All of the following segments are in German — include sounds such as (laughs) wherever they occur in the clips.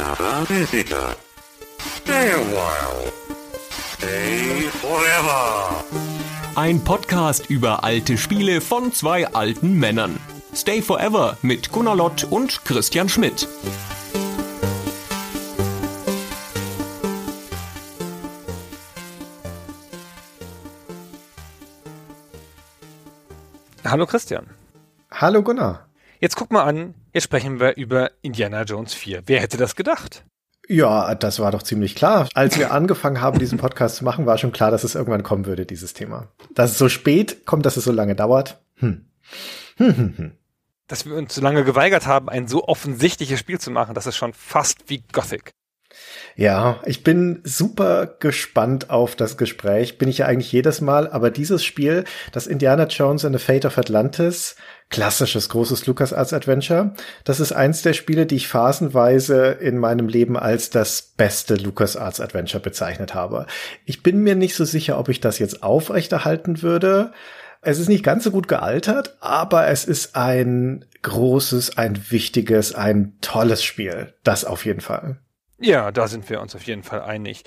another visitor. Stay a while. Stay forever. Ein Podcast über alte Spiele von zwei alten Männern. Stay Forever mit Gunnar Lott und Christian Schmidt. Hallo Christian. Hallo Gunnar. Jetzt guck mal an, jetzt sprechen wir über Indiana Jones 4. Wer hätte das gedacht? Ja, das war doch ziemlich klar. Als wir angefangen haben, diesen Podcast zu machen, war schon klar, dass es irgendwann kommen würde, dieses Thema. Dass es so spät kommt, dass es so lange dauert. Hm. Hm, hm, hm. Dass wir uns so lange geweigert haben, ein so offensichtliches Spiel zu machen, das ist schon fast wie Gothic. Ja, ich bin super gespannt auf das Gespräch. Bin ich ja eigentlich jedes Mal, aber dieses Spiel, das Indiana Jones and the Fate of Atlantis, klassisches großes LucasArts Adventure, das ist eins der Spiele, die ich phasenweise in meinem Leben als das beste LucasArts Adventure bezeichnet habe. Ich bin mir nicht so sicher, ob ich das jetzt aufrechterhalten würde. Es ist nicht ganz so gut gealtert, aber es ist ein großes, ein wichtiges, ein tolles Spiel. Das auf jeden Fall. Ja, da sind wir uns auf jeden Fall einig.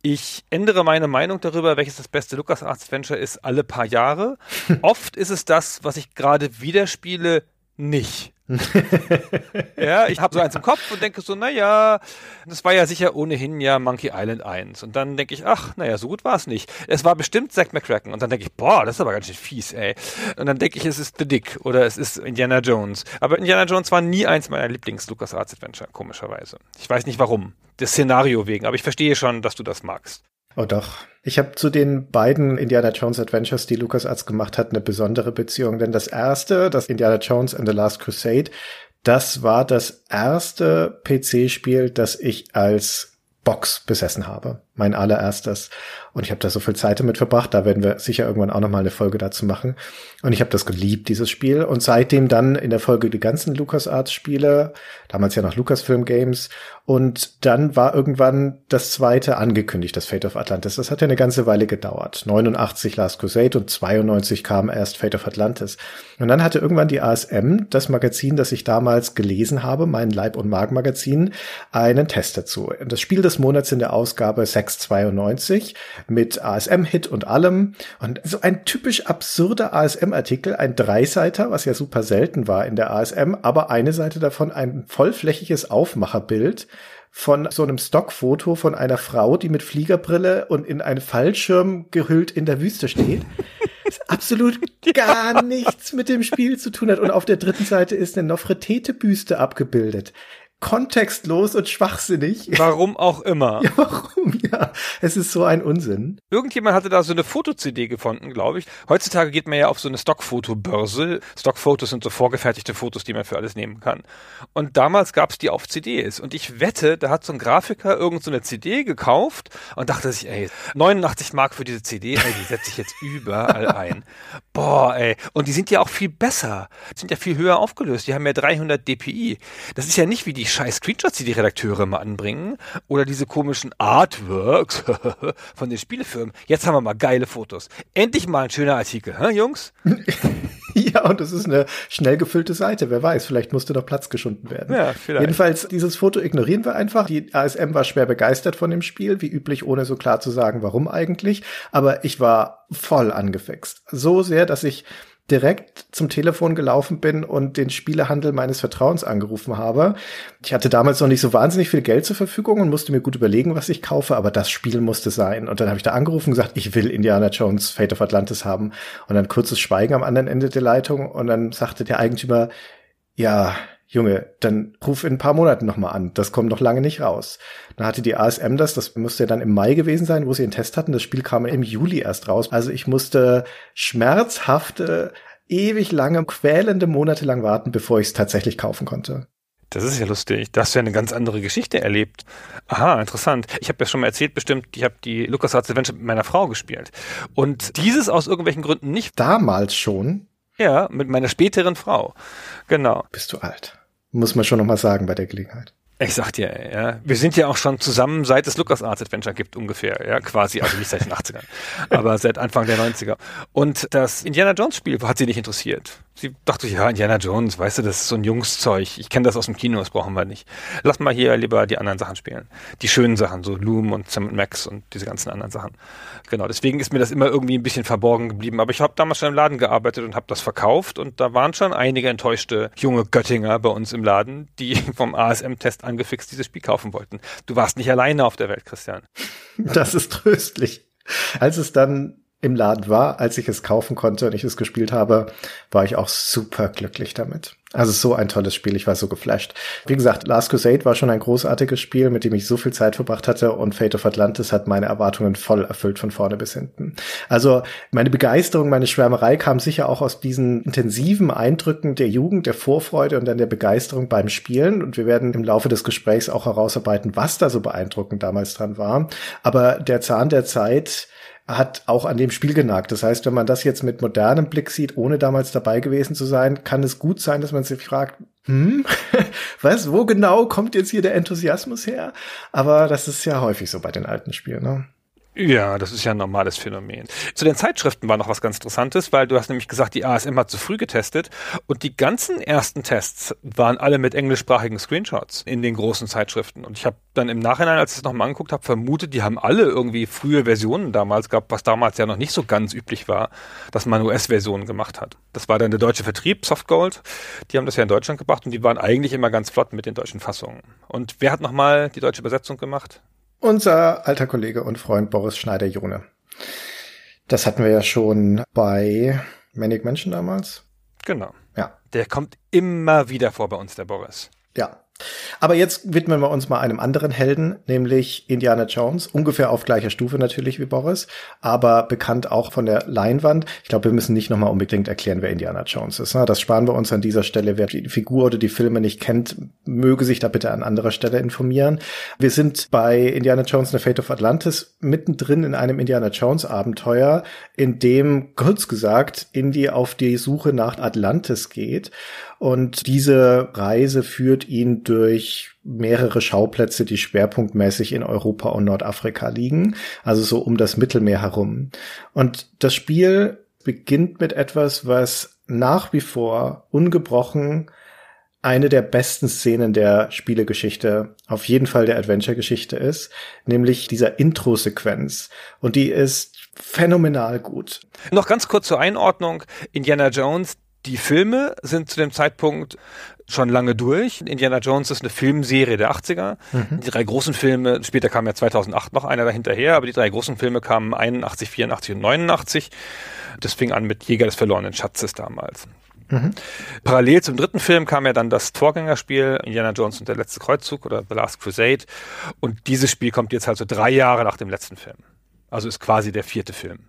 Ich ändere meine Meinung darüber, welches das beste LucasArts Adventure ist, alle paar Jahre. (laughs) Oft ist es das, was ich gerade wieder spiele, nicht. (laughs) ja, ich habe so eins im Kopf und denke so, naja, das war ja sicher ohnehin ja Monkey Island 1. Und dann denke ich, ach, naja, so gut war es nicht. Es war bestimmt Zack McCracken. Und dann denke ich, boah, das ist aber ganz schön fies, ey. Und dann denke ich, es ist The Dick oder es ist Indiana Jones. Aber Indiana Jones war nie eins meiner Lieblings-LucasArts-Adventure, komischerweise. Ich weiß nicht warum. Das Szenario wegen, aber ich verstehe schon, dass du das magst. Oh doch. Ich habe zu den beiden Indiana Jones Adventures, die LucasArts gemacht hat, eine besondere Beziehung. Denn das erste, das Indiana Jones and the Last Crusade, das war das erste PC-Spiel, das ich als Box besessen habe. Mein allererstes. Und ich habe da so viel Zeit damit verbracht. Da werden wir sicher irgendwann auch noch mal eine Folge dazu machen. Und ich habe das geliebt, dieses Spiel. Und seitdem dann in der Folge die ganzen LucasArts-Spiele, damals ja noch Lucasfilm Games. Und dann war irgendwann das zweite angekündigt, das Fate of Atlantis. Das hat ja eine ganze Weile gedauert. 89 Last Crusade und 92 kam erst Fate of Atlantis. Und dann hatte irgendwann die ASM, das Magazin, das ich damals gelesen habe, mein Leib- und Magenmagazin, einen Test dazu. Das Spiel des Monats in der Ausgabe 692 mit ASM-Hit und allem. Und so ein typisch absurder ASM-Artikel, ein Dreiseiter, was ja super selten war in der ASM, aber eine Seite davon ein vollflächiges Aufmacherbild von so einem Stockfoto von einer Frau, die mit Fliegerbrille und in einen Fallschirm gehüllt in der Wüste steht. absolut gar nichts mit dem Spiel zu tun hat. Und auf der dritten Seite ist eine Nofretete-Büste abgebildet kontextlos und schwachsinnig. Warum auch immer. (laughs) Ja, warum? Ja, es ist so ein Unsinn. Irgendjemand hatte da so eine Foto-CD gefunden, glaube ich. Heutzutage geht man ja auf so eine Stockfotobörse. Stockfotos sind so vorgefertigte Fotos, die man für alles nehmen kann. Und damals gab es die auf CDs. Und ich wette, da hat so ein Grafiker irgend so eine CD gekauft und dachte sich, ey, 89 Mark für diese CD, ey, die setze ich jetzt überall ein. (laughs) Boah, ey. Und die sind ja auch viel besser. Die sind ja viel höher aufgelöst. Die haben ja 300 dpi. Das ist ja nicht wie die scheiß Screenshots, die die Redakteure immer anbringen oder diese komischen Artworks (laughs) von den Spielefirmen. Jetzt haben wir mal geile Fotos. Endlich mal ein schöner Artikel, hä, Jungs? (laughs) (laughs) Ja, und das ist eine schnell gefüllte Seite. Wer weiß, vielleicht musste noch Platz geschunden werden. Ja, vielleicht. Jedenfalls, dieses Foto ignorieren wir einfach. Die ASM war schwer begeistert von dem Spiel, wie üblich, ohne so klar zu sagen, warum eigentlich. Aber ich war voll angefixt. So sehr, dass ich direkt zum Telefon gelaufen bin und den Spielehandel meines Vertrauens angerufen habe. Ich hatte damals noch nicht so wahnsinnig viel Geld zur Verfügung und musste mir gut überlegen, was ich kaufe, aber das Spiel musste sein. Und dann habe ich da angerufen und gesagt, ich will Indiana Jones Fate of Atlantis haben. Und dann kurzes Schweigen am anderen Ende der Leitung und dann sagte der Eigentümer, ja, Junge, dann ruf in ein paar Monaten nochmal an. Das kommt noch lange nicht raus. Dann hatte die ASM das, das musste ja dann im Mai gewesen sein, wo sie einen Test hatten. Das Spiel kam im Juli erst raus. Also ich musste schmerzhafte, ewig lange, quälende Monate lang warten, bevor ich es tatsächlich kaufen konnte. Das ist ja lustig. Da hast du ja eine ganz andere Geschichte erlebt. Aha, interessant. Ich habe ja schon mal erzählt, bestimmt, ich habe die LucasArts Adventure mit meiner Frau gespielt. Und dieses aus irgendwelchen Gründen nicht. Damals schon? Ja, mit meiner späteren Frau. Genau. Bist du alt? Muss man schon noch mal sagen bei der Gelegenheit. Ich sag dir, ja, wir sind ja auch schon zusammen, seit es LucasArts Adventure gibt, ungefähr, ja, quasi, also nicht seit den 80ern, (laughs) aber seit Anfang der 90er. Und das Indiana Jones Spiel hat sie nicht interessiert. Sie dachte, ja, Indiana Jones, weißt du, das ist so ein Jungszeug. Ich kenne das aus dem Kino, das brauchen wir nicht. Lass mal hier lieber die anderen Sachen spielen. Die schönen Sachen, so Loom und Sam Max und diese ganzen anderen Sachen. Genau, deswegen ist mir das immer irgendwie ein bisschen verborgen geblieben. Aber ich habe damals schon im Laden gearbeitet und habe das verkauft und da waren schon einige enttäuschte junge Göttinger bei uns im Laden, die (laughs) vom ASM-Test angefixt dieses Spiel kaufen wollten. Du warst nicht alleine auf der Welt, Christian. Das ist tröstlich. Als es dann im Laden war, als ich es kaufen konnte und ich es gespielt habe, war ich auch super glücklich damit. Also so ein tolles Spiel, ich war so geflasht. Wie gesagt, Last Crusade war schon ein großartiges Spiel, mit dem ich so viel Zeit verbracht hatte und Fate of Atlantis hat meine Erwartungen voll erfüllt von vorne bis hinten. Also meine Begeisterung, meine Schwärmerei kam sicher auch aus diesen intensiven Eindrücken der Jugend, der Vorfreude und dann der Begeisterung beim Spielen und wir werden im Laufe des Gesprächs auch herausarbeiten, was da so beeindruckend damals dran war. Aber der Zahn der Zeit hat auch an dem Spiel genagt. Das heißt, wenn man das jetzt mit modernem Blick sieht, ohne damals dabei gewesen zu sein, kann es gut sein, dass man sich fragt, hm, (laughs) was, wo genau kommt jetzt hier der Enthusiasmus her? Aber das ist ja häufig so bei den alten Spielen, ne? Ja, das ist ja ein normales Phänomen. Zu den Zeitschriften war noch was ganz Interessantes, weil du hast nämlich gesagt, die ASM hat zu früh getestet und die ganzen ersten Tests waren alle mit englischsprachigen Screenshots in den großen Zeitschriften. Und ich habe dann im Nachhinein, als ich es nochmal angeguckt habe, vermutet, die haben alle irgendwie frühe Versionen damals gehabt, was damals ja noch nicht so ganz üblich war, dass man US-Versionen gemacht hat. Das war dann der deutsche Vertrieb, Softgold. Die haben das ja in Deutschland gebracht und die waren eigentlich immer ganz flott mit den deutschen Fassungen. Und wer hat nochmal die deutsche Übersetzung gemacht? Unser alter Kollege und Freund Boris Schneider-Jone. Das hatten wir ja schon bei Manic Menschen damals. Genau. Ja. Der kommt immer wieder vor bei uns, der Boris. Ja, aber jetzt widmen wir uns mal einem anderen Helden, nämlich Indiana Jones. Ungefähr auf gleicher Stufe natürlich wie Boris, aber bekannt auch von der Leinwand. Ich glaube, wir müssen nicht nochmal unbedingt erklären, wer Indiana Jones ist. Ne? Das sparen wir uns an dieser Stelle. Wer die Figur oder die Filme nicht kennt, möge sich da bitte an anderer Stelle informieren. Wir sind bei Indiana Jones The Fate of Atlantis mittendrin in einem Indiana Jones Abenteuer, in dem, kurz gesagt, Indy auf die Suche nach Atlantis geht. Und diese Reise führt ihn durch mehrere Schauplätze, die schwerpunktmäßig in Europa und Nordafrika liegen, also so um das Mittelmeer herum. Und das Spiel beginnt mit etwas, was nach wie vor ungebrochen eine der besten Szenen der Spielegeschichte, auf jeden Fall der Adventure-Geschichte ist, nämlich dieser Intro-Sequenz. Und die ist phänomenal gut. Noch ganz kurz zur Einordnung. Indiana Jones, die Filme sind zu dem Zeitpunkt schon lange durch. Indiana Jones ist eine Filmserie der 80er. Mhm. Die drei großen Filme, später kam ja 2008 noch einer dahinterher, aber die drei großen Filme kamen 81, 84 und 89. Das fing an mit Jäger des verlorenen Schatzes damals. Mhm. Parallel zum dritten Film kam ja dann das Vorgängerspiel Indiana Jones und der letzte Kreuzzug oder The Last Crusade. Und dieses Spiel kommt jetzt halt so drei Jahre nach dem letzten Film. Also ist quasi der vierte Film.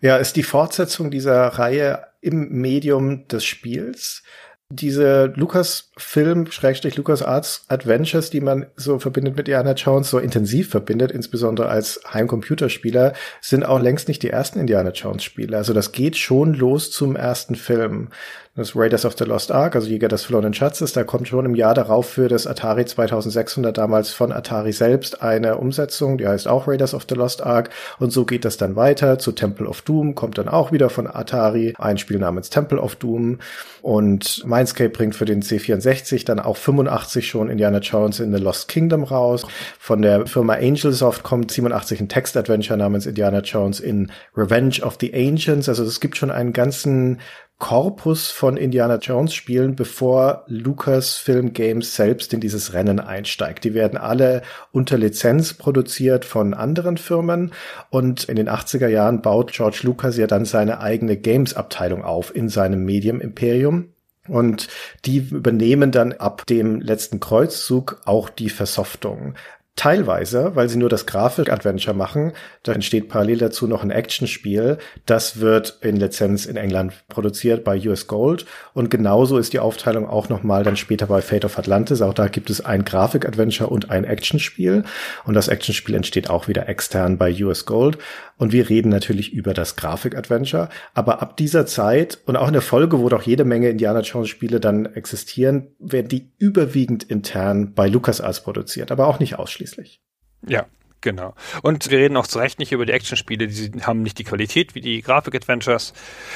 Ja, ist die Fortsetzung dieser Reihe im Medium des Spiels. Diese Lucas-Film, Schrägstrich Lucas Arts Adventures, die man so verbindet mit Indiana Jones, so intensiv verbindet, insbesondere als Heimcomputerspieler, sind auch längst nicht die ersten Indiana Jones Spiele. Also das geht schon los zum ersten Film das Raiders of the Lost Ark, also Jäger des verlorenen Schatzes, da kommt schon im Jahr darauf für das Atari 2600 damals von Atari selbst eine Umsetzung, die heißt auch Raiders of the Lost Ark. Und so geht das dann weiter zu Temple of Doom, kommt dann auch wieder von Atari ein Spiel namens Temple of Doom. Und Mindscape bringt für den C64 dann auch 85 schon Indiana Jones in the Lost Kingdom raus. Von der Firma Angelsoft kommt 87 ein Text-Adventure namens Indiana Jones in Revenge of the Ancients, also es gibt schon einen ganzen Korpus von Indiana Jones Spielen, bevor Lucasfilm Games selbst in dieses Rennen einsteigt. Die werden alle unter Lizenz produziert von anderen Firmen und in den 80er Jahren baut George Lucas ja dann seine eigene Games Abteilung auf in seinem Medium Imperium. Und die übernehmen dann ab dem letzten Kreuzzug auch die Versoftung. Teilweise, weil sie nur das Grafik-Adventure machen. Da entsteht parallel dazu noch ein Actionspiel. Das wird in Lizenz in England produziert bei US Gold. Und genauso ist die Aufteilung auch nochmal dann später bei Fate of Atlantis. Auch da gibt es ein Grafik-Adventure und ein Actionspiel. Und das Actionspiel entsteht auch wieder extern bei US Gold. Und wir reden natürlich über das Grafik-Adventure. Aber ab dieser Zeit und auch in der Folge, wo doch jede Menge Indiana Jones Spiele dann existieren, werden die überwiegend intern bei LucasArts produziert, aber auch nicht ausschließlich. Ja, Genau. Und wir reden auch zu Recht nicht über die Actionspiele, die haben nicht die Qualität wie die Grafik-Adventures,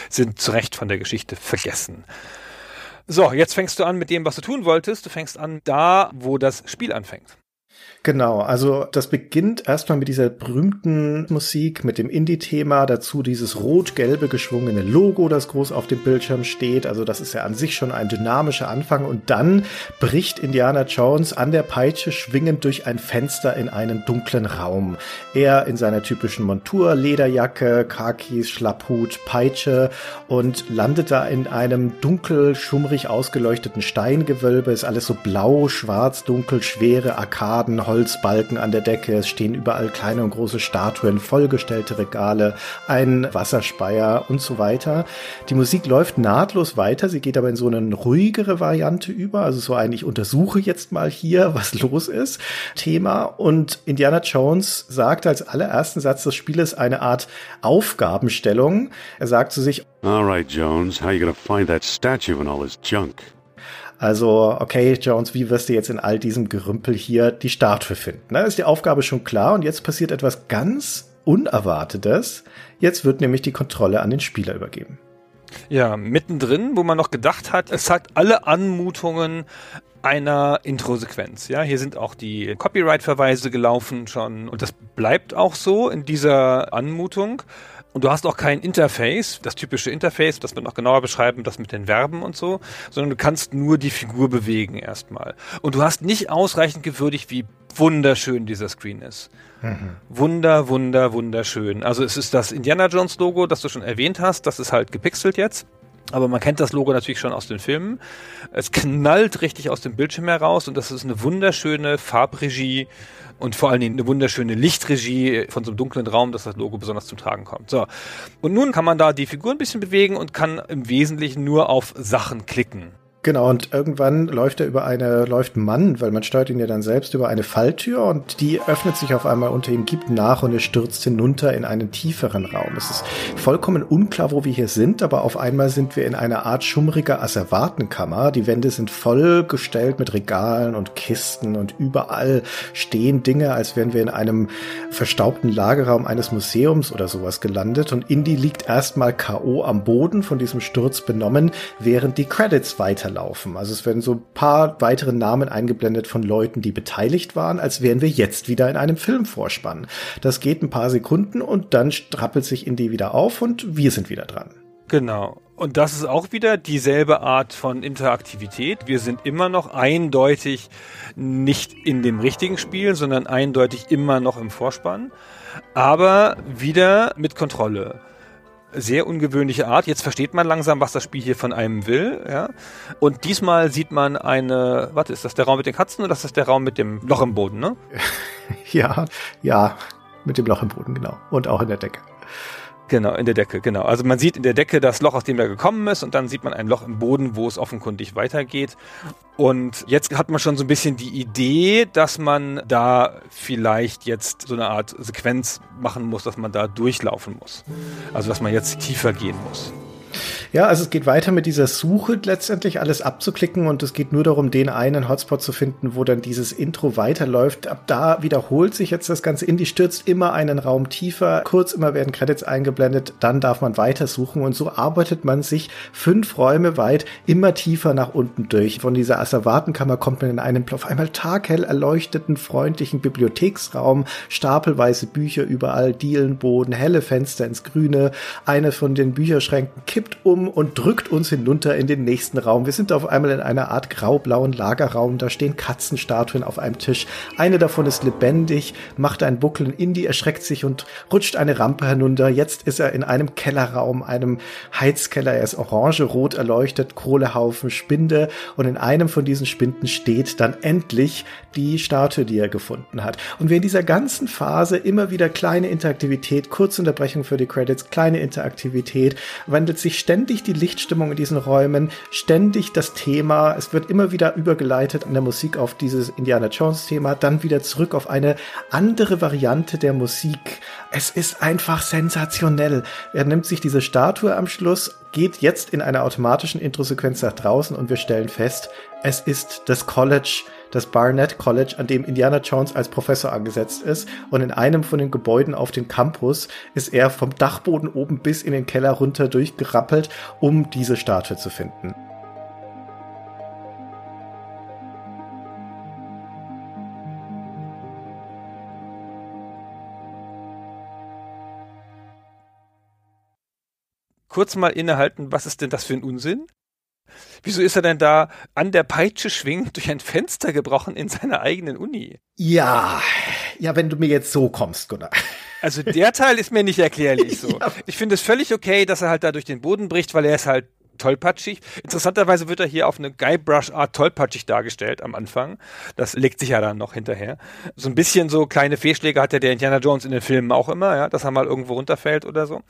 sind zu Recht von der Geschichte vergessen. So, jetzt fängst du an mit dem, was du tun wolltest. Du fängst an da, wo das Spiel anfängt. Genau, also das beginnt erstmal mit dieser berühmten Musik, mit dem Indie-Thema, dazu dieses rot-gelbe geschwungene Logo, das groß auf dem Bildschirm steht. Also das ist ja an sich schon ein dynamischer Anfang. Und dann bricht Indiana Jones an der Peitsche schwingend durch ein Fenster in einen dunklen Raum. Er in seiner typischen Montur, Lederjacke, Khakis, Schlapphut, Peitsche und landet da in einem dunkel, schummrig ausgeleuchteten Steingewölbe. Ist alles so blau, schwarz, dunkel, schwere Arkaden, Holzbalken an der Decke, es stehen überall kleine und große Statuen, vollgestellte Regale, ein Wasserspeier und so weiter. Die Musik läuft nahtlos weiter, sie geht aber in so eine ruhigere Variante über, also so ein, ich untersuche jetzt mal hier, (laughs) was los ist, Thema. Und Indiana Jones sagt als allerersten Satz des Spieles eine Art Aufgabenstellung. Er sagt zu sich, All right, Jones, how you gonna find that statue and all this junk? Also, okay, Jones, wie wirst du jetzt in all diesem Gerümpel hier die Statue finden? Da ist die Aufgabe schon klar und jetzt passiert etwas ganz Unerwartetes. Jetzt wird nämlich die Kontrolle an den Spieler übergeben. Ja, mittendrin, wo man noch gedacht hat, es hat alle Anmutungen einer Intro-Sequenz. Ja, hier sind auch die Copyright-Verweise gelaufen schon und das bleibt auch so in dieser Anmutung. Und du hast auch kein Interface, das typische Interface, das wir noch genauer beschreiben, das mit den Verben und so, sondern du kannst nur die Figur bewegen erstmal. Und du hast nicht ausreichend gewürdigt, wie wunderschön dieser Screen ist. Mhm. Wunder, wunder, wunderschön. Also es ist das Indiana Jones Logo, das du schon erwähnt hast, das ist halt gepixelt jetzt. Aber man kennt das Logo natürlich schon aus den Filmen. Es knallt richtig aus dem Bildschirm heraus und das ist eine wunderschöne Farbregie und vor allen Dingen eine wunderschöne Lichtregie von so einem dunklen Raum, dass das Logo besonders zum Tragen kommt. So. Und nun kann man da die Figur ein bisschen bewegen und kann im Wesentlichen nur auf Sachen klicken. Genau, und irgendwann läuft er über eine, läuft Mann, weil man steuert ihn ja dann selbst über eine Falltür und die öffnet sich auf einmal unter ihm, gibt nach und er stürzt hinunter in einen tieferen Raum. Es ist vollkommen unklar, wo wir hier sind, aber auf einmal sind wir in einer Art schummriger Asservatenkammer. Die Wände sind vollgestellt mit Regalen und Kisten und überall stehen Dinge, als wären wir in einem verstaubten Lagerraum eines Museums oder sowas gelandet und Indy liegt erstmal K.O. am Boden von diesem Sturz benommen, während die Credits weiter weiterlaufen. Also es werden so ein paar weitere Namen eingeblendet von Leuten, die beteiligt waren, als wären wir jetzt wieder in einem Filmvorspann. Das geht ein paar Sekunden und dann strappelt sich Indie wieder auf und wir sind wieder dran. Genau. Und das ist auch wieder dieselbe Art von Interaktivität. Wir sind immer noch eindeutig nicht in dem richtigen Spiel, sondern eindeutig immer noch im Vorspann. Aber wieder mit Kontrolle sehr ungewöhnliche Art. Jetzt versteht man langsam, was das Spiel hier von einem will. Ja? Und diesmal sieht man eine, warte, ist das der Raum mit den Katzen oder ist das der Raum mit dem Loch im Boden, ne? (laughs) ja, ja, mit dem Loch im Boden, genau. Und auch in der Decke. Genau, in der Decke, genau. Also man sieht in der Decke das Loch, aus dem er gekommen ist, und dann sieht man ein Loch im Boden, wo es offenkundig weitergeht. Und jetzt hat man schon so ein bisschen die Idee, dass man da vielleicht jetzt so eine Art Sequenz machen muss, dass man da durchlaufen muss. Also dass man jetzt tiefer gehen muss. Ja, also es geht weiter mit dieser Suche letztendlich alles abzuklicken und es geht nur darum, den einen Hotspot zu finden, wo dann dieses Intro weiterläuft. Ab da wiederholt sich jetzt das Ganze. Indie stürzt immer einen Raum tiefer. Kurz immer werden Credits eingeblendet. Dann darf man weitersuchen und so arbeitet man sich fünf Räume weit immer tiefer nach unten durch. Von dieser Asservatenkammer kommt man in einen auf einmal taghell erleuchteten, freundlichen Bibliotheksraum. Stapelweise Bücher überall, Dielenboden, helle Fenster ins Grüne. Eine von den Bücherschränken kippt um um und drückt uns hinunter in den nächsten Raum. Wir sind auf einmal in einer Art graublauen Lagerraum. Da stehen Katzenstatuen auf einem Tisch. Eine davon ist lebendig, macht einen Buckel. Indy erschreckt sich und rutscht eine Rampe hinunter. Jetzt ist er in einem Kellerraum, einem Heizkeller. Er ist orange-rot erleuchtet, Kohlehaufen, Spinde. Und in einem von diesen Spinden steht dann endlich die Statue, die er gefunden hat. Und wir in dieser ganzen Phase immer wieder kleine Interaktivität, Kurzunterbrechung für die Credits, kleine Interaktivität, wandelt sich ständig die Lichtstimmung in diesen Räumen, ständig das Thema, es wird immer wieder übergeleitet an der Musik auf dieses Indiana Jones Thema, dann wieder zurück auf eine andere Variante der Musik. Es ist einfach sensationell. Er nimmt sich diese Statue am Schluss, geht jetzt in einer automatischen Introsequenz nach draußen und wir stellen fest, es ist das College, das Barnett College, an dem Indiana Jones als Professor angesetzt ist. Und in einem von den Gebäuden auf dem Campus ist er vom Dachboden oben bis in den Keller runter durchgerappelt, um diese Statue zu finden. Kurz mal innehalten, was ist denn das für ein Unsinn? Wieso ist er denn da an der Peitsche schwingend durch ein Fenster gebrochen in seiner eigenen Uni? Ja, ja, wenn du mir jetzt so kommst, Gunnar. Also der Teil ist mir nicht erklärlich (laughs) so. Ja. Ich finde es völlig okay, dass er halt da durch den Boden bricht, weil er ist halt tollpatschig. Interessanterweise wird er hier auf eine Guybrush-Art tollpatschig dargestellt am Anfang. Das legt sich ja dann noch hinterher. So ein bisschen so kleine Fehlschläge hat ja der Indiana Jones in den Filmen auch immer, ja, dass er mal irgendwo runterfällt oder so.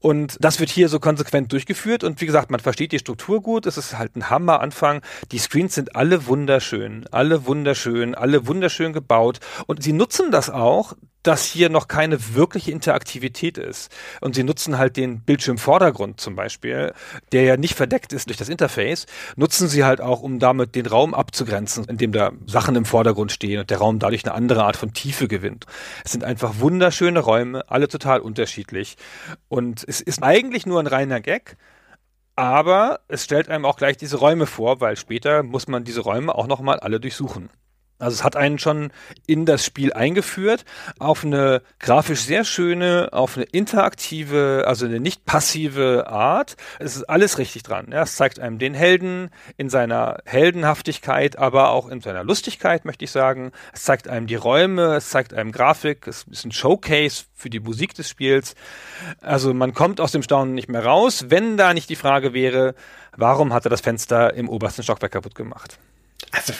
Und das wird hier so konsequent durchgeführt. Und wie gesagt, man versteht die Struktur gut. Es ist halt ein Hammer-Anfang. Die Screens sind alle wunderschön. Alle wunderschön. Alle wunderschön gebaut. Und sie nutzen das auch, dass hier noch keine wirkliche Interaktivität ist. Und sie nutzen halt den Bildschirmvordergrund zum Beispiel, der ja nicht verdeckt ist durch das Interface, nutzen sie halt auch, um damit den Raum abzugrenzen, in dem da Sachen im Vordergrund stehen und der Raum dadurch eine andere Art von Tiefe gewinnt. Es sind einfach wunderschöne Räume, alle total unterschiedlich. Und es ist eigentlich nur ein reiner Gag, aber es stellt einem auch gleich diese Räume vor, weil später muss man diese Räume auch nochmal alle durchsuchen. Also es hat einen schon in das Spiel eingeführt, auf eine grafisch sehr schöne, auf eine interaktive, also eine nicht passive Art. Es ist alles richtig dran. Ja. Es zeigt einem den Helden in seiner Heldenhaftigkeit, aber auch in seiner Lustigkeit, möchte ich sagen. Es zeigt einem die Räume, es zeigt einem Grafik, es ist ein Showcase für die Musik des Spiels. Also man kommt aus dem Staunen nicht mehr raus, wenn da nicht die Frage wäre, warum hat er das Fenster im obersten Stockwerk kaputt gemacht? Also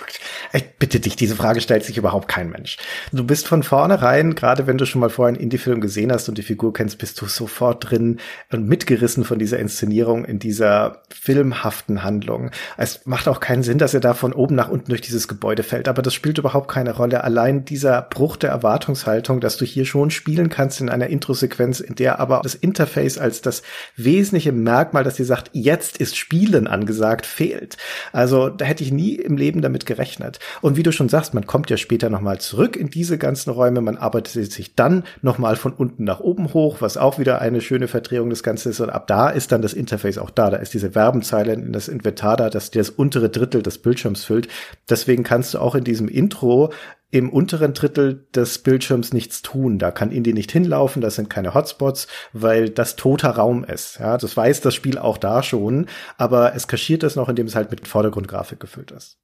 ich bitte dich, diese Frage stellt sich überhaupt kein Mensch. Du bist von vornherein, gerade wenn du schon mal vorher einen Indie-Film gesehen hast und die Figur kennst, bist du sofort drin und mitgerissen von dieser Inszenierung in dieser filmhaften Handlung. Es macht auch keinen Sinn, dass er da von oben nach unten durch dieses Gebäude fällt, aber das spielt überhaupt keine Rolle. Allein dieser Bruch der Erwartungshaltung, dass du hier schon spielen kannst in einer Intro-Sequenz, in der aber das Interface als das wesentliche Merkmal, das dir sagt, jetzt ist Spielen angesagt, fehlt. Also da hätte ich nie im Leben damit gerechnet. Und wie du schon sagst, man kommt ja später nochmal zurück in diese ganzen Räume, man arbeitet sich dann nochmal von unten nach oben hoch, was auch wieder eine schöne Verdrehung des Ganzen ist. Und ab da ist dann das Interface auch da. Da ist diese Werbenzeile in das Inventar da, das dir das untere Drittel des Bildschirms füllt. Deswegen kannst du auch in diesem Intro im unteren Drittel des Bildschirms nichts tun. Da kann Indie nicht hinlaufen, das sind keine Hotspots, weil das toter Raum ist. Ja, das weiß das Spiel auch da schon, aber es kaschiert das noch, indem es halt mit Vordergrundgrafik gefüllt ist.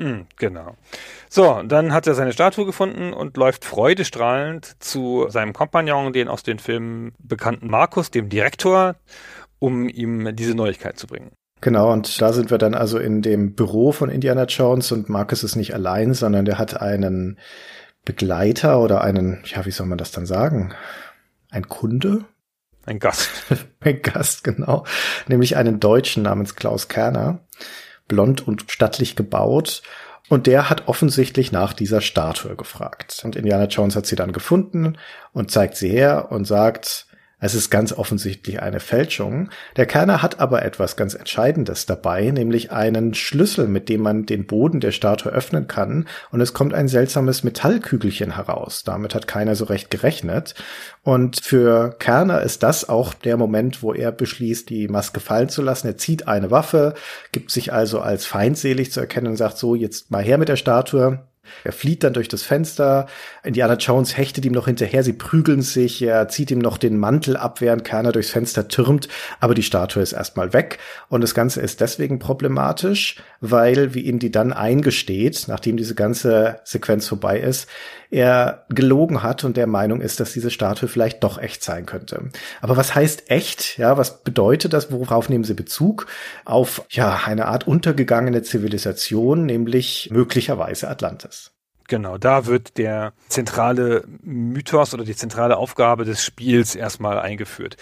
Mhm, genau. So, dann hat er seine Statue gefunden und läuft freudestrahlend zu seinem Kompagnon, den aus den Filmen bekannten Markus, dem Direktor, um ihm diese Neuigkeit zu bringen. Genau, und da sind wir dann also in dem Büro von Indiana Jones und Marcus ist nicht allein, sondern der hat einen Begleiter oder einen, ja, wie soll man das dann sagen? Ein Kunde? Ein Gast. (laughs) Ein Gast, genau. Nämlich einen Deutschen namens Klaus Kerner blond und stattlich gebaut. Und der hat offensichtlich nach dieser Statue gefragt. Und Indiana Jones hat sie dann gefunden und zeigt sie her und sagt, es ist ganz offensichtlich eine Fälschung. Der Kerner hat aber etwas ganz Entscheidendes dabei, nämlich einen Schlüssel, mit dem man den Boden der Statue öffnen kann. Und es kommt ein seltsames Metallkügelchen heraus. Damit hat keiner so recht gerechnet. Und für Kerner ist das auch der Moment, wo er beschließt, die Maske fallen zu lassen. Er zieht eine Waffe, gibt sich also als feindselig zu erkennen und sagt so, jetzt mal her mit der Statue Er flieht dann durch das Fenster. Indiana Jones hechtet ihm noch hinterher. Sie prügeln sich. Er zieht ihm noch den Mantel ab, während Kerner durchs Fenster türmt. Aber die Statue ist erstmal weg. Und das Ganze ist deswegen problematisch, weil, wie Indy dann eingesteht, nachdem diese ganze Sequenz vorbei ist, er gelogen hat und der Meinung ist, dass diese Statue vielleicht doch echt sein könnte. Aber was heißt echt? Ja, was bedeutet das? Worauf nehmen Sie Bezug? Auf, ja, eine Art untergegangene Zivilisation, nämlich möglicherweise Atlantis. Genau, da wird der zentrale Mythos oder die zentrale Aufgabe des Spiels erstmal eingeführt.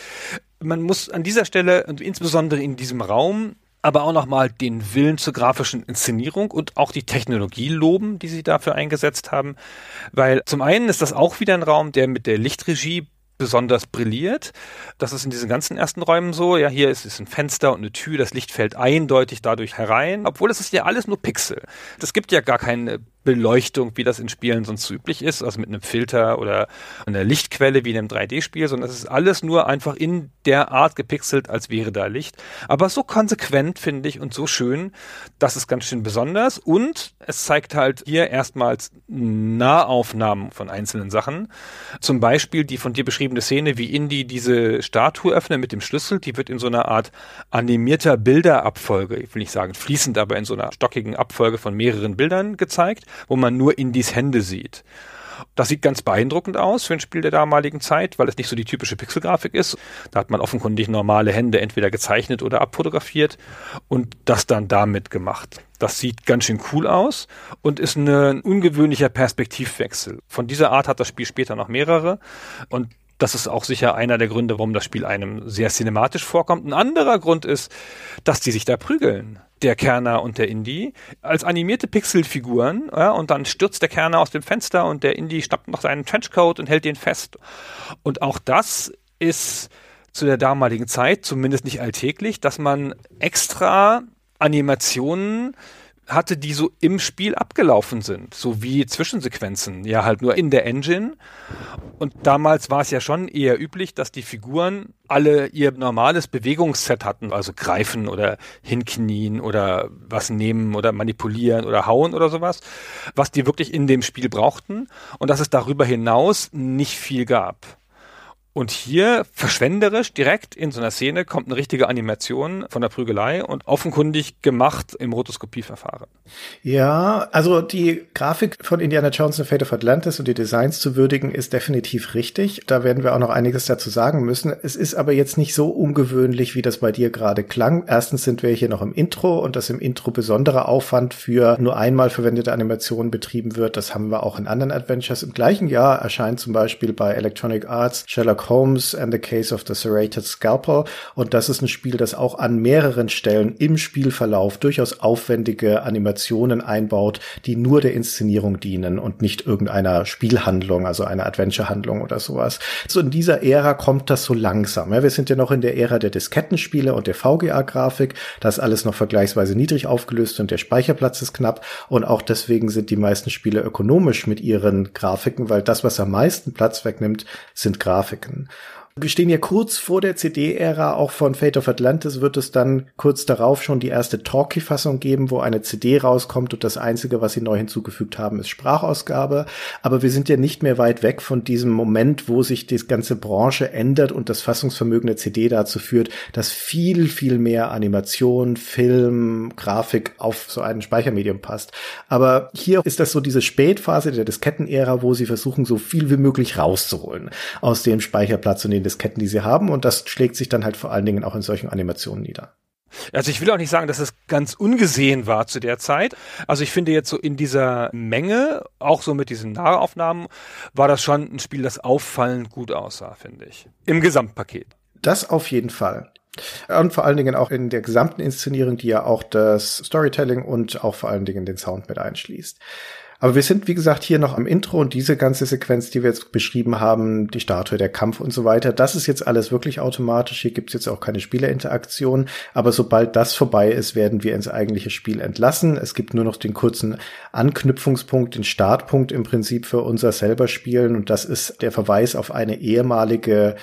Man muss an dieser Stelle und insbesondere in diesem Raum aber auch nochmal den Willen zur grafischen Inszenierung und auch die Technologie loben, die sie dafür eingesetzt haben. Weil zum einen ist das auch wieder ein Raum, der mit der Lichtregie besonders brilliert. Das ist in diesen ganzen ersten Räumen so. Ja, hier ist es ein Fenster und eine Tür. Das Licht fällt eindeutig dadurch herein. Obwohl es ist ja alles nur Pixel. Das gibt ja gar keine Beleuchtung, wie das in Spielen sonst üblich ist, also mit einem Filter oder einer Lichtquelle wie in einem 3D-Spiel, sondern es ist alles nur einfach in der Art gepixelt, als wäre da Licht. Aber so konsequent, finde ich, und so schön, das ist ganz schön besonders. Und es zeigt halt hier erstmals Nahaufnahmen von einzelnen Sachen. Zum Beispiel die von dir beschriebene Szene, wie Indy diese Statue öffnet mit dem Schlüssel, die wird in so einer Art animierter Bilderabfolge, ich will nicht sagen fließend, aber in so einer stockigen Abfolge von mehreren Bildern gezeigt wo man nur Indies Hände sieht. Das sieht ganz beeindruckend aus für ein Spiel der damaligen Zeit, weil es nicht so die typische Pixelgrafik ist. Da hat man offenkundig normale Hände entweder gezeichnet oder abfotografiert und das dann damit gemacht. Das sieht ganz schön cool aus und ist ein ungewöhnlicher Perspektivwechsel. Von dieser Art hat das Spiel später noch mehrere und das ist auch sicher einer der Gründe, warum das Spiel einem sehr cinematisch vorkommt. Ein anderer Grund ist, dass die sich da prügeln der Kerner und der Indie als animierte Pixelfiguren ja, und dann stürzt der Kerner aus dem Fenster und der Indie schnappt noch seinen Trenchcoat und hält den fest. Und auch das ist zu der damaligen Zeit zumindest nicht alltäglich, dass man extra Animationen hatte, die so im Spiel abgelaufen sind, so wie Zwischensequenzen, ja halt nur in der Engine. Und damals war es ja schon eher üblich, dass die Figuren alle ihr normales Bewegungsset hatten, also greifen oder hinknien oder was nehmen oder manipulieren oder hauen oder sowas, was die wirklich in dem Spiel brauchten und dass es darüber hinaus nicht viel gab. Und hier verschwenderisch direkt in so einer Szene kommt eine richtige Animation von der Prügelei und offenkundig gemacht im Rotoskopieverfahren. Ja, also die Grafik von Indiana Jones and Fate of Atlantis und die Designs zu würdigen ist definitiv richtig. Da werden wir auch noch einiges dazu sagen müssen. Es ist aber jetzt nicht so ungewöhnlich, wie das bei dir gerade klang. Erstens sind wir hier noch im Intro und dass im Intro besonderer Aufwand für nur einmal verwendete Animationen betrieben wird. Das haben wir auch in anderen Adventures. Im gleichen Jahr erscheint zum Beispiel bei Electronic Arts Sherlock Holmes and the Case of the Serrated Scalpel. Und das ist ein Spiel, das auch an mehreren Stellen im Spielverlauf durchaus aufwendige Animationen einbaut, die nur der Inszenierung dienen und nicht irgendeiner Spielhandlung, also einer Adventure-Handlung oder sowas. So in dieser Ära kommt das so langsam. wir sind ja noch in der Ära der Diskettenspiele und der VGA-Grafik. Da ist alles noch vergleichsweise niedrig aufgelöst und der Speicherplatz ist knapp. Und auch deswegen sind die meisten Spiele ökonomisch mit ihren Grafiken, weil das, was am meisten Platz wegnimmt, sind Grafiken. and Wir stehen ja kurz vor der CD-Ära, auch von Fate of Atlantis wird es dann kurz darauf schon die erste Talkie-Fassung geben, wo eine CD rauskommt und das Einzige, was sie neu hinzugefügt haben, ist Sprachausgabe. Aber wir sind ja nicht mehr weit weg von diesem Moment, wo sich die ganze Branche ändert und das Fassungsvermögen der CD dazu führt, dass viel, viel mehr Animation, Film, Grafik auf so ein Speichermedium passt. Aber hier ist das so diese Spätphase der Disketten-Ära, wo sie versuchen, so viel wie möglich rauszuholen aus dem Speicherplatz und den Disketten, die sie haben. Und das schlägt sich dann halt vor allen Dingen auch in solchen Animationen nieder. Also ich will auch nicht sagen, dass es ganz ungesehen war zu der Zeit. Also ich finde jetzt so in dieser Menge, auch so mit diesen Nahaufnahmen, war das schon ein Spiel, das auffallend gut aussah, finde ich. Im Gesamtpaket. Das auf jeden Fall. Und vor allen Dingen auch in der gesamten Inszenierung, die ja auch das Storytelling und auch vor allen Dingen den Sound mit einschließt. Aber wir sind, wie gesagt, hier noch am Intro und diese ganze Sequenz, die wir jetzt beschrieben haben, die Statue, der Kampf und so weiter, das ist jetzt alles wirklich automatisch. Hier gibt's jetzt auch keine Spielerinteraktion. Aber sobald das vorbei ist, werden wir ins eigentliche Spiel entlassen. Es gibt nur noch den kurzen Anknüpfungspunkt, den Startpunkt im Prinzip für unser selber Spielen. Und das ist der Verweis auf eine ehemalige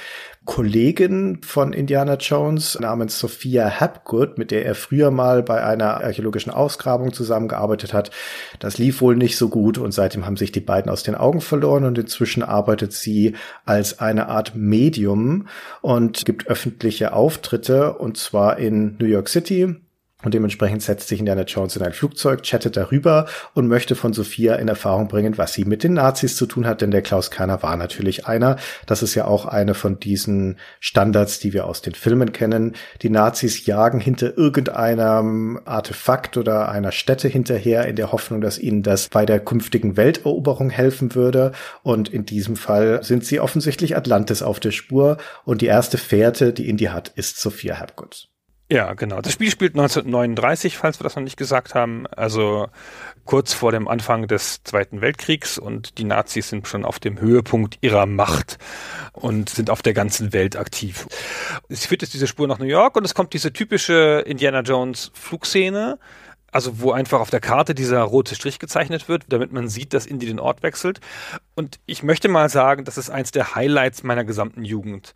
Kollegin von Indiana Jones namens Sophia Hapgood, mit der er früher mal bei einer archäologischen Ausgrabung zusammengearbeitet hat. Das lief wohl nicht so gut und seitdem haben sich die beiden aus den Augen verloren und inzwischen arbeitet sie als eine Art Medium und gibt öffentliche Auftritte und zwar in New York City, und dementsprechend setzt sich Indiana Jones in ein Flugzeug, chattet darüber und möchte von Sophia in Erfahrung bringen, was sie mit den Nazis zu tun hat, denn der Klaus Kerner war natürlich einer. Das ist ja auch eine von diesen Standards, die wir aus den Filmen kennen. Die Nazis jagen hinter irgendeinem Artefakt oder einer Stätte hinterher in der Hoffnung, dass ihnen das bei der künftigen Welteroberung helfen würde. Und in diesem Fall sind sie offensichtlich Atlantis auf der Spur und die erste Fährte, die Indy hat, ist Sophia Hapgood. Ja, genau. Das Spiel spielt 1939, falls wir das noch nicht gesagt haben. Also kurz vor dem Anfang des Zweiten Weltkriegs und die Nazis sind schon auf dem Höhepunkt ihrer Macht und sind auf der ganzen Welt aktiv. Es führt jetzt diese Spur nach New York und es kommt diese typische Indiana Jones Flugszene also wo einfach auf der Karte dieser rote Strich gezeichnet wird, damit man sieht, dass Indy den Ort wechselt. Und ich möchte mal sagen, das ist eins der Highlights meiner gesamten Jugend.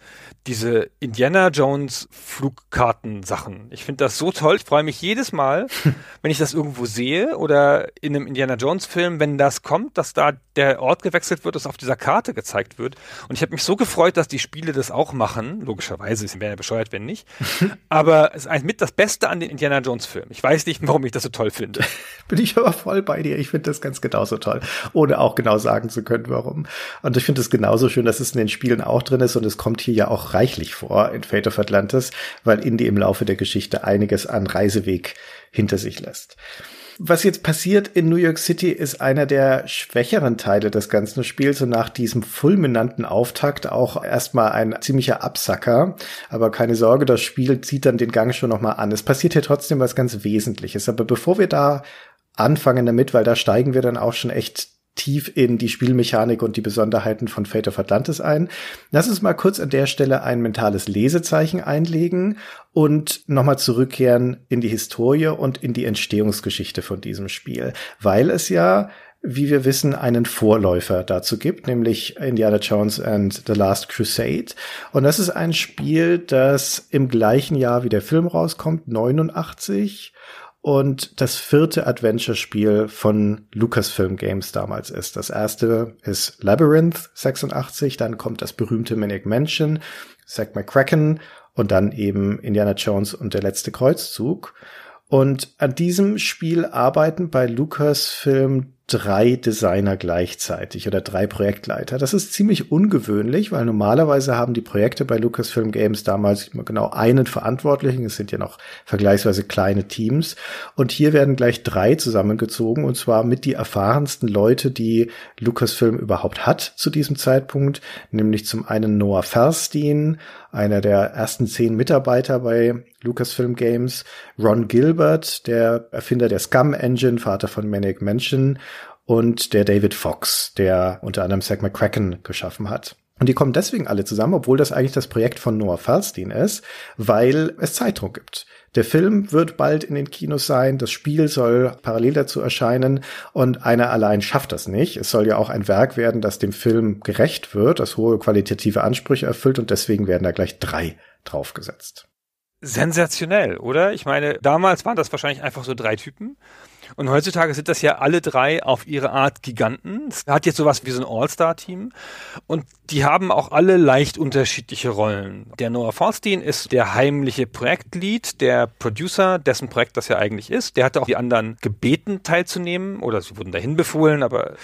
Diese Indiana Jones Flugkartensachen. Ich finde das so toll. Ich freue mich jedes Mal, (laughs) wenn ich das irgendwo sehe oder in einem Indiana Jones Film, wenn das kommt, dass da der Ort gewechselt wird, dass auf dieser Karte gezeigt wird. Und ich habe mich so gefreut, dass die Spiele das auch machen. Logischerweise, sie wären ja bescheuert, wenn nicht. (laughs) Aber es ist mit das Beste an den Indiana Jones Filmen. Ich weiß nicht, warum ich das so toll finde. (laughs) Bin ich aber voll bei dir. Ich finde das ganz genauso toll, ohne auch genau sagen zu können, warum. Und ich finde es genauso schön, dass es in den Spielen auch drin ist und es kommt hier ja auch reichlich vor in Fate of Atlantis, weil Indy im Laufe der Geschichte einiges an Reiseweg hinter sich lässt was jetzt passiert in New York City ist einer der schwächeren Teile des ganzen Spiels und nach diesem fulminanten Auftakt auch erstmal ein ziemlicher Absacker. Aber keine Sorge, das Spiel zieht dann den Gang schon nochmal an. Es passiert hier trotzdem was ganz Wesentliches. Aber bevor wir da anfangen damit, weil da steigen wir dann auch schon echt tief in die Spielmechanik und die Besonderheiten von Fate of Atlantis ein. Lass uns mal kurz an der Stelle ein mentales Lesezeichen einlegen und nochmal zurückkehren in die Historie und in die Entstehungsgeschichte von diesem Spiel, weil es ja wie wir wissen, einen Vorläufer dazu gibt, nämlich Indiana Jones and the Last Crusade. Und das ist ein Spiel, das im gleichen Jahr wie der Film rauskommt, 89 und das vierte Adventure-Spiel von Lucasfilm Games damals ist. Das erste ist Labyrinth 86, dann kommt das berühmte Manic Mansion, Zack McCracken und dann eben Indiana Jones und der letzte Kreuzzug. Und an diesem Spiel arbeiten bei Lucasfilm drei Designer gleichzeitig oder drei Projektleiter. Das ist ziemlich ungewöhnlich, weil normalerweise haben die Projekte bei Lucasfilm Games damals genau einen Verantwortlichen. Es sind ja noch vergleichsweise kleine Teams. Und hier werden gleich drei zusammengezogen und zwar mit die erfahrensten Leute, die Lucasfilm überhaupt hat zu diesem Zeitpunkt, nämlich zum einen Noah Ferstein, einer der ersten zehn Mitarbeiter bei Lucasfilm Games, Ron Gilbert, der Erfinder der Scum Engine, Vater von Manic Mansion und der David Fox, der unter anderem Zack McCracken geschaffen hat. Und die kommen deswegen alle zusammen, obwohl das eigentlich das Projekt von Noah Falstein ist, weil es Zeitdruck gibt. Der Film wird bald in den Kinos sein, das Spiel soll parallel dazu erscheinen und einer allein schafft das nicht. Es soll ja auch ein Werk werden, das dem Film gerecht wird, das hohe qualitative Ansprüche erfüllt und deswegen werden da gleich drei draufgesetzt. Sensationell, oder? Ich meine, damals waren das wahrscheinlich einfach so drei Typen und heutzutage sind das ja alle drei auf ihre Art Giganten. Es hat jetzt sowas wie so ein All-Star-Team. Und die haben auch alle leicht unterschiedliche Rollen. Der Noah Falstein ist der heimliche Projektlead, der Producer, dessen Projekt das ja eigentlich ist. Der hatte auch die anderen gebeten teilzunehmen oder sie wurden dahin befohlen, aber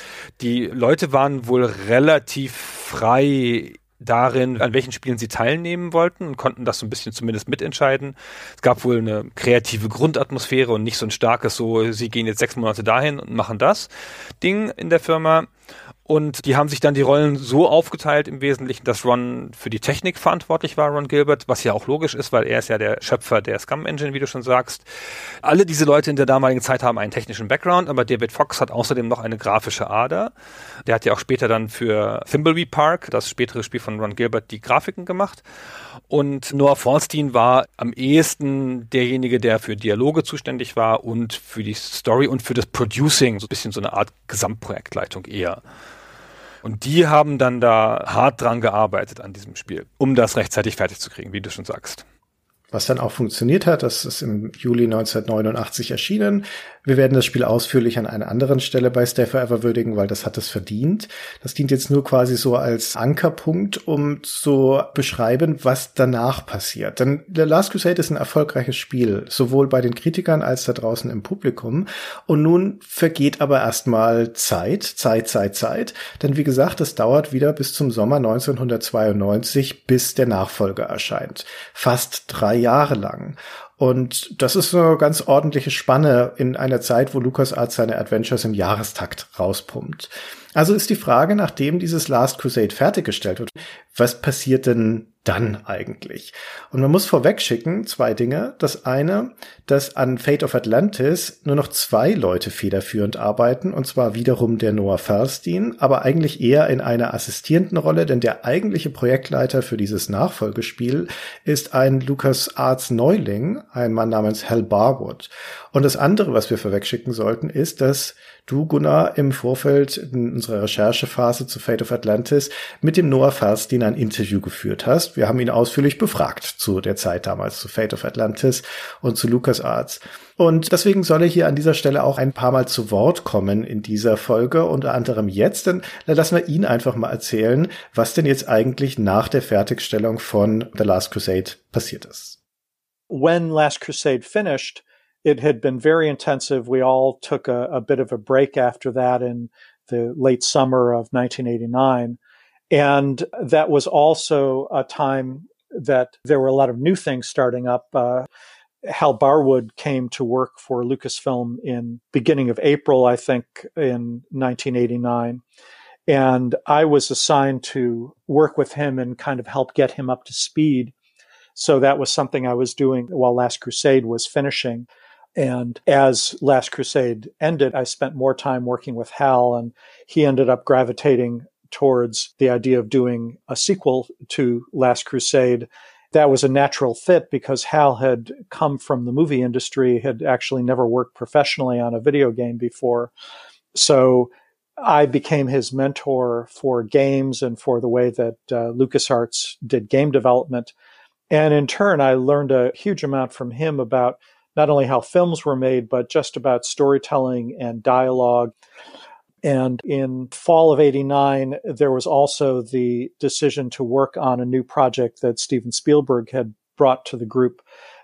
die Leute waren wohl relativ frei darin, an welchen Spielen sie teilnehmen wollten und konnten das so ein bisschen zumindest mitentscheiden. Es gab wohl eine kreative Grundatmosphäre und nicht so ein starkes so, sie gehen jetzt sechs Monate dahin und machen das Ding in der Firma. Und die haben sich dann die Rollen so aufgeteilt im Wesentlichen, dass Ron für die Technik verantwortlich war, Ron Gilbert, was ja auch logisch ist, weil er ist ja der Schöpfer der Scum Engine, wie du schon sagst. Alle diese Leute in der damaligen Zeit haben einen technischen Background, aber David Fox hat außerdem noch eine grafische Ader. Der hat ja auch später dann für Thimbleby Park, das spätere Spiel von Ron Gilbert, die Grafiken gemacht. Und Noah Falstein war am ehesten derjenige, der für Dialoge zuständig war und für die Story und für das Producing, so ein bisschen so eine Art Gesamtprojektleitung eher. Und die haben dann da hart dran gearbeitet an diesem Spiel, um das rechtzeitig fertig zu kriegen, wie du schon sagst was dann auch funktioniert hat. Das ist im Juli 1989 erschienen. Wir werden das Spiel ausführlich an einer anderen Stelle bei Stay Forever würdigen, weil das hat es verdient. Das dient jetzt nur quasi so als Ankerpunkt, um zu beschreiben, was danach passiert. Denn The Last Crusade ist ein erfolgreiches Spiel, sowohl bei den Kritikern als da draußen im Publikum. Und nun vergeht aber erstmal Zeit, Zeit, Zeit, Zeit. Denn wie gesagt, es dauert wieder bis zum Sommer 1992, bis der Nachfolger erscheint. Fast drei Jahre lang. Und das ist eine ganz ordentliche Spanne in einer Zeit, wo LucasArts seine Adventures im Jahrestakt rauspumpt. Also ist die Frage, nachdem dieses Last Crusade fertiggestellt wird, was passiert denn dann eigentlich? Und man muss vorweg schicken, zwei Dinge. Das eine, dass an Fate of Atlantis nur noch zwei Leute federführend arbeiten, und zwar wiederum der Noah Falstein, aber eigentlich eher in einer assistierenden Rolle, denn der eigentliche Projektleiter für dieses Nachfolgespiel ist ein Lucas Arts Neuling, ein Mann namens Hal Barwood. Und das andere, was wir vorweg schicken sollten, ist, dass du, Gunnar, im Vorfeld in unserer Recherchephase zu Fate of Atlantis mit dem Noah Falstein ein Interview geführt hast. Wir haben ihn ausführlich befragt zu der Zeit damals zu Fate of Atlantis und zu LucasArts. Und deswegen soll er hier an dieser Stelle auch ein paar Mal zu Wort kommen in dieser Folge, unter anderem jetzt. Denn lassen wir ihn einfach mal erzählen, was denn jetzt eigentlich nach der Fertigstellung von The Last Crusade passiert ist. When Last Crusade finished, it had been very intensive. We all took a, a bit of a break after that in the late summer of 1989. And that was also a time that there were a lot of new things starting up. Uh, Hal Barwood came to work for Lucasfilm in beginning of April, I think, in 1989. And I was assigned to work with him and kind of help get him up to speed. So that was something I was doing while Last Crusade was finishing. And as Last Crusade ended, I spent more time working with Hal, and he ended up gravitating towards the idea of doing a sequel to Last Crusade. That was a natural fit because Hal had come from the movie industry, had actually never worked professionally on a video game before. So I became his mentor for games and for the way that uh, LucasArts did game development. And in turn, I learned a huge amount from him about not only how films were made, but just about storytelling and dialogue. And in fall of 89, there was also the decision to work on a new project that Steven Spielberg had brought to the group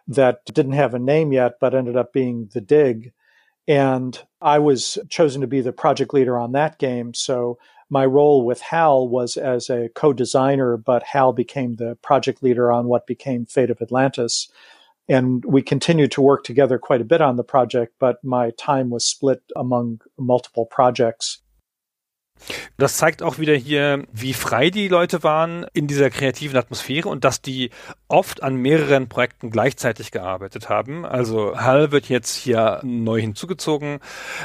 that didn't have a name yet, but ended up being The Dig. And I was chosen to be the project leader on that game. So my role with Hal was as a co designer, but Hal became the project leader on what became Fate of Atlantis. And we continued to work together quite a bit on the project, but my time was split among multiple projects. Das zeigt auch wieder hier, wie frei die Leute waren in dieser kreativen Atmosphäre und dass die oft an mehreren Projekten gleichzeitig gearbeitet haben. Also Hal wird jetzt hier neu hinzugezogen.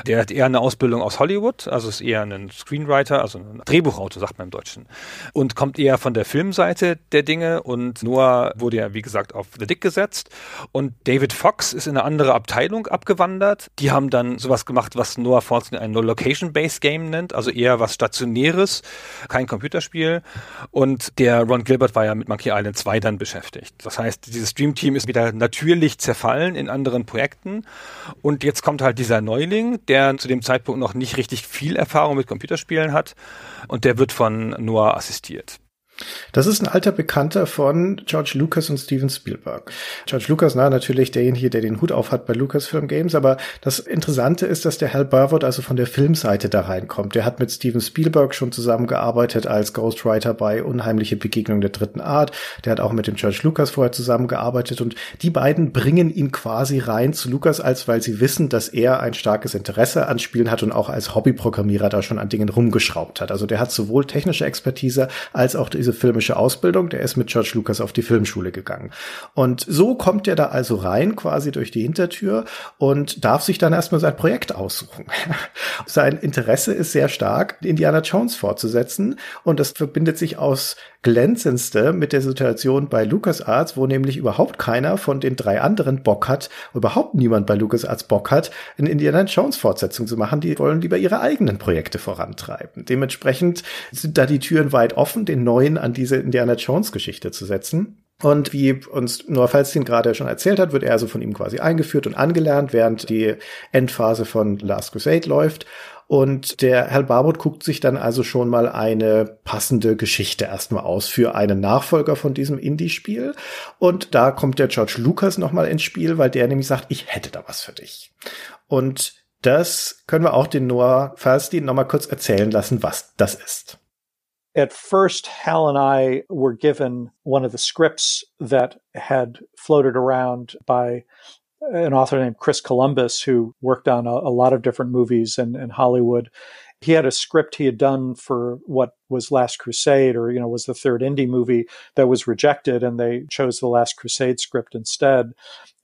Der hat eher eine Ausbildung aus Hollywood, also ist eher ein Screenwriter, also ein Drehbuchautor, sagt man im Deutschen. Und kommt eher von der Filmseite der Dinge und Noah wurde ja, wie gesagt, auf The Dick gesetzt. Und David Fox ist in eine andere Abteilung abgewandert. Die haben dann sowas gemacht, was Noah Fortune ein No-Location-Based Game nennt, also eher was Stationäres, kein Computerspiel. Und der Ron Gilbert war ja mit Monkey Island 2 dann beschäftigt. Das heißt, dieses Stream-Team ist wieder natürlich zerfallen in anderen Projekten. Und jetzt kommt halt dieser Neuling, der zu dem Zeitpunkt noch nicht richtig viel Erfahrung mit Computerspielen hat. Und der wird von Noah assistiert. Das ist ein alter Bekannter von George Lucas und Steven Spielberg. George Lucas, na, natürlich derjenige, der den Hut auf hat bei Lucasfilm Games, aber das Interessante ist, dass der Hal Burwood also von der Filmseite da reinkommt. Der hat mit Steven Spielberg schon zusammengearbeitet als Ghostwriter bei Unheimliche Begegnung der dritten Art. Der hat auch mit dem George Lucas vorher zusammengearbeitet und die beiden bringen ihn quasi rein zu Lucas, als weil sie wissen, dass er ein starkes Interesse an Spielen hat und auch als Hobbyprogrammierer da schon an Dingen rumgeschraubt hat. Also der hat sowohl technische Expertise als auch diese filmische Ausbildung, der ist mit George Lucas auf die Filmschule gegangen. Und so kommt er da also rein, quasi durch die Hintertür und darf sich dann erstmal sein Projekt aussuchen. (laughs) sein Interesse ist sehr stark, Indiana Jones fortzusetzen und das verbindet sich aus glänzendste mit der Situation bei LucasArts, wo nämlich überhaupt keiner von den drei anderen Bock hat, überhaupt niemand bei LucasArts Bock hat, eine Indiana Jones Fortsetzung zu machen. Die wollen lieber ihre eigenen Projekte vorantreiben. Dementsprechend sind da die Türen weit offen, den neuen an diese Indiana Jones Geschichte zu setzen. Und wie uns Noah Falstein gerade schon erzählt hat, wird er also von ihm quasi eingeführt und angelernt, während die Endphase von Last Crusade läuft. Und der Herr Barwood guckt sich dann also schon mal eine passende Geschichte erstmal aus für einen Nachfolger von diesem Indie-Spiel. Und da kommt der George Lucas nochmal ins Spiel, weil der nämlich sagt, ich hätte da was für dich. Und das können wir auch den Noah Falstein nochmal kurz erzählen lassen, was das ist. At first, Hal and I were given one of the scripts that had floated around by an author named Chris Columbus, who worked on a, a lot of different movies in, in Hollywood. He had a script he had done for what was Last Crusade, or you know, was the third indie movie that was rejected, and they chose the Last Crusade script instead.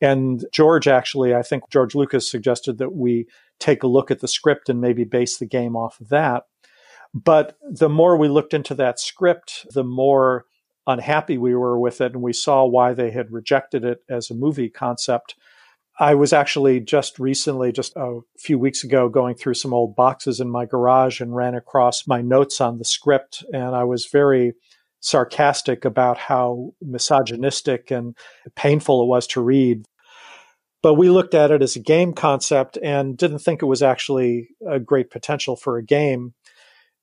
And George actually, I think George Lucas suggested that we take a look at the script and maybe base the game off of that. But the more we looked into that script, the more unhappy we were with it, and we saw why they had rejected it as a movie concept. I was actually just recently, just a few weeks ago, going through some old boxes in my garage and ran across my notes on the script. And I was very sarcastic about how misogynistic and painful it was to read. But we looked at it as a game concept and didn't think it was actually a great potential for a game.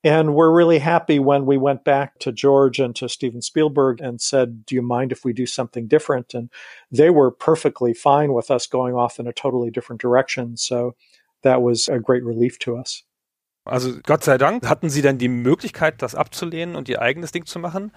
And we're really happy when we went back to George and to Steven Spielberg and said, Do you mind if we do something different? And they were perfectly fine with us going off in a totally different direction. So that was a great relief to us. Also Gott sei Dank hatten sie dann die Möglichkeit, das abzulehnen und ihr eigenes Ding zu machen.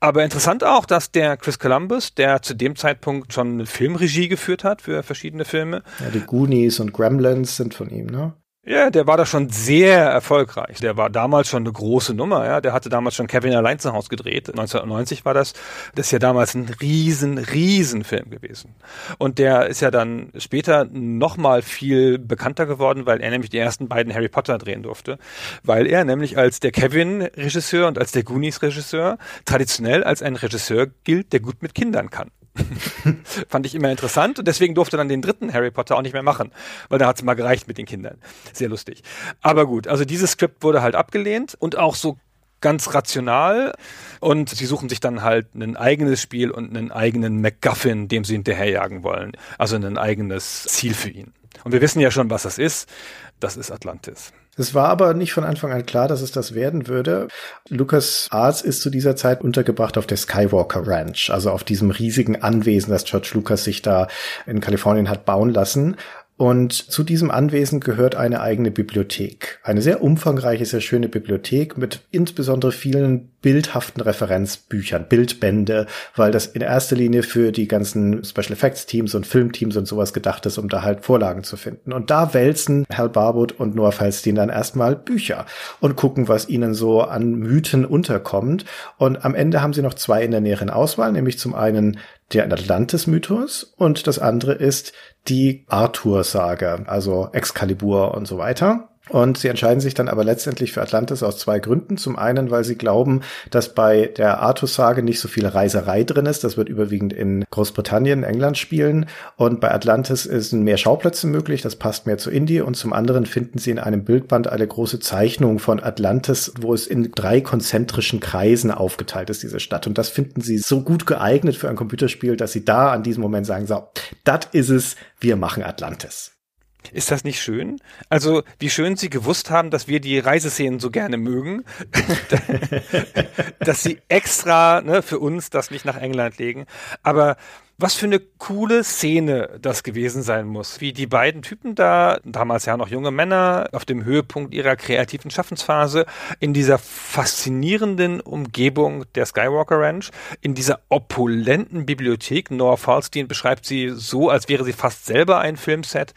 Aber interessant auch, dass der Chris Columbus, der zu dem Zeitpunkt schon eine Filmregie geführt hat für verschiedene Filme. Ja, die Goonies und Gremlins sind von ihm, ne? Ja, der war da schon sehr erfolgreich. Der war damals schon eine große Nummer. Ja, der hatte damals schon Kevin allein zu Hause gedreht. 1990 war das. Das ist ja damals ein riesen, riesen Film gewesen. Und der ist ja dann später noch mal viel bekannter geworden, weil er nämlich die ersten beiden Harry Potter drehen durfte, weil er nämlich als der Kevin Regisseur und als der Goonies Regisseur traditionell als ein Regisseur gilt, der gut mit Kindern kann. (laughs) Fand ich immer interessant und deswegen durfte dann den dritten Harry Potter auch nicht mehr machen, weil da hat es mal gereicht mit den Kindern. Sehr lustig. Aber gut, also dieses Skript wurde halt abgelehnt und auch so ganz rational und sie suchen sich dann halt ein eigenes Spiel und einen eigenen MacGuffin, dem sie hinterherjagen wollen. Also ein eigenes Ziel für ihn. Und wir wissen ja schon, was das ist. Das ist Atlantis. Es war aber nicht von Anfang an klar, dass es das werden würde. Lucas Arts ist zu dieser Zeit untergebracht auf der Skywalker Ranch, also auf diesem riesigen Anwesen, das George Lucas sich da in Kalifornien hat bauen lassen. Und zu diesem Anwesen gehört eine eigene Bibliothek. Eine sehr umfangreiche, sehr schöne Bibliothek mit insbesondere vielen bildhaften Referenzbüchern, Bildbände, weil das in erster Linie für die ganzen Special Effects Teams und Filmteams und sowas gedacht ist, um da halt Vorlagen zu finden. Und da wälzen Hal Barwood und Noah Falstein dann erstmal Bücher und gucken, was ihnen so an Mythen unterkommt. Und am Ende haben sie noch zwei in der näheren Auswahl, nämlich zum einen der Atlantis-Mythos und das andere ist die Arthur-Sage, also Excalibur und so weiter. Und sie entscheiden sich dann aber letztendlich für Atlantis aus zwei Gründen. Zum einen, weil sie glauben, dass bei der Artus-Sage nicht so viel Reiserei drin ist. Das wird überwiegend in Großbritannien, England spielen. Und bei Atlantis sind mehr Schauplätze möglich. Das passt mehr zu Indie. Und zum anderen finden sie in einem Bildband eine große Zeichnung von Atlantis, wo es in drei konzentrischen Kreisen aufgeteilt ist, diese Stadt. Und das finden sie so gut geeignet für ein Computerspiel, dass sie da an diesem Moment sagen, so, das ist es, wir machen Atlantis. Ist das nicht schön? Also, wie schön Sie gewusst haben, dass wir die Reiseszenen so gerne mögen, (laughs) dass Sie extra ne, für uns das nicht nach England legen. Aber was für eine coole Szene das gewesen sein muss. Wie die beiden Typen da, damals ja noch junge Männer, auf dem Höhepunkt ihrer kreativen Schaffensphase, in dieser faszinierenden Umgebung der Skywalker Ranch, in dieser opulenten Bibliothek. Noah Falstein beschreibt sie so, als wäre sie fast selber ein Filmset.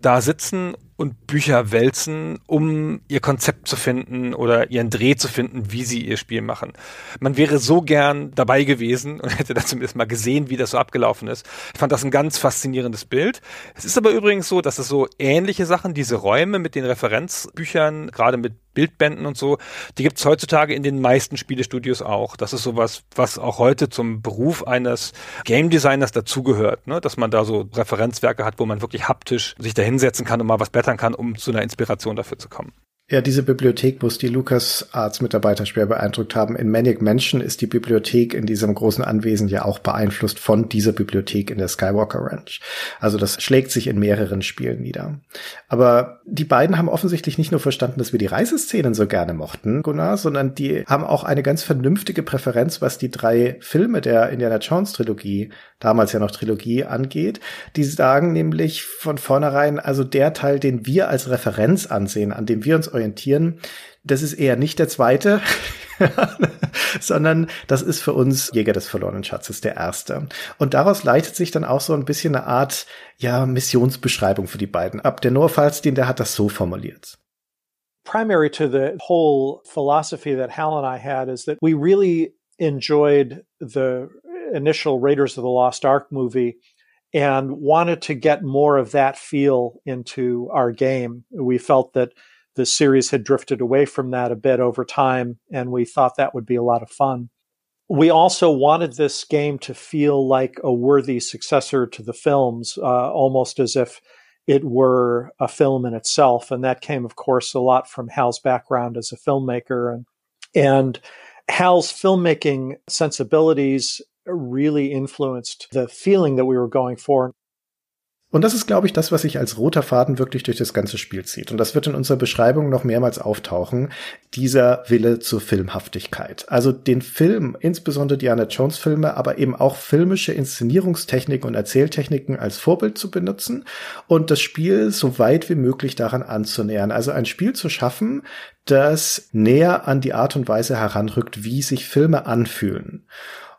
Da sitzen und Bücher wälzen, um ihr Konzept zu finden oder ihren Dreh zu finden, wie sie ihr Spiel machen. Man wäre so gern dabei gewesen und (laughs) hätte da zumindest mal gesehen, wie das so abgelaufen ist. Ich fand das ein ganz faszinierendes Bild. Es ist aber übrigens so, dass es so ähnliche Sachen, diese Räume mit den Referenzbüchern, gerade mit Bildbänden und so, die gibt es heutzutage in den meisten Spielestudios auch. Das ist sowas, was auch heute zum Beruf eines Game Designers dazugehört, ne? dass man da so Referenzwerke hat, wo man wirklich haptisch sich da hinsetzen kann und mal was blättern kann, um zu einer Inspiration dafür zu kommen. Ja, diese Bibliothek muss die LucasArts-Mitarbeiter schwer beeindruckt haben. In Manic Mansion ist die Bibliothek in diesem großen Anwesen ja auch beeinflusst von dieser Bibliothek in der Skywalker Ranch. Also das schlägt sich in mehreren Spielen nieder. Aber die beiden haben offensichtlich nicht nur verstanden, dass wir die Reiseszenen so gerne mochten, Gunnar, sondern die haben auch eine ganz vernünftige Präferenz, was die drei Filme der Indiana Jones Trilogie, damals ja noch Trilogie, angeht. Die sagen nämlich von vornherein, also der Teil, den wir als Referenz ansehen, an dem wir uns orientieren, das ist eher nicht der zweite, (laughs) sondern das ist für uns Jäger des verlorenen Schatzes der erste. Und daraus leitet sich dann auch so ein bisschen eine Art, ja, Missionsbeschreibung für die beiden ab. Der Noah Falstein, der hat das so formuliert. Primary to the whole philosophy that Hal and I had is that we really enjoyed the initial Raiders of the Lost Ark movie and wanted to get more of that feel into our game. We felt that the series had drifted away from that a bit over time, and we thought that would be a lot of fun. We also wanted this game to feel like a worthy successor to the films, uh, almost as if it were a film in itself. And that came, of course, a lot from Hal's background as a filmmaker and, and Hal's filmmaking sensibilities really influenced the feeling that we were going for. Und das ist, glaube ich, das, was sich als roter Faden wirklich durch das ganze Spiel zieht. Und das wird in unserer Beschreibung noch mehrmals auftauchen. Dieser Wille zur Filmhaftigkeit. Also den Film, insbesondere Diana Jones Filme, aber eben auch filmische Inszenierungstechniken und Erzähltechniken als Vorbild zu benutzen und das Spiel so weit wie möglich daran anzunähern. Also ein Spiel zu schaffen, das näher an die Art und Weise heranrückt, wie sich Filme anfühlen.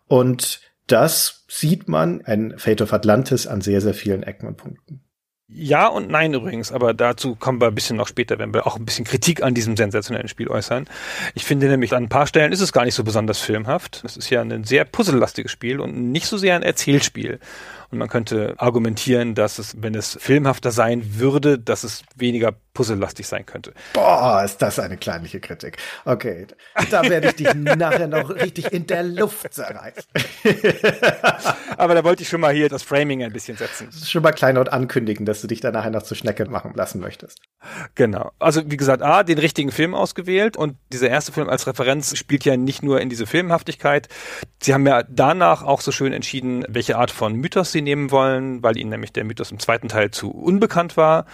Und das sieht man ein Fate of Atlantis an sehr, sehr vielen Ecken und Punkten. Ja und nein übrigens, aber dazu kommen wir ein bisschen noch später, wenn wir auch ein bisschen Kritik an diesem sensationellen Spiel äußern. Ich finde nämlich, an ein paar Stellen ist es gar nicht so besonders filmhaft. Es ist ja ein sehr puzzellastiges Spiel und nicht so sehr ein Erzählspiel. Und man könnte argumentieren, dass es, wenn es filmhafter sein würde, dass es weniger puzzellastig sein könnte. Boah, ist das eine kleinliche Kritik. Okay, da werde ich dich (laughs) nachher noch richtig in der Luft zerreißen. (laughs) Aber da wollte ich schon mal hier das Framing ein bisschen setzen. Schon mal klein und ankündigen, dass du dich da nachher noch zur Schnecke machen lassen möchtest. Genau. Also wie gesagt, A, den richtigen Film ausgewählt und dieser erste Film als Referenz spielt ja nicht nur in diese Filmhaftigkeit. Sie haben ja danach auch so schön entschieden, welche Art von Mythos sie nehmen wollen, weil ihnen nämlich der Mythos im zweiten Teil zu unbekannt war.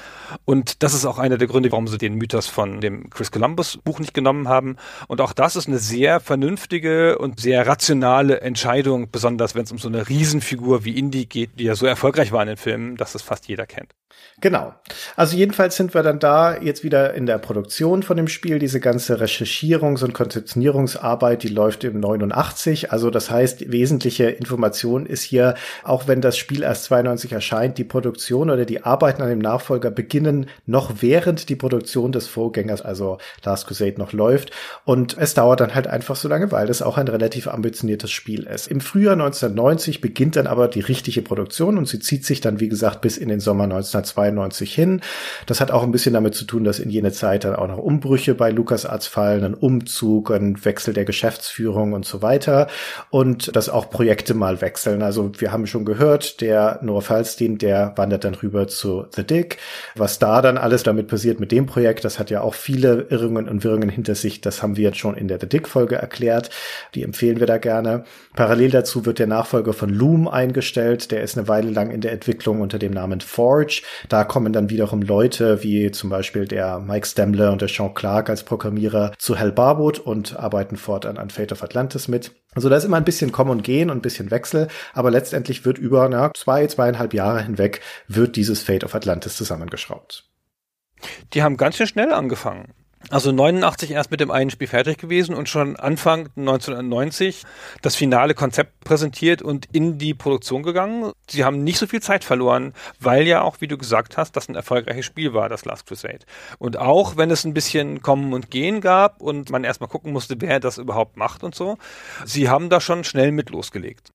Und das ist auch einer der Gründe, warum sie den Mythos von dem Chris Columbus Buch nicht genommen haben. Und auch das ist eine sehr vernünftige und sehr rationale Entscheidung, besonders wenn es um so eine Riesenfigur wie Indy geht, die ja so erfolgreich war in den Filmen, dass das fast jeder kennt. Genau. Also jedenfalls sind wir dann da jetzt wieder in der Produktion von dem Spiel. Diese ganze Recherchierungs- und Konzeptionierungsarbeit, die läuft im 89. Also das heißt, wesentliche Information ist hier, auch wenn das Spiel erst 92 erscheint, die Produktion oder die Arbeiten an dem Nachfolger beginnen noch während die Produktion des Vorgängers, also Last Crusade, noch läuft. Und es dauert dann halt einfach so lange, weil das auch ein relativ ambitioniertes Spiel ist. Im Frühjahr 1990 beginnt dann aber die richtige Produktion und sie zieht sich dann, wie gesagt, bis in den Sommer 1992 hin. Das hat auch ein bisschen damit zu tun, dass in jene Zeit dann auch noch Umbrüche bei LucasArts fallen, ein Umzug, ein Wechsel der Geschäftsführung und so weiter und dass auch Projekte mal wechseln. Also wir haben schon gehört, der Noah Falstein, der wandert dann rüber zu The Dick. Was da dann alles damit passiert mit dem Projekt, das hat ja auch viele Irrungen und Wirrungen hinter sich. Das haben wir jetzt schon in der The Dick Folge erklärt. Die empfehlen wir da gerne. Parallel dazu wird der Nachfolger von Loom eingestellt. Der ist eine Weile lang in der Entwicklung unter dem Namen Forge. Da kommen dann wiederum Leute wie zum Beispiel der Mike Stemler und der Sean Clark als Programmierer zu Hell Barwood und arbeiten fortan an Fate of Atlantis mit. Also da ist immer ein bisschen Kommen und Gehen und ein bisschen Wechsel, aber letztendlich wird über na, zwei, zweieinhalb Jahre hinweg wird dieses Fate of Atlantis zusammengeschraubt. Die haben ganz schön schnell angefangen. Also 89 erst mit dem einen Spiel fertig gewesen und schon Anfang 1990 das finale Konzept präsentiert und in die Produktion gegangen. Sie haben nicht so viel Zeit verloren, weil ja auch, wie du gesagt hast, das ein erfolgreiches Spiel war, das Last Crusade. Und auch wenn es ein bisschen Kommen und Gehen gab und man erstmal gucken musste, wer das überhaupt macht und so, sie haben da schon schnell mit losgelegt.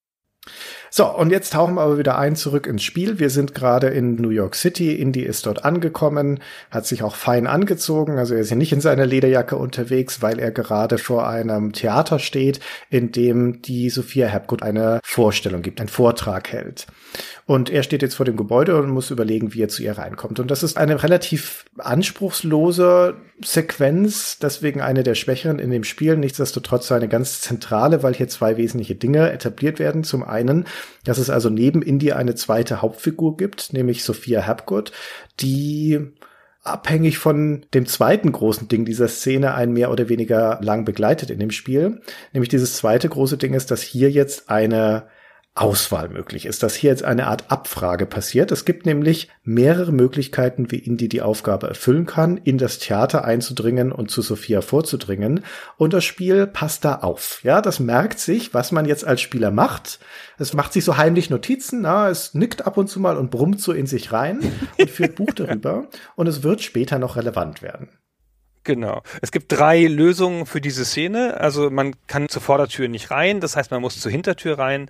So, und jetzt tauchen wir aber wieder ein zurück ins Spiel. Wir sind gerade in New York City. Indy ist dort angekommen, hat sich auch fein angezogen. Also er ist hier nicht in seiner Lederjacke unterwegs, weil er gerade vor einem Theater steht, in dem die Sophia Hapgood eine Vorstellung gibt, einen Vortrag hält. Und er steht jetzt vor dem Gebäude und muss überlegen, wie er zu ihr reinkommt. Und das ist eine relativ anspruchslose Sequenz, deswegen eine der schwächeren in dem Spiel. Nichtsdestotrotz eine ganz zentrale, weil hier zwei wesentliche Dinge etabliert werden. Zum einen, dass es also neben Indy eine zweite Hauptfigur gibt, nämlich Sophia Hapgood, die abhängig von dem zweiten großen Ding dieser Szene ein mehr oder weniger lang begleitet in dem Spiel. Nämlich dieses zweite große Ding ist, dass hier jetzt eine Auswahl möglich ist, dass hier jetzt eine Art Abfrage passiert. Es gibt nämlich mehrere Möglichkeiten, wie Indy die Aufgabe erfüllen kann, in das Theater einzudringen und zu Sophia vorzudringen. Und das Spiel passt da auf. Ja, das merkt sich, was man jetzt als Spieler macht. Es macht sich so heimlich Notizen, na, es nickt ab und zu mal und brummt so in sich rein und führt Buch (laughs) darüber. Und es wird später noch relevant werden. Genau. Es gibt drei Lösungen für diese Szene. Also man kann zur Vordertür nicht rein, das heißt, man muss zur Hintertür rein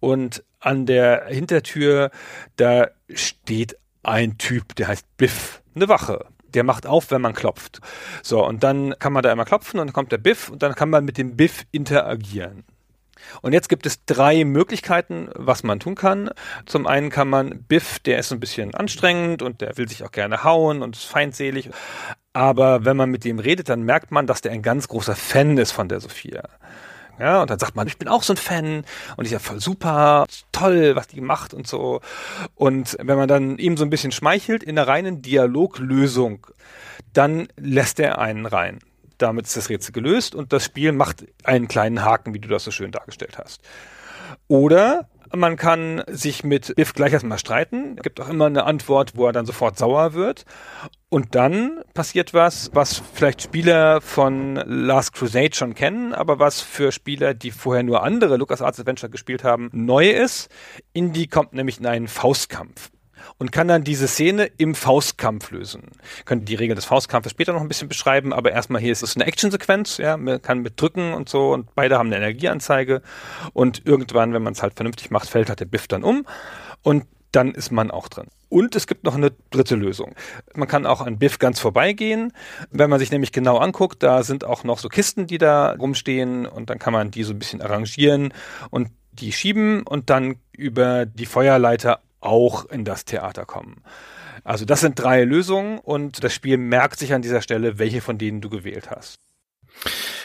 und an der Hintertür, da steht ein Typ, der heißt Biff, eine Wache. Der macht auf, wenn man klopft. So, und dann kann man da immer klopfen und dann kommt der Biff und dann kann man mit dem Biff interagieren. Und jetzt gibt es drei Möglichkeiten, was man tun kann. Zum einen kann man Biff, der ist ein bisschen anstrengend und der will sich auch gerne hauen und ist feinselig. Aber wenn man mit dem redet, dann merkt man, dass der ein ganz großer Fan ist von der Sophia. Ja, und dann sagt man, ich bin auch so ein Fan und ich ja voll super, toll, was die macht und so. Und wenn man dann ihm so ein bisschen schmeichelt in einer reinen Dialoglösung, dann lässt er einen rein. Damit ist das Rätsel gelöst und das Spiel macht einen kleinen Haken, wie du das so schön dargestellt hast. Oder man kann sich mit Biff gleich erstmal streiten. Es gibt auch immer eine Antwort, wo er dann sofort sauer wird. Und dann passiert was, was vielleicht Spieler von Last Crusade schon kennen, aber was für Spieler, die vorher nur andere LucasArts Adventure gespielt haben, neu ist. Indy kommt nämlich in einen Faustkampf und kann dann diese Szene im Faustkampf lösen. Könnte die Regel des Faustkampfes später noch ein bisschen beschreiben, aber erstmal hier ist es eine Actionsequenz, ja, man kann mit drücken und so und beide haben eine Energieanzeige und irgendwann, wenn man es halt vernünftig macht, fällt halt der Biff dann um und dann ist man auch drin. Und es gibt noch eine dritte Lösung. Man kann auch an Biff ganz vorbeigehen. Wenn man sich nämlich genau anguckt, da sind auch noch so Kisten, die da rumstehen und dann kann man die so ein bisschen arrangieren und die schieben und dann über die Feuerleiter auch in das Theater kommen. Also das sind drei Lösungen und das Spiel merkt sich an dieser Stelle, welche von denen du gewählt hast.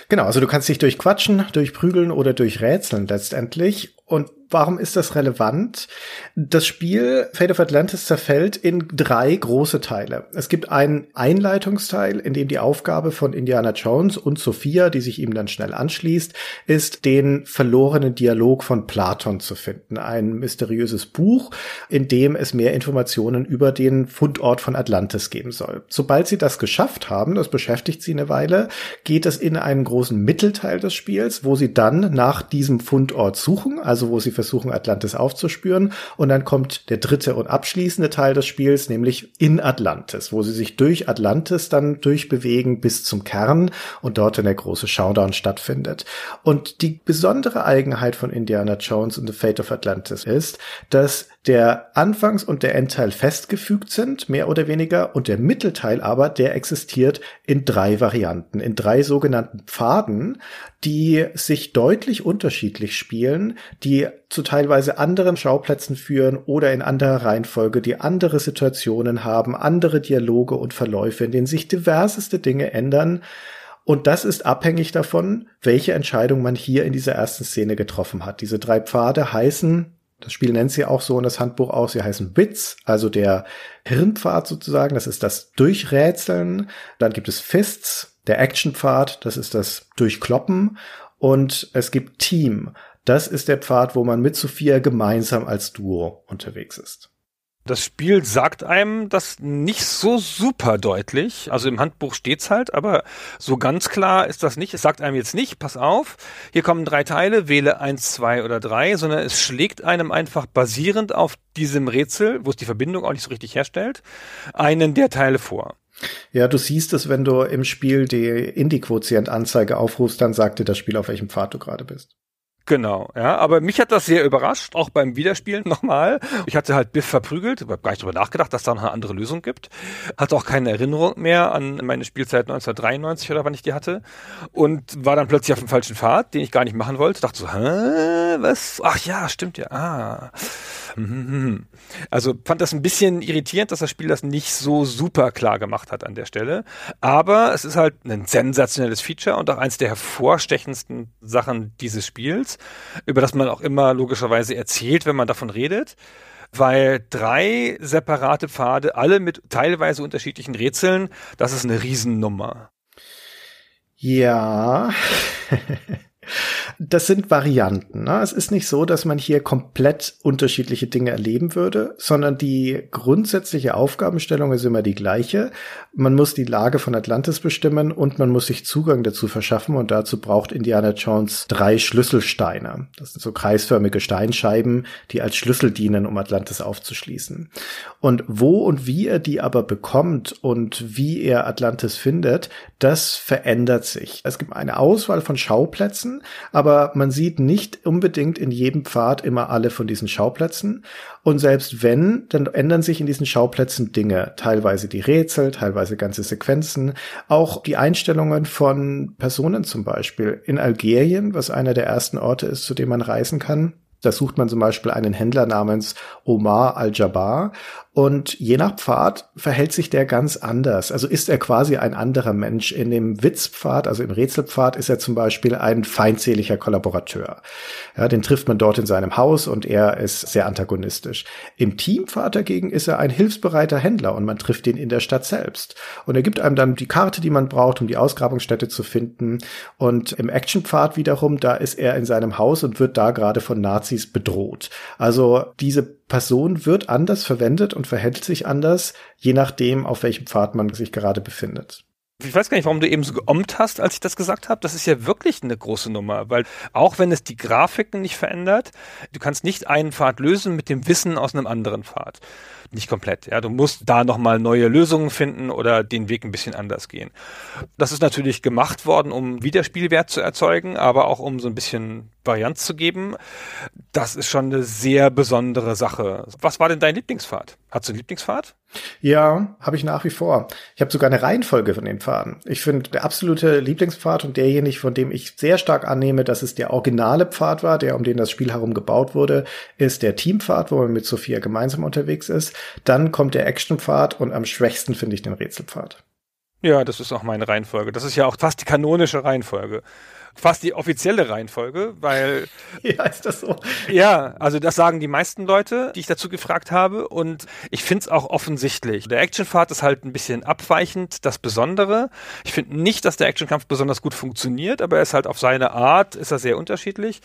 Genau, also du kannst dich durchquatschen, durchprügeln oder durchrätseln letztendlich. Und Warum ist das relevant? Das Spiel Fate of Atlantis zerfällt in drei große Teile. Es gibt einen Einleitungsteil, in dem die Aufgabe von Indiana Jones und Sophia, die sich ihm dann schnell anschließt, ist, den verlorenen Dialog von Platon zu finden. Ein mysteriöses Buch, in dem es mehr Informationen über den Fundort von Atlantis geben soll. Sobald sie das geschafft haben, das beschäftigt sie eine Weile, geht es in einen großen Mittelteil des Spiels, wo sie dann nach diesem Fundort suchen, also wo sie versuchen, Atlantis aufzuspüren. Und dann kommt der dritte und abschließende Teil des Spiels, nämlich in Atlantis, wo sie sich durch Atlantis dann durchbewegen bis zum Kern und dort in der große Showdown stattfindet. Und die besondere Eigenheit von Indiana Jones und The Fate of Atlantis ist, dass der Anfangs- und der Endteil festgefügt sind, mehr oder weniger, und der Mittelteil aber, der existiert in drei Varianten, in drei sogenannten Pfaden, die sich deutlich unterschiedlich spielen, die zu teilweise anderen Schauplätzen führen oder in anderer Reihenfolge, die andere Situationen haben, andere Dialoge und Verläufe, in denen sich diverseste Dinge ändern. Und das ist abhängig davon, welche Entscheidung man hier in dieser ersten Szene getroffen hat. Diese drei Pfade heißen das Spiel nennt sie auch so in das Handbuch auch. Sie heißen Bits, also der Hirnpfad sozusagen. Das ist das Durchrätseln. Dann gibt es Fists, der Actionpfad. Das ist das Durchkloppen. Und es gibt Team. Das ist der Pfad, wo man mit Sophia gemeinsam als Duo unterwegs ist. Das Spiel sagt einem das nicht so super deutlich. Also im Handbuch steht's halt, aber so ganz klar ist das nicht. Es sagt einem jetzt nicht, pass auf, hier kommen drei Teile, wähle eins, zwei oder drei, sondern es schlägt einem einfach basierend auf diesem Rätsel, wo es die Verbindung auch nicht so richtig herstellt, einen der Teile vor. Ja, du siehst es, wenn du im Spiel die Indie-Quotient-Anzeige aufrufst, dann sagt dir das Spiel, auf welchem Pfad du gerade bist. Genau, ja, aber mich hat das sehr überrascht, auch beim Wiederspielen (laughs) nochmal. Ich hatte halt Biff verprügelt, habe gar nicht drüber nachgedacht, dass da noch eine andere Lösung gibt. Hatte auch keine Erinnerung mehr an meine Spielzeit 1993 oder wann ich die hatte und war dann plötzlich auf dem falschen Pfad, den ich gar nicht machen wollte. Dachte so, hä, was? Ach ja, stimmt ja. Ah. (laughs) Also fand das ein bisschen irritierend, dass das Spiel das nicht so super klar gemacht hat an der Stelle. Aber es ist halt ein sensationelles Feature und auch eins der hervorstechendsten Sachen dieses Spiels über das man auch immer logischerweise erzählt, wenn man davon redet weil drei separate Pfade, alle mit teilweise unterschiedlichen Rätseln, das ist eine Riesennummer. Ja. (laughs) Das sind Varianten. Ne? Es ist nicht so, dass man hier komplett unterschiedliche Dinge erleben würde, sondern die grundsätzliche Aufgabenstellung ist immer die gleiche. Man muss die Lage von Atlantis bestimmen und man muss sich Zugang dazu verschaffen und dazu braucht Indiana Jones drei Schlüsselsteine. Das sind so kreisförmige Steinscheiben, die als Schlüssel dienen, um Atlantis aufzuschließen. Und wo und wie er die aber bekommt und wie er Atlantis findet, das verändert sich. Es gibt eine Auswahl von Schauplätzen, aber man sieht nicht unbedingt in jedem Pfad immer alle von diesen Schauplätzen. Und selbst wenn, dann ändern sich in diesen Schauplätzen Dinge. Teilweise die Rätsel, teilweise ganze Sequenzen. Auch die Einstellungen von Personen zum Beispiel. In Algerien, was einer der ersten Orte ist, zu dem man reisen kann, da sucht man zum Beispiel einen Händler namens Omar Al-Jabbar und je nach Pfad verhält sich der ganz anders. Also ist er quasi ein anderer Mensch. In dem Witzpfad, also im Rätselpfad, ist er zum Beispiel ein feindseliger Kollaborateur. Ja, den trifft man dort in seinem Haus und er ist sehr antagonistisch. Im Teampfad dagegen ist er ein hilfsbereiter Händler und man trifft ihn in der Stadt selbst. Und er gibt einem dann die Karte, die man braucht, um die Ausgrabungsstätte zu finden. Und im Actionpfad wiederum, da ist er in seinem Haus und wird da gerade von Nazis bedroht. Also diese Person wird anders verwendet und verhält sich anders, je nachdem, auf welchem Pfad man sich gerade befindet. Ich weiß gar nicht, warum du eben so geommt hast, als ich das gesagt habe. Das ist ja wirklich eine große Nummer, weil auch wenn es die Grafiken nicht verändert, du kannst nicht einen Pfad lösen mit dem Wissen aus einem anderen Pfad nicht komplett. Ja, du musst da nochmal neue Lösungen finden oder den Weg ein bisschen anders gehen. Das ist natürlich gemacht worden, um Wiederspielwert zu erzeugen, aber auch um so ein bisschen Varianz zu geben. Das ist schon eine sehr besondere Sache. Was war denn dein Lieblingspfad? Hast du einen Lieblingspfad? Ja, habe ich nach wie vor. Ich habe sogar eine Reihenfolge von den Pfaden. Ich finde, der absolute Lieblingspfad und derjenige, von dem ich sehr stark annehme, dass es der originale Pfad war, der um den das Spiel herum gebaut wurde, ist der Teampfad, wo man mit Sophia gemeinsam unterwegs ist. Dann kommt der Actionpfad und am schwächsten finde ich den Rätselpfad. Ja, das ist auch meine Reihenfolge. Das ist ja auch fast die kanonische Reihenfolge fast die offizielle Reihenfolge, weil. (laughs) Ja, ist das so? Ja, also das sagen die meisten Leute, die ich dazu gefragt habe. Und ich finde es auch offensichtlich. Der Actionpfad ist halt ein bisschen abweichend, das Besondere. Ich finde nicht, dass der Actionkampf besonders gut funktioniert, aber er ist halt auf seine Art, ist er sehr unterschiedlich.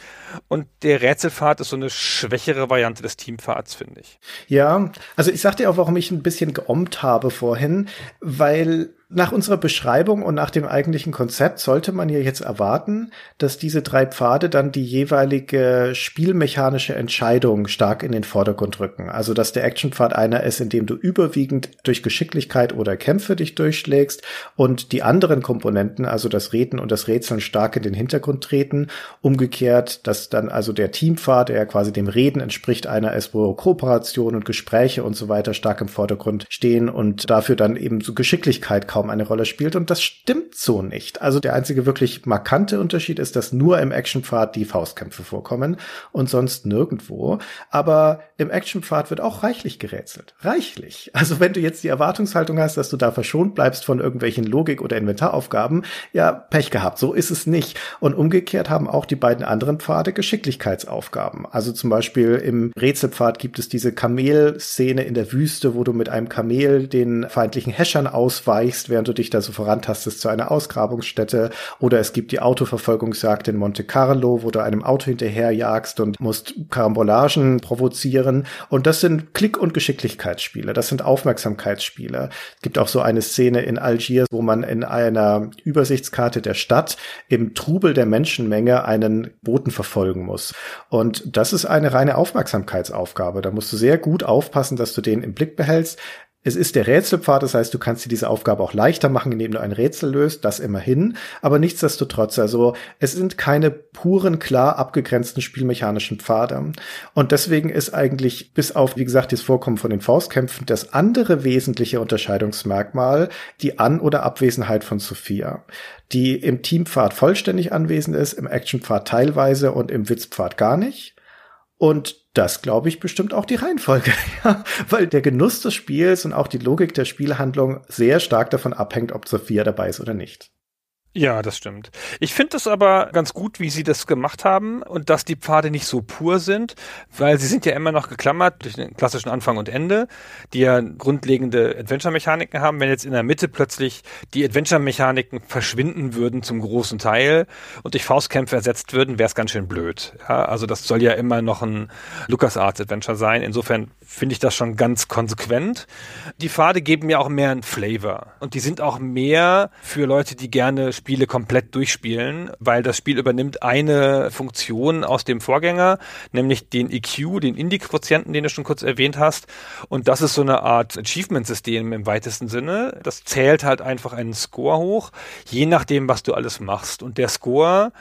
Und der Rätselpfad ist so eine schwächere Variante des Teampfads, finde ich. Ja, also ich sagte auch, warum ich ein bisschen geommt habe vorhin, weil nach unserer Beschreibung und nach dem eigentlichen Konzept sollte man ja jetzt erwarten, dass diese drei Pfade dann die jeweilige spielmechanische Entscheidung stark in den Vordergrund rücken. Also, dass der Actionpfad einer ist, in dem du überwiegend durch Geschicklichkeit oder Kämpfe dich durchschlägst und die anderen Komponenten, also das Reden und das Rätseln stark in den Hintergrund treten. Umgekehrt, dass dann also der Teampfad, der ja quasi dem Reden entspricht, einer ist, wo Kooperation und Gespräche und so weiter stark im Vordergrund stehen und dafür dann eben so Geschicklichkeit kaum eine Rolle spielt. Und das stimmt so nicht. Also der einzige wirklich markante Unterschied ist, dass nur im Actionpfad die Faustkämpfe vorkommen und sonst nirgendwo. Aber im Actionpfad wird auch reichlich gerätselt. Reichlich. Also wenn du jetzt die Erwartungshaltung hast, dass du da verschont bleibst von irgendwelchen Logik- oder Inventaraufgaben, ja, Pech gehabt. So ist es nicht. Und umgekehrt haben auch die beiden anderen Pfade Geschicklichkeitsaufgaben. Also zum Beispiel im Rätselpfad gibt es diese Kamelszene in der Wüste, wo du mit einem Kamel den feindlichen Häschern ausweichst, während du dich da so vorantastest zu einer Ausgrabungsstätte. Oder es gibt die Autoverfolgungsjagd in Monte Carlo, wo du einem Auto hinterherjagst und musst Karambolagen provozieren. Und das sind Klick- und Geschicklichkeitsspiele. Das sind Aufmerksamkeitsspiele. Es gibt auch so eine Szene in Algiers, wo man in einer Übersichtskarte der Stadt im Trubel der Menschenmenge einen Boten verfolgen muss. Und das ist eine reine Aufmerksamkeitsaufgabe. Da musst du sehr gut aufpassen, dass du den im Blick behältst. Es ist der Rätselpfad, das heißt, du kannst dir diese Aufgabe auch leichter machen, indem du ein Rätsel löst, das immerhin. Aber nichtsdestotrotz, also es sind keine puren, klar abgegrenzten spielmechanischen Pfade. Und deswegen ist eigentlich, bis auf, wie gesagt, das Vorkommen von den Faustkämpfen, das andere wesentliche Unterscheidungsmerkmal die An- oder Abwesenheit von Sophia, die im Teampfad vollständig anwesend ist, im Actionpfad teilweise und im Witzpfad gar nicht. Und das glaube ich bestimmt auch die Reihenfolge, (laughs) ja, weil der Genuss des Spiels und auch die Logik der Spielhandlung sehr stark davon abhängt, ob Sophia dabei ist oder nicht. Ja, das stimmt. Ich finde es aber ganz gut, wie sie das gemacht haben und dass die Pfade nicht so pur sind, weil sie sind ja immer noch geklammert durch den klassischen Anfang und Ende, die ja grundlegende Adventure-Mechaniken haben. Wenn jetzt in der Mitte plötzlich die Adventure-Mechaniken verschwinden würden zum großen Teil und durch Faustkämpfe ersetzt würden, wäre es ganz schön blöd. Ja, also das soll ja immer noch ein LucasArts-Adventure sein. Insofern finde ich das schon ganz konsequent. Die Pfade geben mir auch mehr einen Flavor und die sind auch mehr für Leute, die gerne Spiele komplett durchspielen, weil das Spiel übernimmt eine Funktion aus dem Vorgänger, nämlich den EQ, den Indie-Quotienten, den du schon kurz erwähnt hast. Und das ist so eine Art Achievement-System im weitesten Sinne. Das zählt halt einfach einen Score hoch, je nachdem, was du alles machst. Und der Score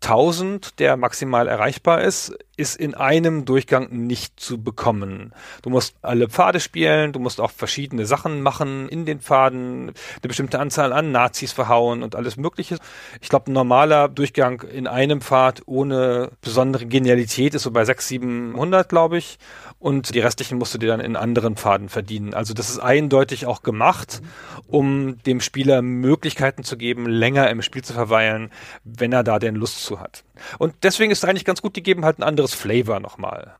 1000, der maximal erreichbar ist, ist in einem Durchgang nicht zu bekommen. Du musst alle Pfade spielen, du musst auch verschiedene Sachen machen in den Pfaden, eine bestimmte Anzahl an Nazis verhauen und alles Mögliche. Ich glaube, ein normaler Durchgang in einem Pfad ohne besondere Genialität ist so bei 600, 700, glaube ich. Und die restlichen musst du dir dann in anderen Pfaden verdienen. Also das ist eindeutig auch gemacht, um dem Spieler Möglichkeiten zu geben, länger im Spiel zu verweilen, wenn er da denn Lust zu hat. Und deswegen ist es eigentlich ganz gut, die geben halt ein anderes Flavor nochmal.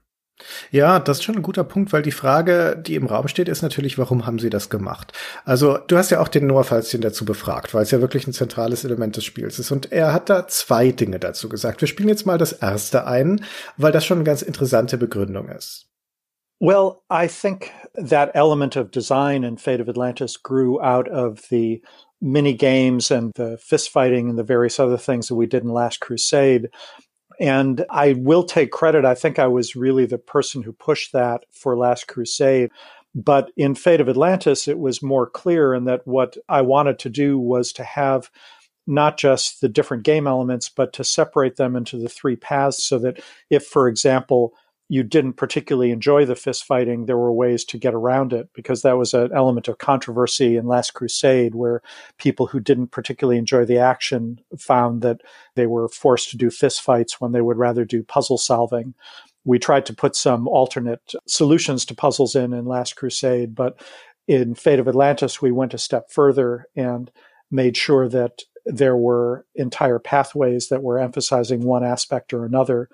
Ja, das ist schon ein guter Punkt, weil die Frage, die im Raum steht, ist natürlich, warum haben sie das gemacht? Also, du hast ja auch den Noah Falzchen dazu befragt, weil es ja wirklich ein zentrales Element des Spiels ist. Und er hat da zwei Dinge dazu gesagt. Wir spielen jetzt mal das erste ein, weil das schon eine ganz interessante Begründung ist. Well, I think that element of design in Fate of Atlantis grew out of the mini games and the fist fighting and the various other things that we did in Last Crusade. And I will take credit. I think I was really the person who pushed that for Last Crusade. But in Fate of Atlantis, it was more clear in that what I wanted to do was to have not just the different game elements, but to separate them into the three paths so that if, for example, you didn't particularly enjoy the fist fighting, there were ways to get around it because that was an element of controversy in Last Crusade where people who didn't particularly enjoy the action found that they were forced to do fist fights when they would rather do puzzle solving. We tried to put some alternate solutions to puzzles in in Last Crusade, but in Fate of Atlantis, we went a step further and made sure that there were entire pathways that were emphasizing one aspect or another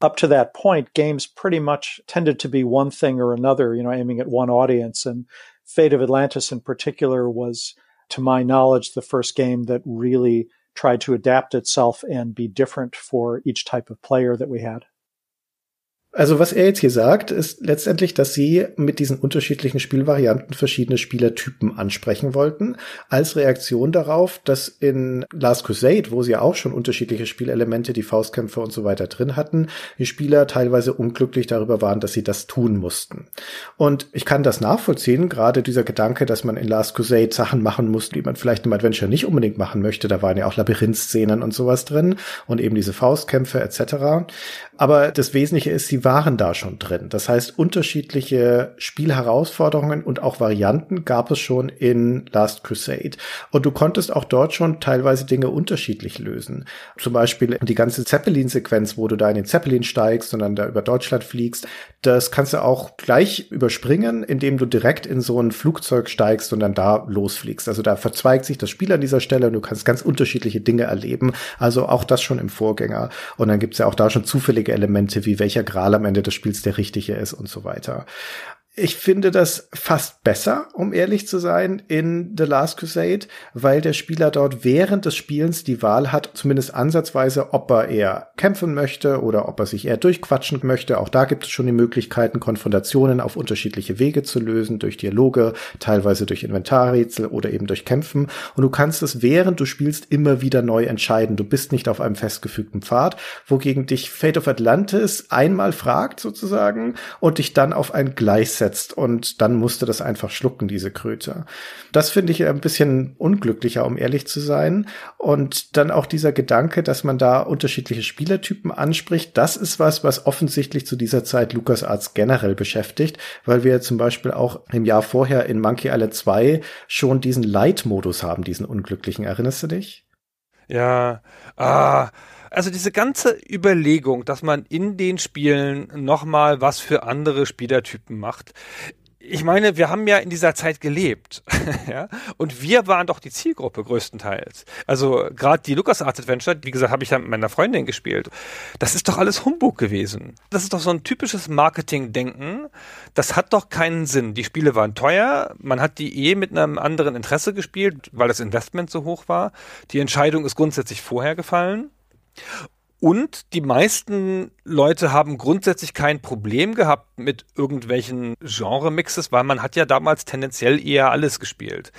up to that point, games pretty much tended to be one thing or another, you know, aiming at one audience. And Fate of Atlantis in particular was, to my knowledge, the first game that really tried to adapt itself and be different for each type of player that we had. Also was er jetzt hier sagt, ist letztendlich, dass sie mit diesen unterschiedlichen Spielvarianten verschiedene Spielertypen ansprechen wollten, als Reaktion darauf, dass in Last Crusade, wo sie ja auch schon unterschiedliche Spielelemente, die Faustkämpfe und so weiter drin hatten, die Spieler teilweise unglücklich darüber waren, dass sie das tun mussten. Und ich kann das nachvollziehen, gerade dieser Gedanke, dass man in Last Crusade Sachen machen muss, die man vielleicht im Adventure nicht unbedingt machen möchte. Da waren ja auch Labyrinth-Szenen und sowas drin und eben diese Faustkämpfe etc. Aber das Wesentliche ist, sie waren da schon drin. Das heißt, unterschiedliche Spielherausforderungen und auch Varianten gab es schon in Last Crusade. Und du konntest auch dort schon teilweise Dinge unterschiedlich lösen. Zum Beispiel die ganze Zeppelin-Sequenz, wo du da in den Zeppelin steigst und dann da über Deutschland fliegst. Das kannst du auch gleich überspringen, indem du direkt in so ein Flugzeug steigst und dann da losfliegst. Also da verzweigt sich das Spiel an dieser Stelle und du kannst ganz unterschiedliche Dinge erleben. Also auch das schon im Vorgänger. Und dann gibt's ja auch da schon zufällige Elemente, wie welcher Gral am Ende des Spiels der richtige ist und so weiter. Ich finde das fast besser, um ehrlich zu sein, in The Last Crusade, weil der Spieler dort während des Spielens die Wahl hat, zumindest ansatzweise, ob er eher kämpfen möchte oder ob er sich eher durchquatschen möchte. Auch da gibt es schon die Möglichkeiten, Konfrontationen auf unterschiedliche Wege zu lösen, durch Dialoge, teilweise durch Inventarrätsel oder eben durch Kämpfen. Und du kannst es während du spielst immer wieder neu entscheiden. Du bist nicht auf einem festgefügten Pfad, wogegen dich Fate of Atlantis einmal fragt sozusagen und dich dann auf ein Gleis setzt gesetzt und dann musste das einfach schlucken, diese Kröte. Das finde ich ein bisschen unglücklicher, um ehrlich zu sein. Und dann auch dieser Gedanke, dass man da unterschiedliche Spielertypen anspricht, das ist was, was offensichtlich zu dieser Zeit LucasArts generell beschäftigt, weil wir zum Beispiel auch im Jahr vorher in Monkey Island 2 schon diesen Light-Modus haben, diesen unglücklichen. Erinnerst du dich? Ja, ah, also diese ganze Überlegung, dass man in den Spielen nochmal was für andere Spielertypen macht. Ich meine, wir haben ja in dieser Zeit gelebt, (laughs) ja, und wir waren doch die Zielgruppe größtenteils. Also gerade die LucasArts Adventure, wie gesagt, habe ich ja mit meiner Freundin gespielt. Das ist doch alles Humbug gewesen. Das ist doch so ein typisches Marketing-Denken. Das hat doch keinen Sinn. Die Spiele waren teuer, man hat die eh mit einem anderen Interesse gespielt, weil das Investment so hoch war. Die Entscheidung ist grundsätzlich vorher gefallen. Und die meisten Leute haben grundsätzlich kein Problem gehabt mit irgendwelchen Genre-Mixes, weil man hat ja damals tendenziell eher alles gespielt,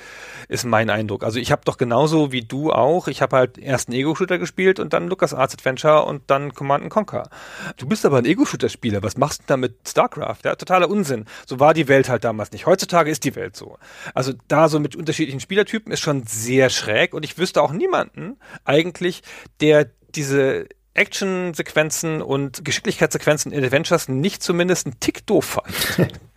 ist mein Eindruck. Also ich habe doch genauso wie du auch, ich habe halt erst einen Ego-Shooter gespielt und dann LucasArts Adventure und dann Command Conquer. Du bist aber ein Ego-Shooter-Spieler, was machst du da mit StarCraft? Ja, totaler Unsinn. So war die Welt halt damals nicht. Heutzutage ist die Welt so. Also da so mit unterschiedlichen Spielertypen ist schon sehr schräg und ich wüsste auch niemanden eigentlich, der diese Action-Sequenzen und Geschicklichkeitssequenzen in Adventures nicht zumindest einen Tick doof fand. (laughs)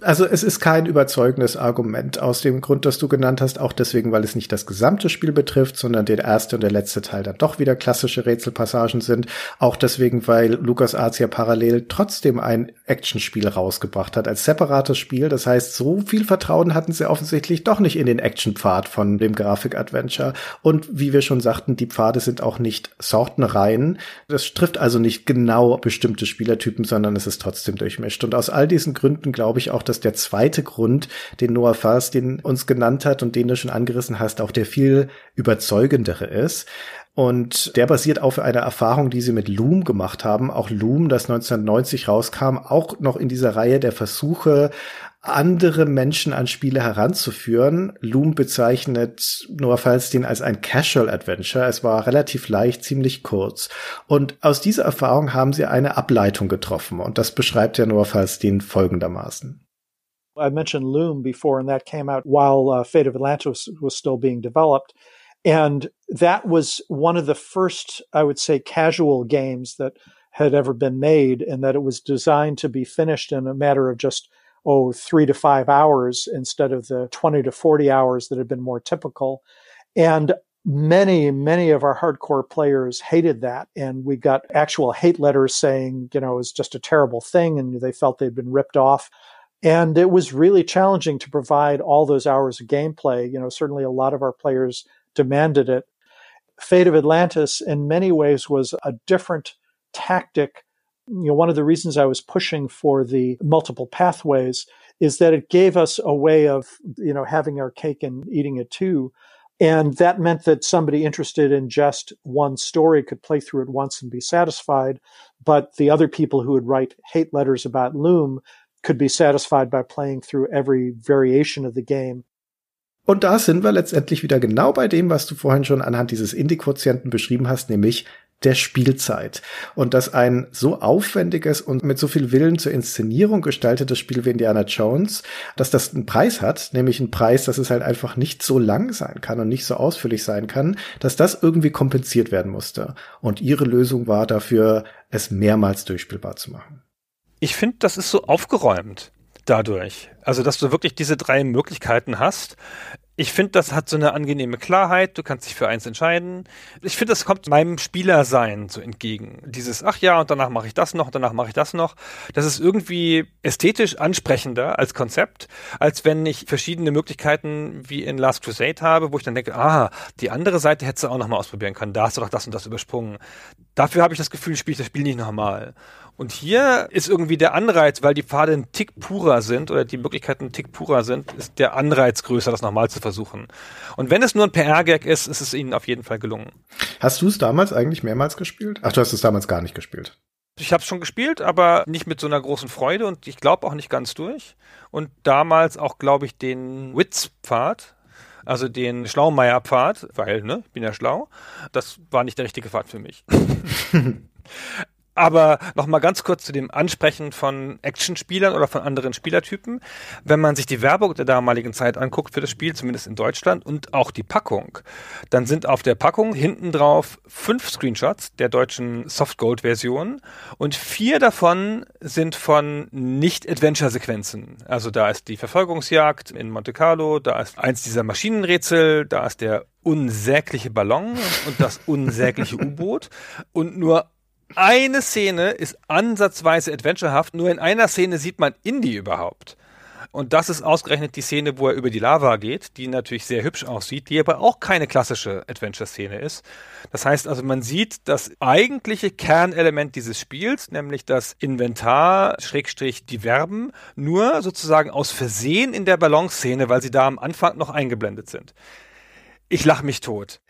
also es ist kein überzeugendes Argument aus dem Grund, das du genannt hast, auch deswegen, weil es nicht das gesamte Spiel betrifft, sondern der erste und der letzte Teil dann doch wieder klassische Rätselpassagen sind. Auch deswegen, weil LucasArts ja parallel trotzdem ein Actionspiel rausgebracht hat als separates Spiel. Das heißt, so viel Vertrauen hatten sie offensichtlich doch nicht in den Actionpfad von dem Grafik-Adventure. Und wie wir schon sagten, die Pfade sind auch nicht Sortenreihen. Das trifft also nicht genau bestimmte Spielertypen, sondern es ist trotzdem durchmischt. Und aus all diesen Gründen glaube ich auch, dass der zweite Grund, den Noah Fars den uns genannt hat und den du schon angerissen hast, auch der viel überzeugendere ist. Und der basiert auf einer Erfahrung, die sie mit Loom gemacht haben. Auch Loom, das 1990 rauskam, auch noch in dieser Reihe der Versuche, andere Menschen an Spiele heranzuführen. Loom bezeichnet Noah Falstein als ein Casual Adventure. Es war relativ leicht, ziemlich kurz. Und aus dieser Erfahrung haben sie eine Ableitung getroffen. Und das beschreibt ja Noah Falstein folgendermaßen. I mentioned Loom before, and that came out while uh, Fate of Atlantis was still being developed. And that was one of the first, I would say, casual games that had ever been made, and that it was designed to be finished in a matter of just, oh, three to five hours instead of the 20 to 40 hours that had been more typical. And many, many of our hardcore players hated that. And we got actual hate letters saying, you know, it was just a terrible thing and they felt they'd been ripped off. And it was really challenging to provide all those hours of gameplay. You know, certainly a lot of our players demanded it. Fate of Atlantis, in many ways, was a different tactic. You know, one of the reasons I was pushing for the multiple pathways is that it gave us a way of, you know, having our cake and eating it too. And that meant that somebody interested in just one story could play through it once and be satisfied. But the other people who would write hate letters about Loom could be satisfied by playing through every variation of the game. Und da sind wir letztendlich wieder genau bei dem, was du vorhin schon anhand dieses Indie-Quotienten beschrieben hast, nämlich der Spielzeit. Und dass ein so aufwendiges und mit so viel Willen zur Inszenierung gestaltetes Spiel wie Indiana Jones, dass das einen Preis hat, nämlich einen Preis, dass es halt einfach nicht so lang sein kann und nicht so ausführlich sein kann, dass das irgendwie kompensiert werden musste. Und ihre Lösung war dafür, es mehrmals durchspielbar zu machen. Ich finde, das ist so aufgeräumt dadurch. Also, dass du wirklich diese drei Möglichkeiten hast. Ich finde, das hat so eine angenehme Klarheit. Du kannst dich für eins entscheiden. Ich finde, das kommt meinem Spielersein so entgegen. Dieses, ach ja, und danach mache ich das noch, danach mache ich das noch. Das ist irgendwie ästhetisch ansprechender als Konzept, als wenn ich verschiedene Möglichkeiten wie in Last Crusade habe, wo ich dann denke, ah, die andere Seite hättest du auch noch mal ausprobieren können. Da hast du doch das und das übersprungen Dafür habe ich das Gefühl, spiele ich das Spiel nicht normal. Und hier ist irgendwie der Anreiz, weil die Pfade ein Tick purer sind oder die Möglichkeiten ein Tick purer sind, ist der Anreiz größer, das nochmal zu versuchen. Und wenn es nur ein PR-Gag ist, ist es ihnen auf jeden Fall gelungen. Hast du es damals eigentlich mehrmals gespielt? Ach, du hast es damals gar nicht gespielt. Ich habe es schon gespielt, aber nicht mit so einer großen Freude und ich glaube auch nicht ganz durch. Und damals auch, glaube ich, den Witz-Pfad, also den Schlaumeier-Pfad, weil, ne, ich bin ja schlau, das war nicht der richtige Pfad für mich. (laughs) (laughs) Aber noch mal ganz kurz zu dem Ansprechen von Actionspielern oder von anderen Spielertypen. Wenn man sich die Werbung der damaligen Zeit anguckt für das Spiel, zumindest in Deutschland, und auch die Packung, dann sind auf der Packung hinten drauf fünf Screenshots der deutschen Softgold-Version und vier davon sind von Nicht-Adventure-Sequenzen. Also da ist die Verfolgungsjagd in Monte Carlo, da ist eins dieser Maschinenrätsel, da ist der unsägliche Ballon und das unsägliche U-Boot und nur eine Szene ist ansatzweise adventurehaft, nur in einer Szene sieht man Indy überhaupt. Und das ist ausgerechnet die Szene, wo er über die Lava geht, die natürlich sehr hübsch aussieht, die aber auch keine klassische Adventure-Szene ist. Das heißt also, man sieht das eigentliche Kernelement dieses Spiels, nämlich das Inventar, Schrägstrich, die Verben, nur sozusagen aus Versehen in der Ballonszene, weil sie da am Anfang noch eingeblendet sind. Ich lach mich tot.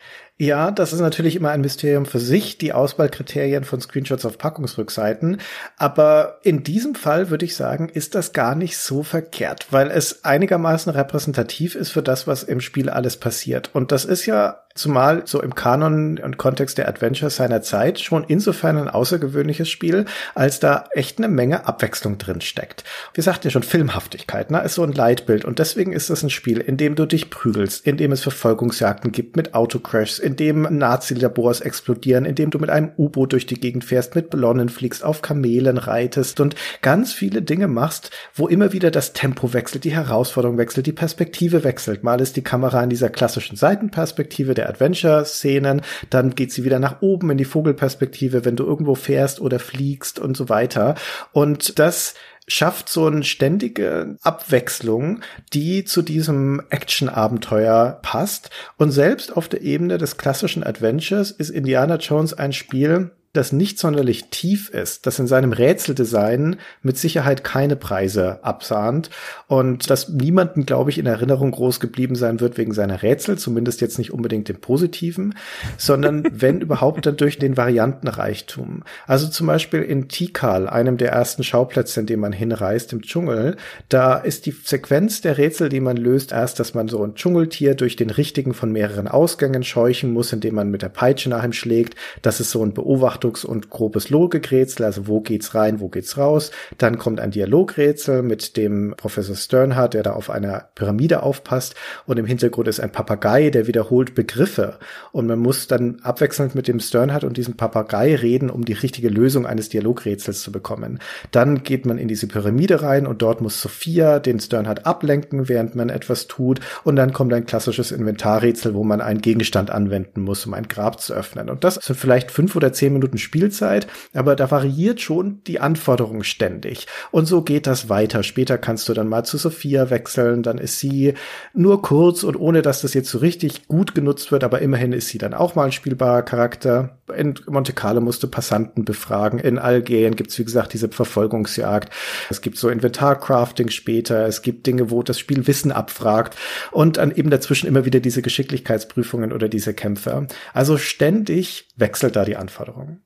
Ja, das ist natürlich immer ein Mysterium für sich, die Auswahlkriterien von Screenshots auf Packungsrückseiten. Aber in diesem Fall würde ich sagen, ist das gar nicht so verkehrt, weil es einigermaßen repräsentativ ist für das, was im Spiel alles passiert. Und das ist ja zumal so im Kanon und Kontext der Adventures seiner Zeit schon insofern ein außergewöhnliches Spiel, als da echt eine Menge Abwechslung drin steckt. Wir sagten ja schon Filmhaftigkeit, ne, ist so ein Leitbild und deswegen ist es ein Spiel, in dem du dich prügelst, in dem es Verfolgungsjagden gibt mit Autocrashs, in dem Nazi-Labors explodieren, in dem du mit einem U-Boot durch die Gegend fährst, mit Ballonen fliegst, auf Kamelen reitest und ganz viele Dinge machst, wo immer wieder das Tempo wechselt, die Herausforderung wechselt, die Perspektive wechselt. Mal ist die Kamera in dieser klassischen Seitenperspektive der Adventure-Szenen, dann geht sie wieder nach oben in die Vogelperspektive, wenn du irgendwo fährst oder fliegst und so weiter. Und das schafft so eine ständige Abwechslung, die zu diesem Action-Abenteuer passt. Und selbst auf der Ebene des klassischen Adventures ist Indiana Jones ein Spiel, das nicht sonderlich tief ist, das in seinem Rätseldesign mit Sicherheit keine Preise absahnt und dass niemanden, glaube ich, in Erinnerung groß geblieben sein wird wegen seiner Rätsel, zumindest jetzt nicht unbedingt im Positiven, (laughs) sondern wenn überhaupt dann durch den Variantenreichtum. Also zum Beispiel in Tikal, einem der ersten Schauplätze, in dem man hinreist im Dschungel, da ist die Sequenz der Rätsel, die man löst, erst, dass man so ein Dschungeltier durch den richtigen von mehreren Ausgängen scheuchen muss, indem man mit der Peitsche nach ihm schlägt. Das ist so ein Beobachter Achtungs- und grobes Logikrätsel, also wo geht's rein, wo geht's raus. Dann kommt ein Dialogrätsel mit dem Professor Sternhardt, der da auf einer Pyramide aufpasst und im Hintergrund ist ein Papagei, der wiederholt Begriffe und man muss dann abwechselnd mit dem Sternhardt und diesem Papagei reden, um die richtige Lösung eines Dialogrätsels zu bekommen. Dann geht man in diese Pyramide rein und dort muss Sophia den Sternhardt ablenken, während man etwas tut und dann kommt ein klassisches Inventarrätsel, wo man einen Gegenstand anwenden muss, um ein Grab zu öffnen. Und das sind vielleicht fünf oder zehn Minuten Minuten Spielzeit, aber da variiert schon die Anforderung ständig. Und so geht das weiter. Später kannst du dann mal zu Sophia wechseln, dann ist sie nur kurz und ohne dass das jetzt so richtig gut genutzt wird, aber immerhin ist sie dann auch mal ein spielbarer Charakter. In Monte Carlo musst du Passanten befragen. In Algerien gibt's wie gesagt, diese Verfolgungsjagd. Es gibt so Inventarcrafting später. Es gibt Dinge, wo das Spiel Wissen abfragt. Und dann eben dazwischen immer wieder diese Geschicklichkeitsprüfungen oder diese Kämpfe. Also ständig wechselt da die Anforderung.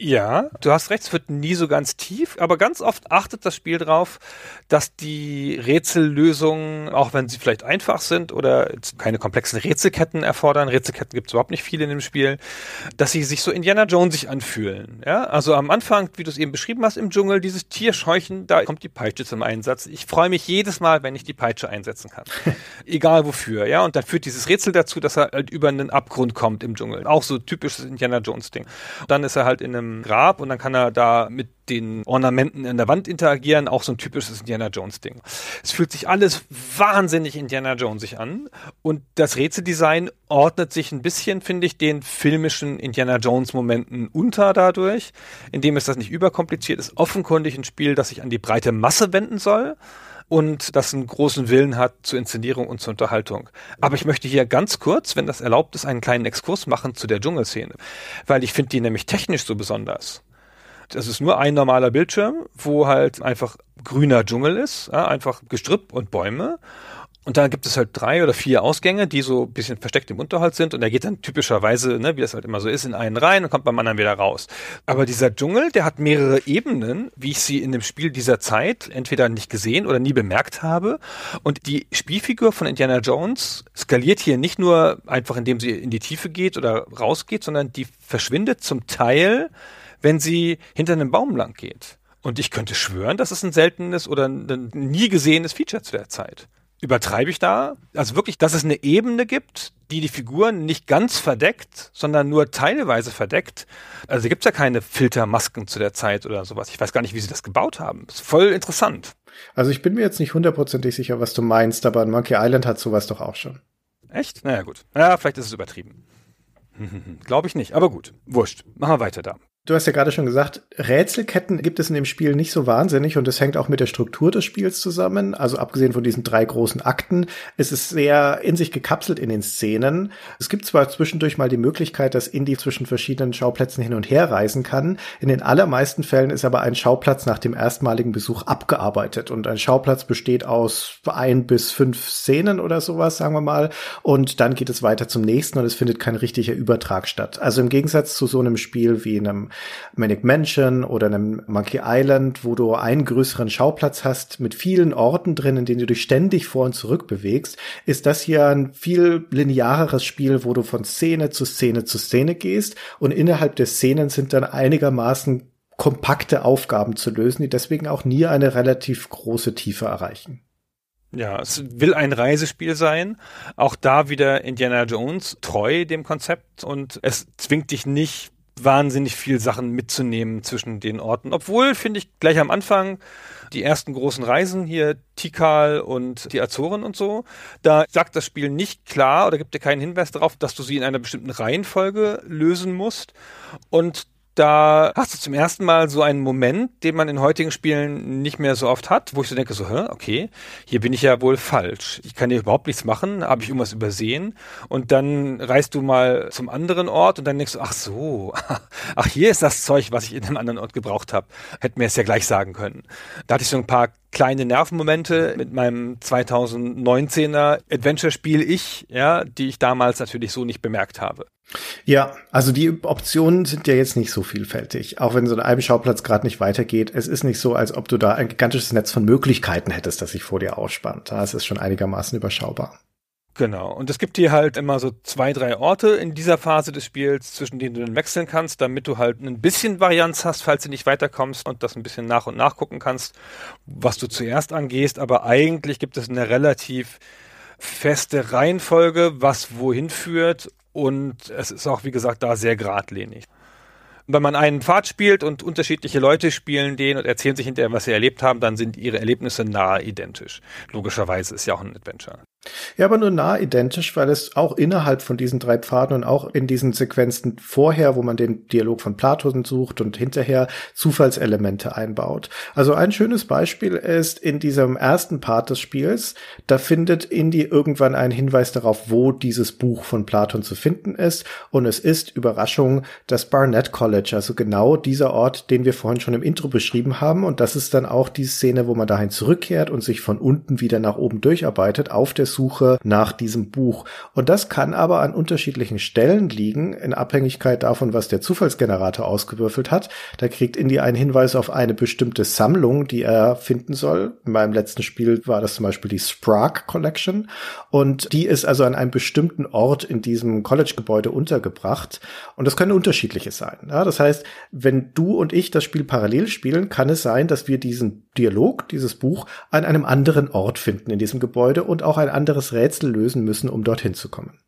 Ja, du hast recht, es wird nie so ganz tief, aber ganz oft achtet das Spiel darauf, dass die Rätsellösungen, auch wenn sie vielleicht einfach sind oder keine komplexen Rätselketten erfordern, Rätselketten gibt es überhaupt nicht viele in dem Spiel, dass sie sich so Indiana Jonesig anfühlen. Ja, also am Anfang, wie du es eben beschrieben hast, im Dschungel, dieses Tierscheuchen, da kommt die Peitsche zum Einsatz. Ich freue mich jedes Mal, wenn ich die Peitsche einsetzen kann. (laughs) Egal wofür, ja, und dann führt dieses Rätsel dazu, dass er halt über einen Abgrund kommt im Dschungel. Auch so typisches Indiana Jones Ding. Dann ist er halt in einem Grab und dann kann er da mit den Ornamenten in der Wand interagieren, auch so ein typisches Indiana Jones Ding. Es fühlt sich alles wahnsinnig Indiana Jonesig an und das Rätseldesign ordnet sich ein bisschen, finde ich, den filmischen Indiana Jones Momenten unter dadurch, indem es das nicht überkompliziert ist, offenkundig ein Spiel, das sich an die breite Masse wenden soll und das einen großen Willen hat zur Inszenierung und zur Unterhaltung. Aber ich möchte hier ganz kurz, wenn das erlaubt ist, einen kleinen Exkurs machen zu der Dschungelszene, weil ich finde die nämlich technisch so besonders. Das ist nur ein normaler Bildschirm, wo halt einfach grüner Dschungel ist, ja, einfach Gestrüpp und Bäume. Und da gibt es halt drei oder vier Ausgänge, die so ein bisschen versteckt im Unterhalt sind. Und er geht dann typischerweise, ne, wie das halt immer so ist, in einen rein und kommt beim anderen wieder raus. Aber dieser Dschungel, der hat mehrere Ebenen, wie ich sie in dem Spiel dieser Zeit entweder nicht gesehen oder nie bemerkt habe. Und die Spielfigur von Indiana Jones skaliert hier nicht nur einfach, indem sie in die Tiefe geht oder rausgeht, sondern die verschwindet zum Teil, wenn sie hinter einem Baum lang geht. Und ich könnte schwören, das ist ein seltenes oder ein nie gesehenes Feature zu der Zeit. Übertreibe ich da? Also wirklich, dass es eine Ebene gibt, die die Figuren nicht ganz verdeckt, sondern nur teilweise verdeckt. Also gibt es ja keine Filtermasken zu der Zeit oder sowas. Ich weiß gar nicht, wie sie das gebaut haben. ist voll interessant. Also ich bin mir jetzt nicht hundertprozentig sicher, was du meinst, aber Monkey Island hat sowas doch auch schon. Echt? Naja, gut. Ja, vielleicht ist es übertrieben. (laughs) Glaube ich nicht, aber gut. Wurscht. Machen wir weiter da. Du hast ja gerade schon gesagt, Rätselketten gibt es in dem Spiel nicht so wahnsinnig und das hängt auch mit der Struktur des Spiels zusammen. Also abgesehen von diesen drei großen Akten ist es sehr in sich gekapselt in den Szenen. Es gibt zwar zwischendurch mal die Möglichkeit, dass Indy zwischen verschiedenen Schauplätzen hin und her reisen kann. In den allermeisten Fällen ist aber ein Schauplatz nach dem erstmaligen Besuch abgearbeitet und ein Schauplatz besteht aus ein bis fünf Szenen oder sowas, sagen wir mal. Und dann geht es weiter zum nächsten und es findet kein richtiger Übertrag statt. Also im Gegensatz zu so einem Spiel wie einem Manic Mansion oder einem Monkey Island, wo du einen größeren Schauplatz hast mit vielen Orten drin, in denen du dich ständig vor und zurück bewegst, ist das hier ein viel lineareres Spiel, wo du von Szene zu Szene zu Szene gehst und innerhalb der Szenen sind dann einigermaßen kompakte Aufgaben zu lösen, die deswegen auch nie eine relativ große Tiefe erreichen. Ja, es will ein Reisespiel sein. Auch da wieder Indiana Jones treu dem Konzept und es zwingt dich nicht wahnsinnig viel Sachen mitzunehmen zwischen den Orten. Obwohl, finde ich, gleich am Anfang die ersten großen Reisen hier, Tikal und die Azoren und so, da sagt das Spiel nicht klar oder gibt dir keinen Hinweis darauf, dass du sie in einer bestimmten Reihenfolge lösen musst. Und da hast du zum ersten Mal so einen Moment, den man in heutigen Spielen nicht mehr so oft hat, wo ich so denke, so, hä, okay, hier bin ich ja wohl falsch. Ich kann hier überhaupt nichts machen, habe ich irgendwas übersehen. Und dann reist du mal zum anderen Ort und dann denkst du, ach so, (laughs) ach, hier ist das Zeug, was ich in einem anderen Ort gebraucht habe. Hätten mir es ja gleich sagen können. Da hatte ich so ein paar kleine Nervenmomente mit meinem 2019er Adventure-Spiel Ich, ja, die ich damals natürlich so nicht bemerkt habe. Ja, also die Optionen sind ja jetzt nicht so vielfältig. Auch wenn so einem Schauplatz gerade nicht weitergeht, es ist nicht so, als ob du da ein gigantisches Netz von Möglichkeiten hättest, das sich vor dir ausspannt. Es ist schon einigermaßen überschaubar. Genau. Und es gibt hier halt immer so zwei, drei Orte in dieser Phase des Spiels, zwischen denen du dann wechseln kannst, damit du halt ein bisschen Varianz hast, falls du nicht weiterkommst und das ein bisschen nach und nach gucken kannst, was du zuerst angehst. Aber eigentlich gibt es eine relativ feste Reihenfolge, was wohin führt und es ist auch, wie gesagt, da sehr geradlinig. Wenn man einen Pfad spielt und unterschiedliche Leute spielen den und erzählen sich hinterher, was sie erlebt haben, dann sind ihre Erlebnisse nahe identisch. Logischerweise ist ja auch ein Adventure. Ja, aber nur nah identisch, weil es auch innerhalb von diesen drei Pfaden und auch in diesen Sequenzen vorher, wo man den Dialog von Platon sucht und hinterher Zufallselemente einbaut. Also ein schönes Beispiel ist in diesem ersten Part des Spiels, da findet Indy irgendwann einen Hinweis darauf, wo dieses Buch von Platon zu finden ist und es ist Überraschung das Barnett College, also genau dieser Ort, den wir vorhin schon im Intro beschrieben haben und das ist dann auch die Szene, wo man dahin zurückkehrt und sich von unten wieder nach oben durcharbeitet auf der Suche nach diesem Buch. Und das kann aber an unterschiedlichen Stellen liegen, in Abhängigkeit davon, was der Zufallsgenerator ausgewürfelt hat. Da kriegt Indy einen Hinweis auf eine bestimmte Sammlung, die er finden soll. In meinem letzten Spiel war das zum Beispiel die Sprague Collection. Und die ist also an einem bestimmten Ort in diesem College-Gebäude untergebracht. Und das können unterschiedliche sein. Ja, das heißt, wenn du und ich das Spiel parallel spielen, kann es sein, dass wir diesen Dialog, dieses Buch, an einem anderen Ort finden in diesem Gebäude und auch ein anderes Rätsel lösen müssen, um dorthin zu kommen.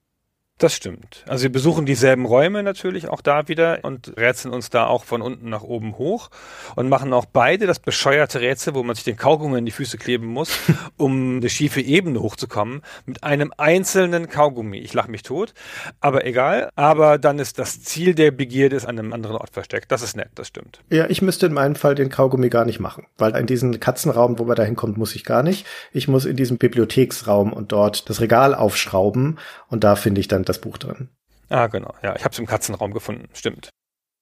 Das stimmt. Also wir besuchen dieselben Räume natürlich auch da wieder und rätseln uns da auch von unten nach oben hoch und machen auch beide das bescheuerte Rätsel, wo man sich den Kaugummi in die Füße kleben muss, (laughs) um eine schiefe Ebene hochzukommen, mit einem einzelnen Kaugummi. Ich lache mich tot, aber egal. Aber dann ist das Ziel der Begierde ist an einem anderen Ort versteckt. Das ist nett, das stimmt. Ja, ich müsste in meinem Fall den Kaugummi gar nicht machen, weil in diesen Katzenraum, wo man da hinkommt, muss ich gar nicht. Ich muss in diesem Bibliotheksraum und dort das Regal aufschrauben und da finde ich dann das Buch drin. Ah, genau. Ja, ich habe es im Katzenraum gefunden. Stimmt.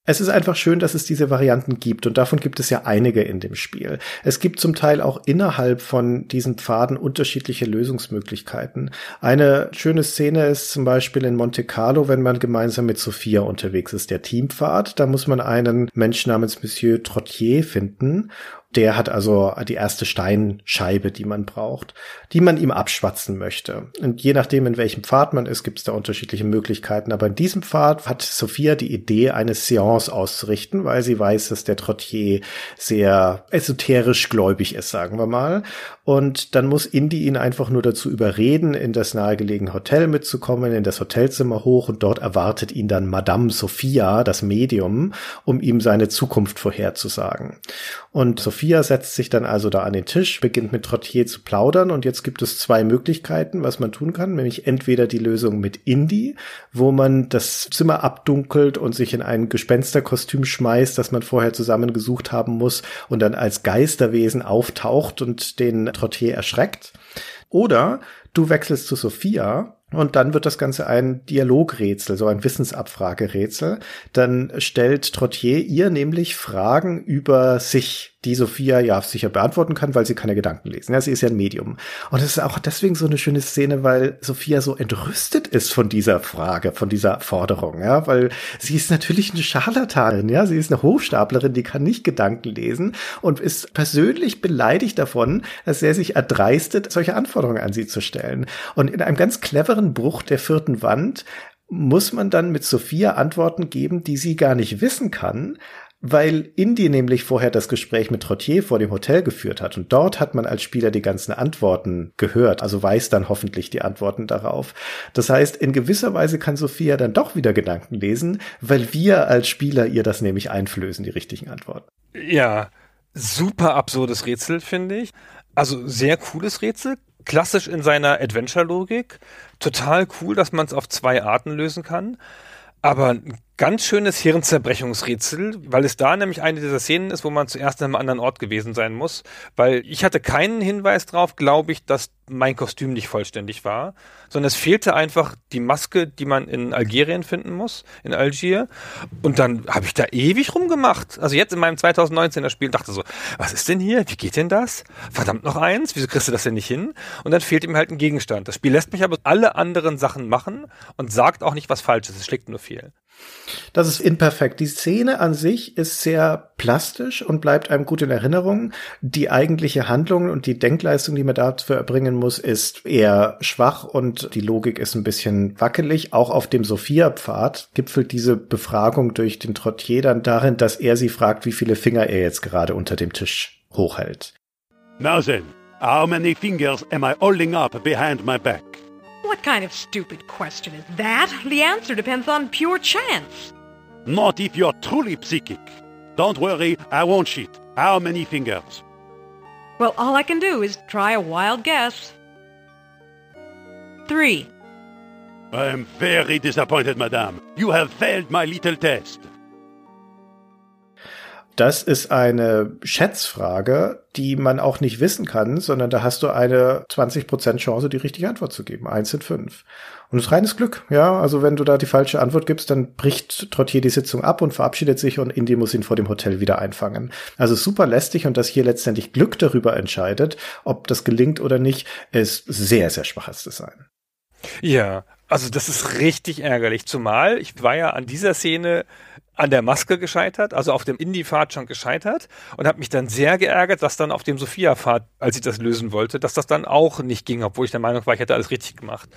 Es ist einfach schön, dass es diese Varianten gibt und davon gibt es ja einige in dem Spiel. Es gibt zum Teil auch innerhalb von diesen Pfaden unterschiedliche Lösungsmöglichkeiten. Eine schöne Szene ist zum Beispiel in Monte Carlo, wenn man gemeinsam mit Sophia unterwegs ist, der Teampfad. Da muss man einen Menschen namens Monsieur Trottier finden der hat also die erste Steinscheibe, die man braucht, die man ihm abschwatzen möchte. Und je nachdem, in welchem Pfad man ist, gibt es da unterschiedliche Möglichkeiten. Aber in diesem Pfad hat Sophia die Idee, eine Seance auszurichten, weil sie weiß, dass der Trottier sehr esoterisch gläubig ist, sagen wir mal. Und dann muss Indy ihn einfach nur dazu überreden, in das nahegelegene Hotel mitzukommen, in das Hotelzimmer hoch und dort erwartet ihn dann Madame Sophia, das Medium, um ihm seine Zukunft vorherzusagen. Und Sophia setzt sich dann also da an den Tisch, beginnt mit Trottier zu plaudern und jetzt gibt es zwei Möglichkeiten, was man tun kann, nämlich entweder die Lösung mit Indy, wo man das Zimmer abdunkelt und sich in ein Gespensterkostüm schmeißt, das man vorher zusammengesucht haben muss und dann als Geisterwesen auftaucht und den Trottier erschreckt. Oder du wechselst zu Sophia und dann wird das Ganze ein Dialogrätsel, so ein Wissensabfragerätsel. Dann stellt Trottier ihr nämlich Fragen über sich, die Sophia ja sicher beantworten kann, weil sie keine Gedanken lesen. Ja, sie ist ja ein Medium. Und es ist auch deswegen so eine schöne Szene, weil Sophia so entrüstet ist von dieser Frage, von dieser Forderung, ja, weil sie ist natürlich eine Scharlatanin, ja, sie ist eine Hochstaplerin, die kann nicht Gedanken lesen und ist persönlich beleidigt davon, dass er sich erdreistet, solche Anforderungen an sie zu stellen. Und in einem ganz cleveren Bruch der vierten Wand muss man dann mit Sophia Antworten geben, die sie gar nicht wissen kann, weil Indy nämlich vorher das Gespräch mit Trottier vor dem Hotel geführt hat und dort hat man als Spieler die ganzen Antworten gehört, also weiß dann hoffentlich die Antworten darauf. Das heißt, in gewisser Weise kann Sophia dann doch wieder Gedanken lesen, weil wir als Spieler ihr das nämlich einflößen, die richtigen Antworten. Ja, super absurdes Rätsel, finde ich. Also sehr cooles Rätsel, klassisch in seiner Adventure-Logik. Total cool, dass man es auf zwei Arten lösen kann. Aber ein ganz schönes Hirnzerbrechungsrätsel, weil es da nämlich eine dieser Szenen ist, wo man zuerst an einem anderen Ort gewesen sein muss. Weil ich hatte keinen Hinweis drauf, glaube ich, dass mein Kostüm nicht vollständig war, sondern es fehlte einfach die Maske, die man in Algerien finden muss, in Algier. Und dann habe ich da ewig rumgemacht. Also jetzt in meinem 2019er Spiel dachte so, was ist denn hier? Wie geht denn das? Verdammt noch eins? Wieso kriegst du das denn nicht hin? Und dann fehlt ihm halt ein Gegenstand. Das Spiel lässt mich aber alle anderen Sachen machen und sagt auch nicht was Falsches. Es schlägt nur fehl. Das ist imperfekt. Die Szene an sich ist sehr plastisch und bleibt einem gut in Erinnerung. Die eigentliche Handlung und die Denkleistung, die man dafür erbringen muss, ist eher schwach und die Logik ist ein bisschen wackelig. Auch auf dem Sophia-Pfad gipfelt diese Befragung durch den Trottier dann darin, dass er sie fragt, wie viele Finger er jetzt gerade unter dem Tisch hochhält. Now then, how many fingers am I holding up behind my back? What kind of stupid question is that? The answer depends on pure chance. Not if you're truly psychic. Don't worry, I won't cheat. How many fingers? Well, all I can do is try a wild guess. Three. I am very disappointed, madame. You have failed my little test. Das ist eine Schätzfrage, die man auch nicht wissen kann, sondern da hast du eine 20% Chance, die richtige Antwort zu geben. Eins in fünf. Und es ist reines Glück, ja. Also wenn du da die falsche Antwort gibst, dann bricht Trottier die Sitzung ab und verabschiedet sich und Indy muss ihn vor dem Hotel wieder einfangen. Also super lästig und dass hier letztendlich Glück darüber entscheidet, ob das gelingt oder nicht, ist sehr, sehr schwaches Design. Ja, also das ist richtig ärgerlich. Zumal ich war ja an dieser Szene an der Maske gescheitert, also auf dem Indie-Pfad schon gescheitert und habe mich dann sehr geärgert, dass dann auf dem Sophia-Pfad, als ich das lösen wollte, dass das dann auch nicht ging, obwohl ich der Meinung war, ich hätte alles richtig gemacht.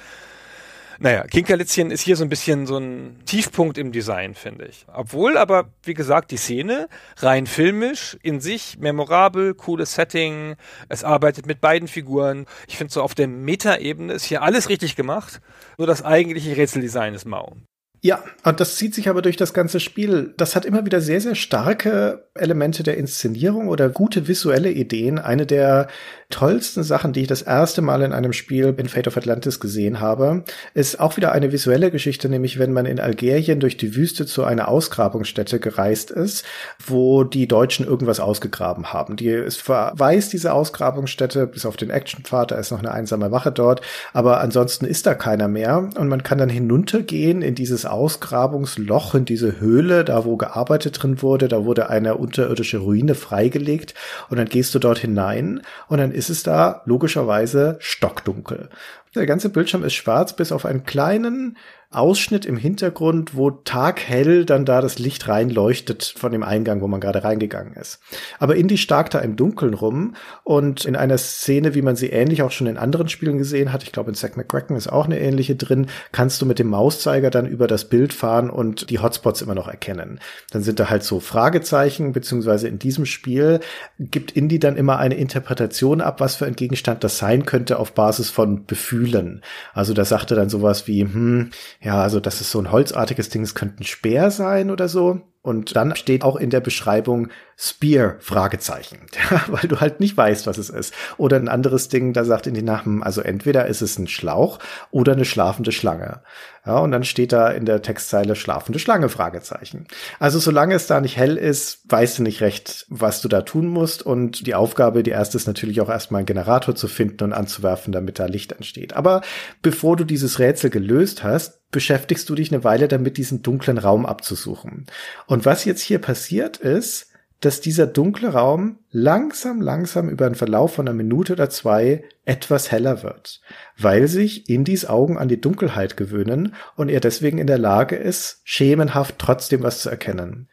Naja, Kinkerlitzchen ist hier so ein bisschen so ein Tiefpunkt im Design, finde ich. Obwohl aber, wie gesagt, die Szene rein filmisch in sich memorabel, cooles Setting. Es arbeitet mit beiden Figuren. Ich finde so auf der Meta-Ebene ist hier alles richtig gemacht. Nur das eigentliche Rätseldesign ist mau. Ja, und das zieht sich aber durch das ganze Spiel. Das hat immer wieder sehr, sehr starke Elemente der Inszenierung oder gute visuelle Ideen. Eine der tollsten Sachen, die ich das erste Mal in einem Spiel in Fate of Atlantis gesehen habe, ist auch wieder eine visuelle Geschichte, nämlich wenn man in Algerien durch die Wüste zu einer Ausgrabungsstätte gereist ist, wo die Deutschen irgendwas ausgegraben haben. Die, es verweist diese Ausgrabungsstätte bis auf den Actionpfad, da ist noch eine einsame Wache dort, aber ansonsten ist da keiner mehr und man kann dann hinuntergehen in dieses Ausgrabungsloch, in diese Höhle, da wo gearbeitet drin wurde, da wurde eine unterirdische Ruine freigelegt und dann gehst du dort hinein und dann ist es da logischerweise stockdunkel. Der ganze Bildschirm ist schwarz, bis auf einen kleinen Ausschnitt im Hintergrund, wo taghell dann da das Licht reinleuchtet von dem Eingang, wo man gerade reingegangen ist. Aber Indy stark da im Dunkeln rum und in einer Szene, wie man sie ähnlich auch schon in anderen Spielen gesehen hat, ich glaube in Zack McCracken ist auch eine ähnliche drin, kannst du mit dem Mauszeiger dann über das Bild fahren und die Hotspots immer noch erkennen. Dann sind da halt so Fragezeichen, beziehungsweise in diesem Spiel gibt Indy dann immer eine Interpretation ab, was für ein Gegenstand das sein könnte auf Basis von Gefühlen. Also da sagt er dann sowas wie, hm, ja, also das ist so ein holzartiges Ding, es könnte ein Speer sein oder so. Und dann steht auch in der Beschreibung Spear, Fragezeichen, (laughs) weil du halt nicht weißt, was es ist. Oder ein anderes Ding, da sagt in die Namen, also entweder ist es ein Schlauch oder eine schlafende Schlange. Ja, und dann steht da in der Textzeile schlafende Schlange, Fragezeichen. Also solange es da nicht hell ist, weißt du nicht recht, was du da tun musst. Und die Aufgabe, die erste ist natürlich auch erstmal einen Generator zu finden und anzuwerfen, damit da Licht entsteht. Aber bevor du dieses Rätsel gelöst hast, beschäftigst du dich eine Weile damit, diesen dunklen Raum abzusuchen. Und was jetzt hier passiert ist, dass dieser dunkle Raum langsam, langsam über einen Verlauf von einer Minute oder zwei etwas heller wird, weil sich Indis Augen an die Dunkelheit gewöhnen und er deswegen in der Lage ist, schemenhaft trotzdem was zu erkennen.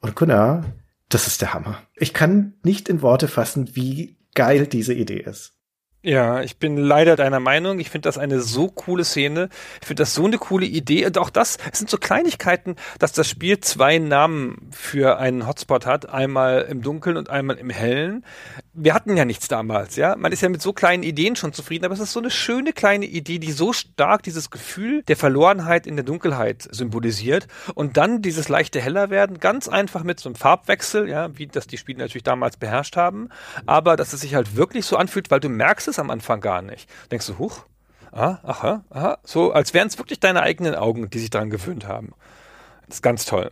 Und Gunnar, das ist der Hammer. Ich kann nicht in Worte fassen, wie geil diese Idee ist. Ja, ich bin leider deiner Meinung. Ich finde das eine so coole Szene. Ich finde das so eine coole Idee. Und auch das, es sind so Kleinigkeiten, dass das Spiel zwei Namen für einen Hotspot hat. Einmal im Dunkeln und einmal im Hellen. Wir hatten ja nichts damals, ja. Man ist ja mit so kleinen Ideen schon zufrieden, aber es ist so eine schöne kleine Idee, die so stark dieses Gefühl der Verlorenheit in der Dunkelheit symbolisiert. Und dann dieses leichte heller werden, ganz einfach mit so einem Farbwechsel, ja, wie das die Spiele natürlich damals beherrscht haben. Aber dass es sich halt wirklich so anfühlt, weil du merkst es am Anfang gar nicht. Denkst du, huch, ah, aha, aha, so als wären es wirklich deine eigenen Augen, die sich daran gewöhnt haben. Das ist ganz toll.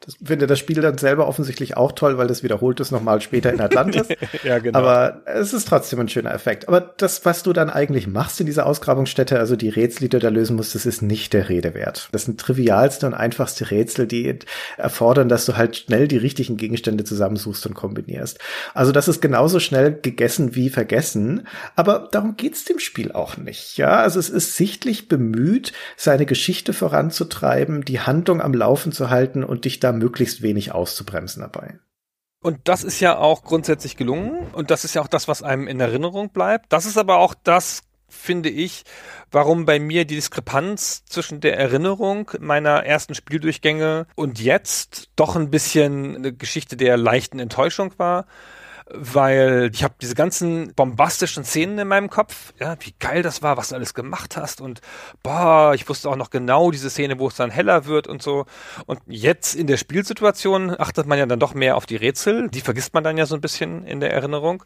Das finde das Spiel dann selber offensichtlich auch toll, weil das wiederholt es nochmal später in Atlantis. (laughs) ja, genau. Aber es ist trotzdem ein schöner Effekt. Aber das, was du dann eigentlich machst in dieser Ausgrabungsstätte, also die Rätsel, die du da lösen musst, das ist nicht der Rede wert. Das sind trivialste und einfachste Rätsel, die erfordern, dass du halt schnell die richtigen Gegenstände zusammensuchst und kombinierst. Also das ist genauso schnell gegessen wie vergessen. Aber darum geht's dem Spiel auch nicht. Ja, also es ist sichtlich bemüht, seine Geschichte voranzutreiben, die Handlung am Laufen zu halten und dich da möglichst wenig auszubremsen dabei. Und das ist ja auch grundsätzlich gelungen. Und das ist ja auch das, was einem in Erinnerung bleibt. Das ist aber auch das, finde ich, warum bei mir die Diskrepanz zwischen der Erinnerung meiner ersten Spieldurchgänge und jetzt doch ein bisschen eine Geschichte der leichten Enttäuschung war weil ich habe diese ganzen bombastischen Szenen in meinem Kopf, ja, wie geil das war, was du alles gemacht hast und boah, ich wusste auch noch genau diese Szene, wo es dann heller wird und so. Und jetzt in der Spielsituation achtet man ja dann doch mehr auf die Rätsel, die vergisst man dann ja so ein bisschen in der Erinnerung.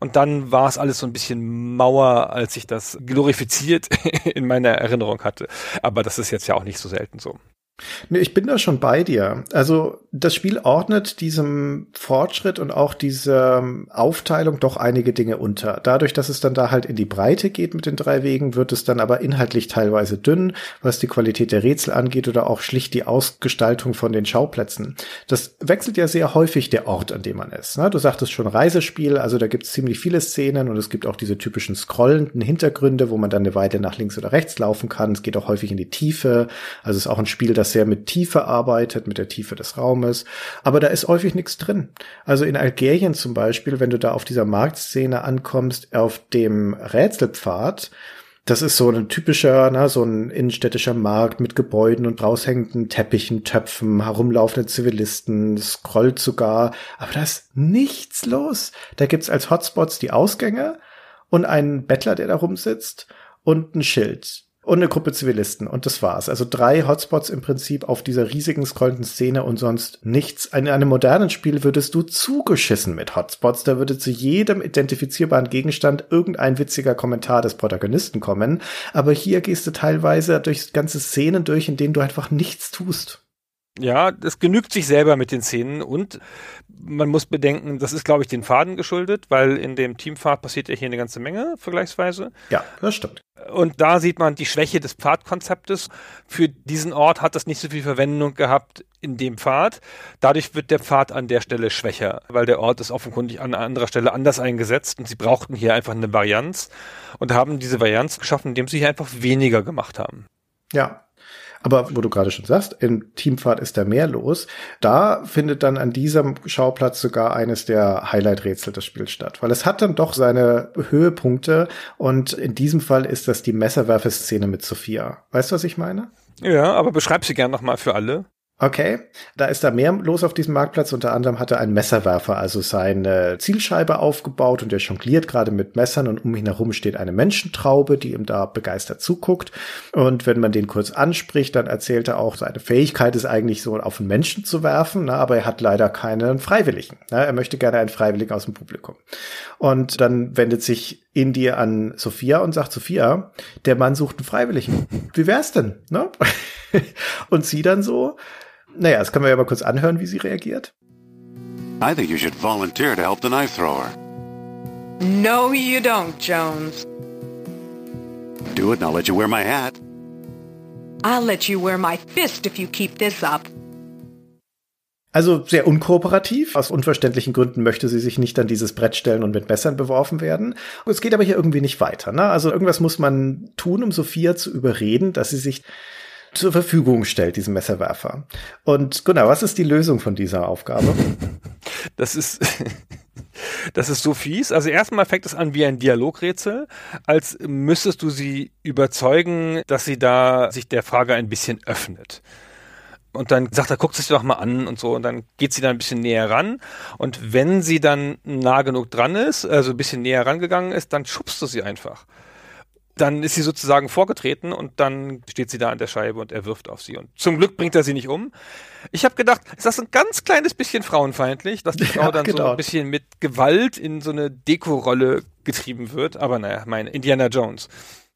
Und dann war es alles so ein bisschen mauer, als ich das glorifiziert (laughs) in meiner Erinnerung hatte. Aber das ist jetzt ja auch nicht so selten so. Nee, ich bin da schon bei dir. Also das Spiel ordnet diesem Fortschritt und auch dieser Aufteilung doch einige Dinge unter. Dadurch, dass es dann da halt in die Breite geht mit den drei Wegen, wird es dann aber inhaltlich teilweise dünn, was die Qualität der Rätsel angeht oder auch schlicht die Ausgestaltung von den Schauplätzen. Das wechselt ja sehr häufig der Ort, an dem man ist. Ne? Du sagtest schon Reisespiel, also da gibt es ziemlich viele Szenen und es gibt auch diese typischen scrollenden Hintergründe, wo man dann eine Weile nach links oder rechts laufen kann. Es geht auch häufig in die Tiefe. Also es ist auch ein Spiel, das sehr mit Tiefe arbeitet, mit der Tiefe des Raumes. Aber da ist häufig nichts drin. Also in Algerien zum Beispiel, wenn du da auf dieser Marktszene ankommst, auf dem Rätselpfad, Das ist so ein typischer, na, so ein innenstädtischer Markt mit Gebäuden und raushängenden Teppichen, Töpfen, herumlaufenden Zivilisten, scrollt sogar. Aber da ist nichts los. Da gibt's als Hotspots die Ausgänge und einen Bettler, der da rumsitzt und ein Schild und eine Gruppe Zivilisten und das war's. Also drei Hotspots im Prinzip auf dieser riesigen scrollenden Szene und sonst nichts. In einem modernen Spiel würdest du zugeschissen mit Hotspots. Da würde zu jedem identifizierbaren Gegenstand irgendein witziger Kommentar des Protagonisten kommen. Aber hier gehst du teilweise durch ganze Szenen durch, in denen du einfach nichts tust. Ja, das genügt sich selber mit den Szenen und man muss bedenken, das ist, glaube ich, den Faden geschuldet, weil in dem Teamfahrt passiert ja hier eine ganze Menge vergleichsweise. Ja, das stimmt. Und da sieht man die Schwäche des Pfadkonzeptes. Für diesen Ort hat das nicht so viel Verwendung gehabt in dem Pfad. Dadurch wird der Pfad an der Stelle schwächer, weil der Ort ist offenkundig an anderer Stelle anders eingesetzt und sie brauchten hier einfach eine Varianz und haben diese Varianz geschaffen, indem sie hier einfach weniger gemacht haben. Ja, aber wo du gerade schon sagst, im Teamfahrt ist da mehr los. Da findet dann an diesem Schauplatz sogar eines der Highlight-Rätsel des Spiels statt, weil es hat dann doch seine Höhepunkte und in diesem Fall ist das die Messerwerfeszene mit Sophia. Weißt du, was ich meine? Ja, aber beschreib sie gern nochmal für alle. Okay, da ist da mehr los auf diesem Marktplatz. Unter anderem hat er einen Messerwerfer, also seine Zielscheibe aufgebaut und er jongliert gerade mit Messern und um ihn herum steht eine Menschentraube, die ihm da begeistert zuguckt. Und wenn man den kurz anspricht, dann erzählt er auch, seine Fähigkeit ist eigentlich so auf einen Menschen zu werfen, na, aber er hat leider keinen Freiwilligen. Na, er möchte gerne einen Freiwilligen aus dem Publikum. Und dann wendet sich Indy an Sophia und sagt, Sophia, der Mann sucht einen Freiwilligen. Wie wär's denn? Ne? (laughs) und sie dann so, naja, das können wir ja mal kurz anhören, wie sie reagiert. I think you should volunteer to help the knife thrower. No, you don't, Jones. Do it and I'll let you wear my hat. I'll let you wear my fist if you keep this up. Also sehr unkooperativ. Aus unverständlichen Gründen möchte sie sich nicht an dieses Brett stellen und mit Messern beworfen werden. Es geht aber hier irgendwie nicht weiter. Ne? Also irgendwas muss man tun, um Sophia zu überreden, dass sie sich zur Verfügung stellt, diesen Messerwerfer. Und genau, was ist die Lösung von dieser Aufgabe? (laughs) Das ist, (laughs) das ist so fies. Also erstmal fängt es an wie ein Dialogrätsel, als müsstest du sie überzeugen, dass sie da sich der Frage ein bisschen öffnet. Und dann sagt er, guckt sich doch mal an und so. Und dann geht sie da ein bisschen näher ran. Und wenn sie dann nah genug dran ist, also ein bisschen näher rangegangen ist, dann schubst du sie einfach dann ist sie sozusagen vorgetreten und dann steht sie da an der Scheibe und er wirft auf sie. Und zum Glück bringt er sie nicht um. Ich habe gedacht, ist das ein ganz kleines bisschen frauenfeindlich, dass die (laughs) Frau ja, dann genau. so ein bisschen mit Gewalt in so eine Dekorolle getrieben wird. Aber naja, meine Indiana Jones.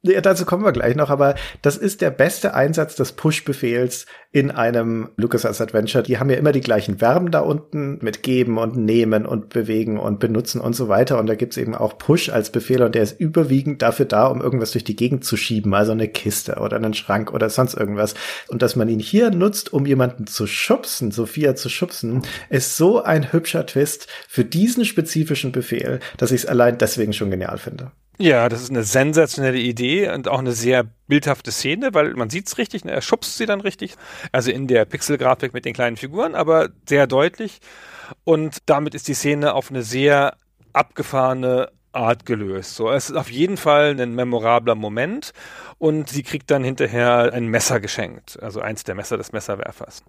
Ja, dazu kommen wir gleich noch, aber das ist der beste Einsatz des Push-Befehls in einem LucasArts Adventure. Die haben ja immer die gleichen Verben da unten mit geben und nehmen und bewegen und benutzen und so weiter. Und da gibt's eben auch Push als Befehl und der ist überwiegend dafür da, um irgendwas durch die Gegend zu schieben, also eine Kiste oder einen Schrank oder sonst irgendwas. Und dass man ihn hier nutzt, um jemanden zu schubsen, Sophia zu schubsen, ist so ein hübscher Twist für diesen spezifischen Befehl, dass ich es allein deswegen schon genial finde. Ja, das ist eine sensationelle Idee und auch eine sehr bildhafte Szene, weil man sieht's richtig, ne? er schubst sie dann richtig, also in der Pixelgrafik mit den kleinen Figuren, aber sehr deutlich und damit ist die Szene auf eine sehr abgefahrene Art gelöst. So, es ist auf jeden Fall ein memorabler Moment und sie kriegt dann hinterher ein Messer geschenkt, also eins der Messer des Messerwerfers.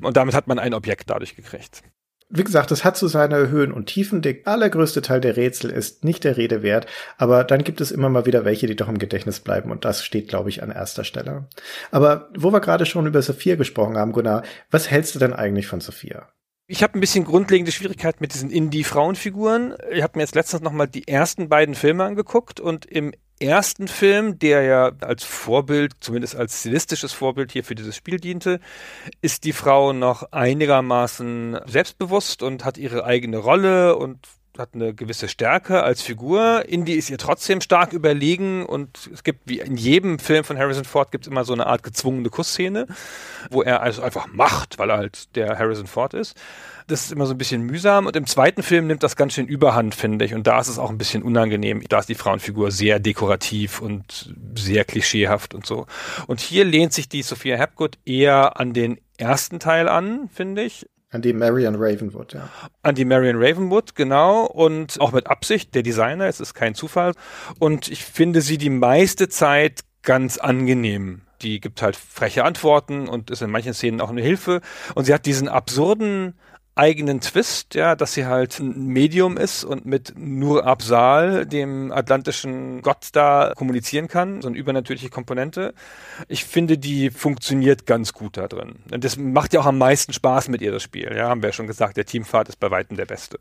Und damit hat man ein Objekt dadurch gekriegt wie gesagt, es hat so seine Höhen und Tiefen. Der allergrößte Teil der Rätsel ist nicht der Rede wert, aber dann gibt es immer mal wieder welche, die doch im Gedächtnis bleiben und das steht, glaube ich, an erster Stelle. Aber wo wir gerade schon über Sophia gesprochen haben, Gunnar, was hältst du denn eigentlich von Sophia? Ich habe ein bisschen grundlegende Schwierigkeiten mit diesen Indie-Frauenfiguren. Ich habe mir jetzt letztens noch mal die ersten beiden Filme angeguckt und im ersten Film, der ja als Vorbild, zumindest als stilistisches Vorbild hier für dieses Spiel diente, ist die Frau noch einigermaßen selbstbewusst und hat ihre eigene Rolle und hat eine gewisse Stärke als Figur. Indy ist ihr trotzdem stark überlegen und es gibt, wie in jedem Film von Harrison Ford, gibt es immer so eine Art gezwungene Kussszene, wo er also einfach macht, weil er halt der Harrison Ford ist. Das ist immer so ein bisschen mühsam und im zweiten Film nimmt das ganz schön überhand, finde ich. Und da ist es auch ein bisschen unangenehm. Da ist die Frauenfigur sehr dekorativ und sehr klischeehaft und so. Und hier lehnt sich die Sophia Hapgood eher an den ersten Teil an, finde ich An die Marion Ravenwood, ja. An die Marion Ravenwood, genau. Und auch mit Absicht, der Designer, es ist kein Zufall. Und ich finde sie die meiste Zeit ganz angenehm. Die gibt halt freche Antworten und ist in manchen Szenen auch eine Hilfe. Und sie hat diesen absurden eigenen Twist, ja, dass sie halt ein Medium ist und mit Nur Absal, dem atlantischen Gott da kommunizieren kann, so eine übernatürliche Komponente. Ich finde, die funktioniert ganz gut da drin. Und das macht ja auch am meisten Spaß mit ihr, das Spiel. Ja, haben wir ja schon gesagt, der Teamfahrt ist bei Weitem der beste.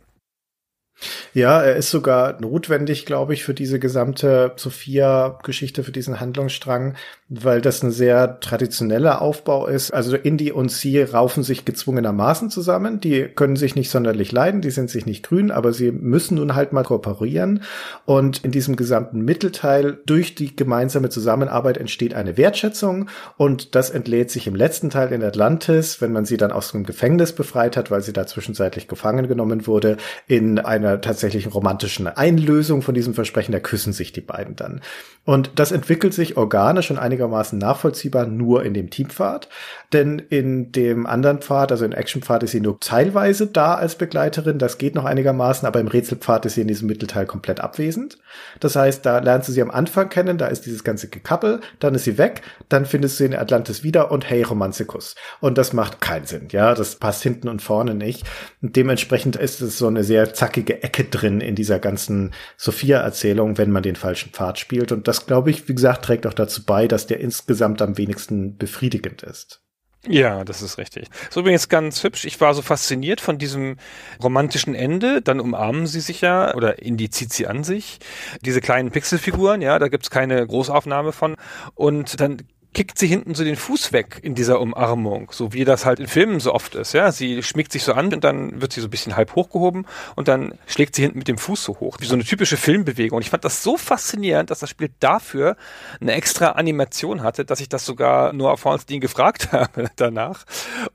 Ja, er ist sogar notwendig, glaube ich, für diese gesamte Sophia-Geschichte, für diesen Handlungsstrang, weil das ein sehr traditioneller Aufbau ist. Also Indy und sie raufen sich gezwungenermaßen zusammen. Die können sich nicht sonderlich leiden, die sind sich nicht grün, aber sie müssen nun halt mal kooperieren. Und in diesem gesamten Mittelteil durch die gemeinsame Zusammenarbeit entsteht eine Wertschätzung und das entlädt sich im letzten Teil in Atlantis, wenn man sie dann aus dem Gefängnis befreit hat, weil sie da zwischenzeitlich gefangen genommen wurde, in eine einer tatsächlichen romantischen Einlösung von diesem Versprechen, da küssen sich die beiden dann. Und das entwickelt sich organisch und einigermaßen nachvollziehbar nur in dem Teampfad, denn in dem anderen Pfad, also in Actionpfad, ist sie nur teilweise da als Begleiterin, das geht noch einigermaßen, aber im Rätselpfad ist sie in diesem Mittelteil komplett abwesend. Das heißt, da lernst du sie am Anfang kennen, da ist dieses ganze Gekappel, dann ist sie weg, dann findest du sie in Atlantis wieder und hey, Romanzikus. Und das macht keinen Sinn, ja, das passt hinten und vorne nicht. Und dementsprechend ist es so eine sehr zackige Ecke drin in dieser ganzen Sophia-Erzählung, wenn man den falschen Pfad spielt. Und das, glaube ich, wie gesagt, trägt auch dazu bei, dass der insgesamt am wenigsten befriedigend ist. Ja, das ist richtig. So übrigens ganz hübsch. Ich war so fasziniert von diesem romantischen Ende. Dann umarmen sie sich ja oder Indy sie an sich. Diese kleinen Pixelfiguren, ja, da gibt's keine Großaufnahme von. Und dann kickt sie hinten so den Fuß weg in dieser Umarmung, so wie das halt in Filmen so oft ist. Ja, sie schmiegt sich so an und dann wird sie so ein bisschen halb hochgehoben und dann schlägt sie hinten mit dem Fuß so hoch, wie so eine typische Filmbewegung. Und ich fand das so faszinierend, dass das Spiel dafür eine extra Animation hatte, dass ich das sogar nur auf Hornstein gefragt (laughs) habe danach.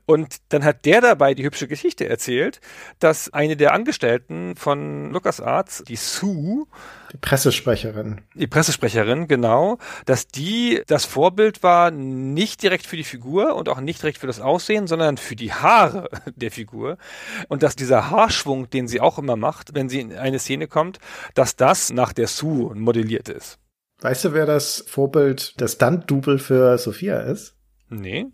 Und dann hat der dabei die hübsche Geschichte erzählt, dass eine der Angestellten von LucasArts, die Sue, die Pressesprecherin. Die Pressesprecherin, genau, dass die das Vorbild war, nicht direkt für die Figur und auch nicht direkt für das Aussehen, sondern für die Haare (laughs) der Figur. Und dass dieser Haarschwung, den sie auch immer macht, wenn sie in eine Szene kommt, dass das nach der Sue modelliert ist. Weißt du, wer das Vorbild, das Stunt-Double für Sophia ist? Nee.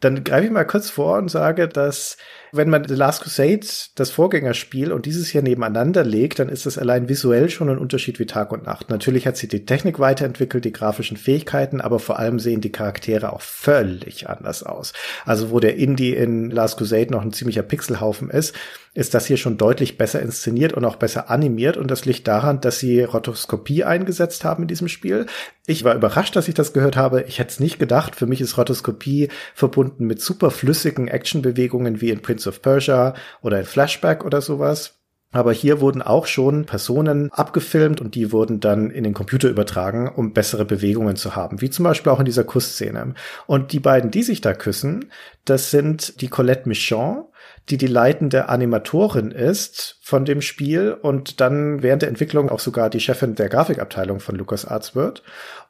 Dann greife ich mal kurz vor und sage, dass wenn man The Last Crusade, das Vorgängerspiel, und dieses hier nebeneinander legt, dann ist das allein visuell schon ein Unterschied wie Tag und Nacht. Natürlich hat sich die Technik weiterentwickelt, die grafischen Fähigkeiten, aber vor allem sehen die Charaktere auch völlig anders aus. Also wo der Indie in Last Crusade noch ein ziemlicher Pixelhaufen ist, ist das hier schon deutlich besser inszeniert und auch besser animiert. Und das liegt daran, dass sie Rotoskopie eingesetzt haben in diesem Spiel. Ich war überrascht, dass ich das gehört habe. Ich hätte es nicht gedacht. Für mich ist Rotoskopie verbunden mit super flüssigen Actionbewegungen wie in Prince Prince of Persia oder ein Flashback oder sowas. Aber hier wurden auch schon Personen abgefilmt und die wurden dann in den Computer übertragen, um bessere Bewegungen zu haben, wie zum Beispiel auch in dieser Kussszene. Und die beiden, die sich da küssen, das sind die Colette Michon die die leitende Animatorin ist von dem Spiel und dann während der Entwicklung auch sogar die Chefin der Grafikabteilung von LucasArts wird.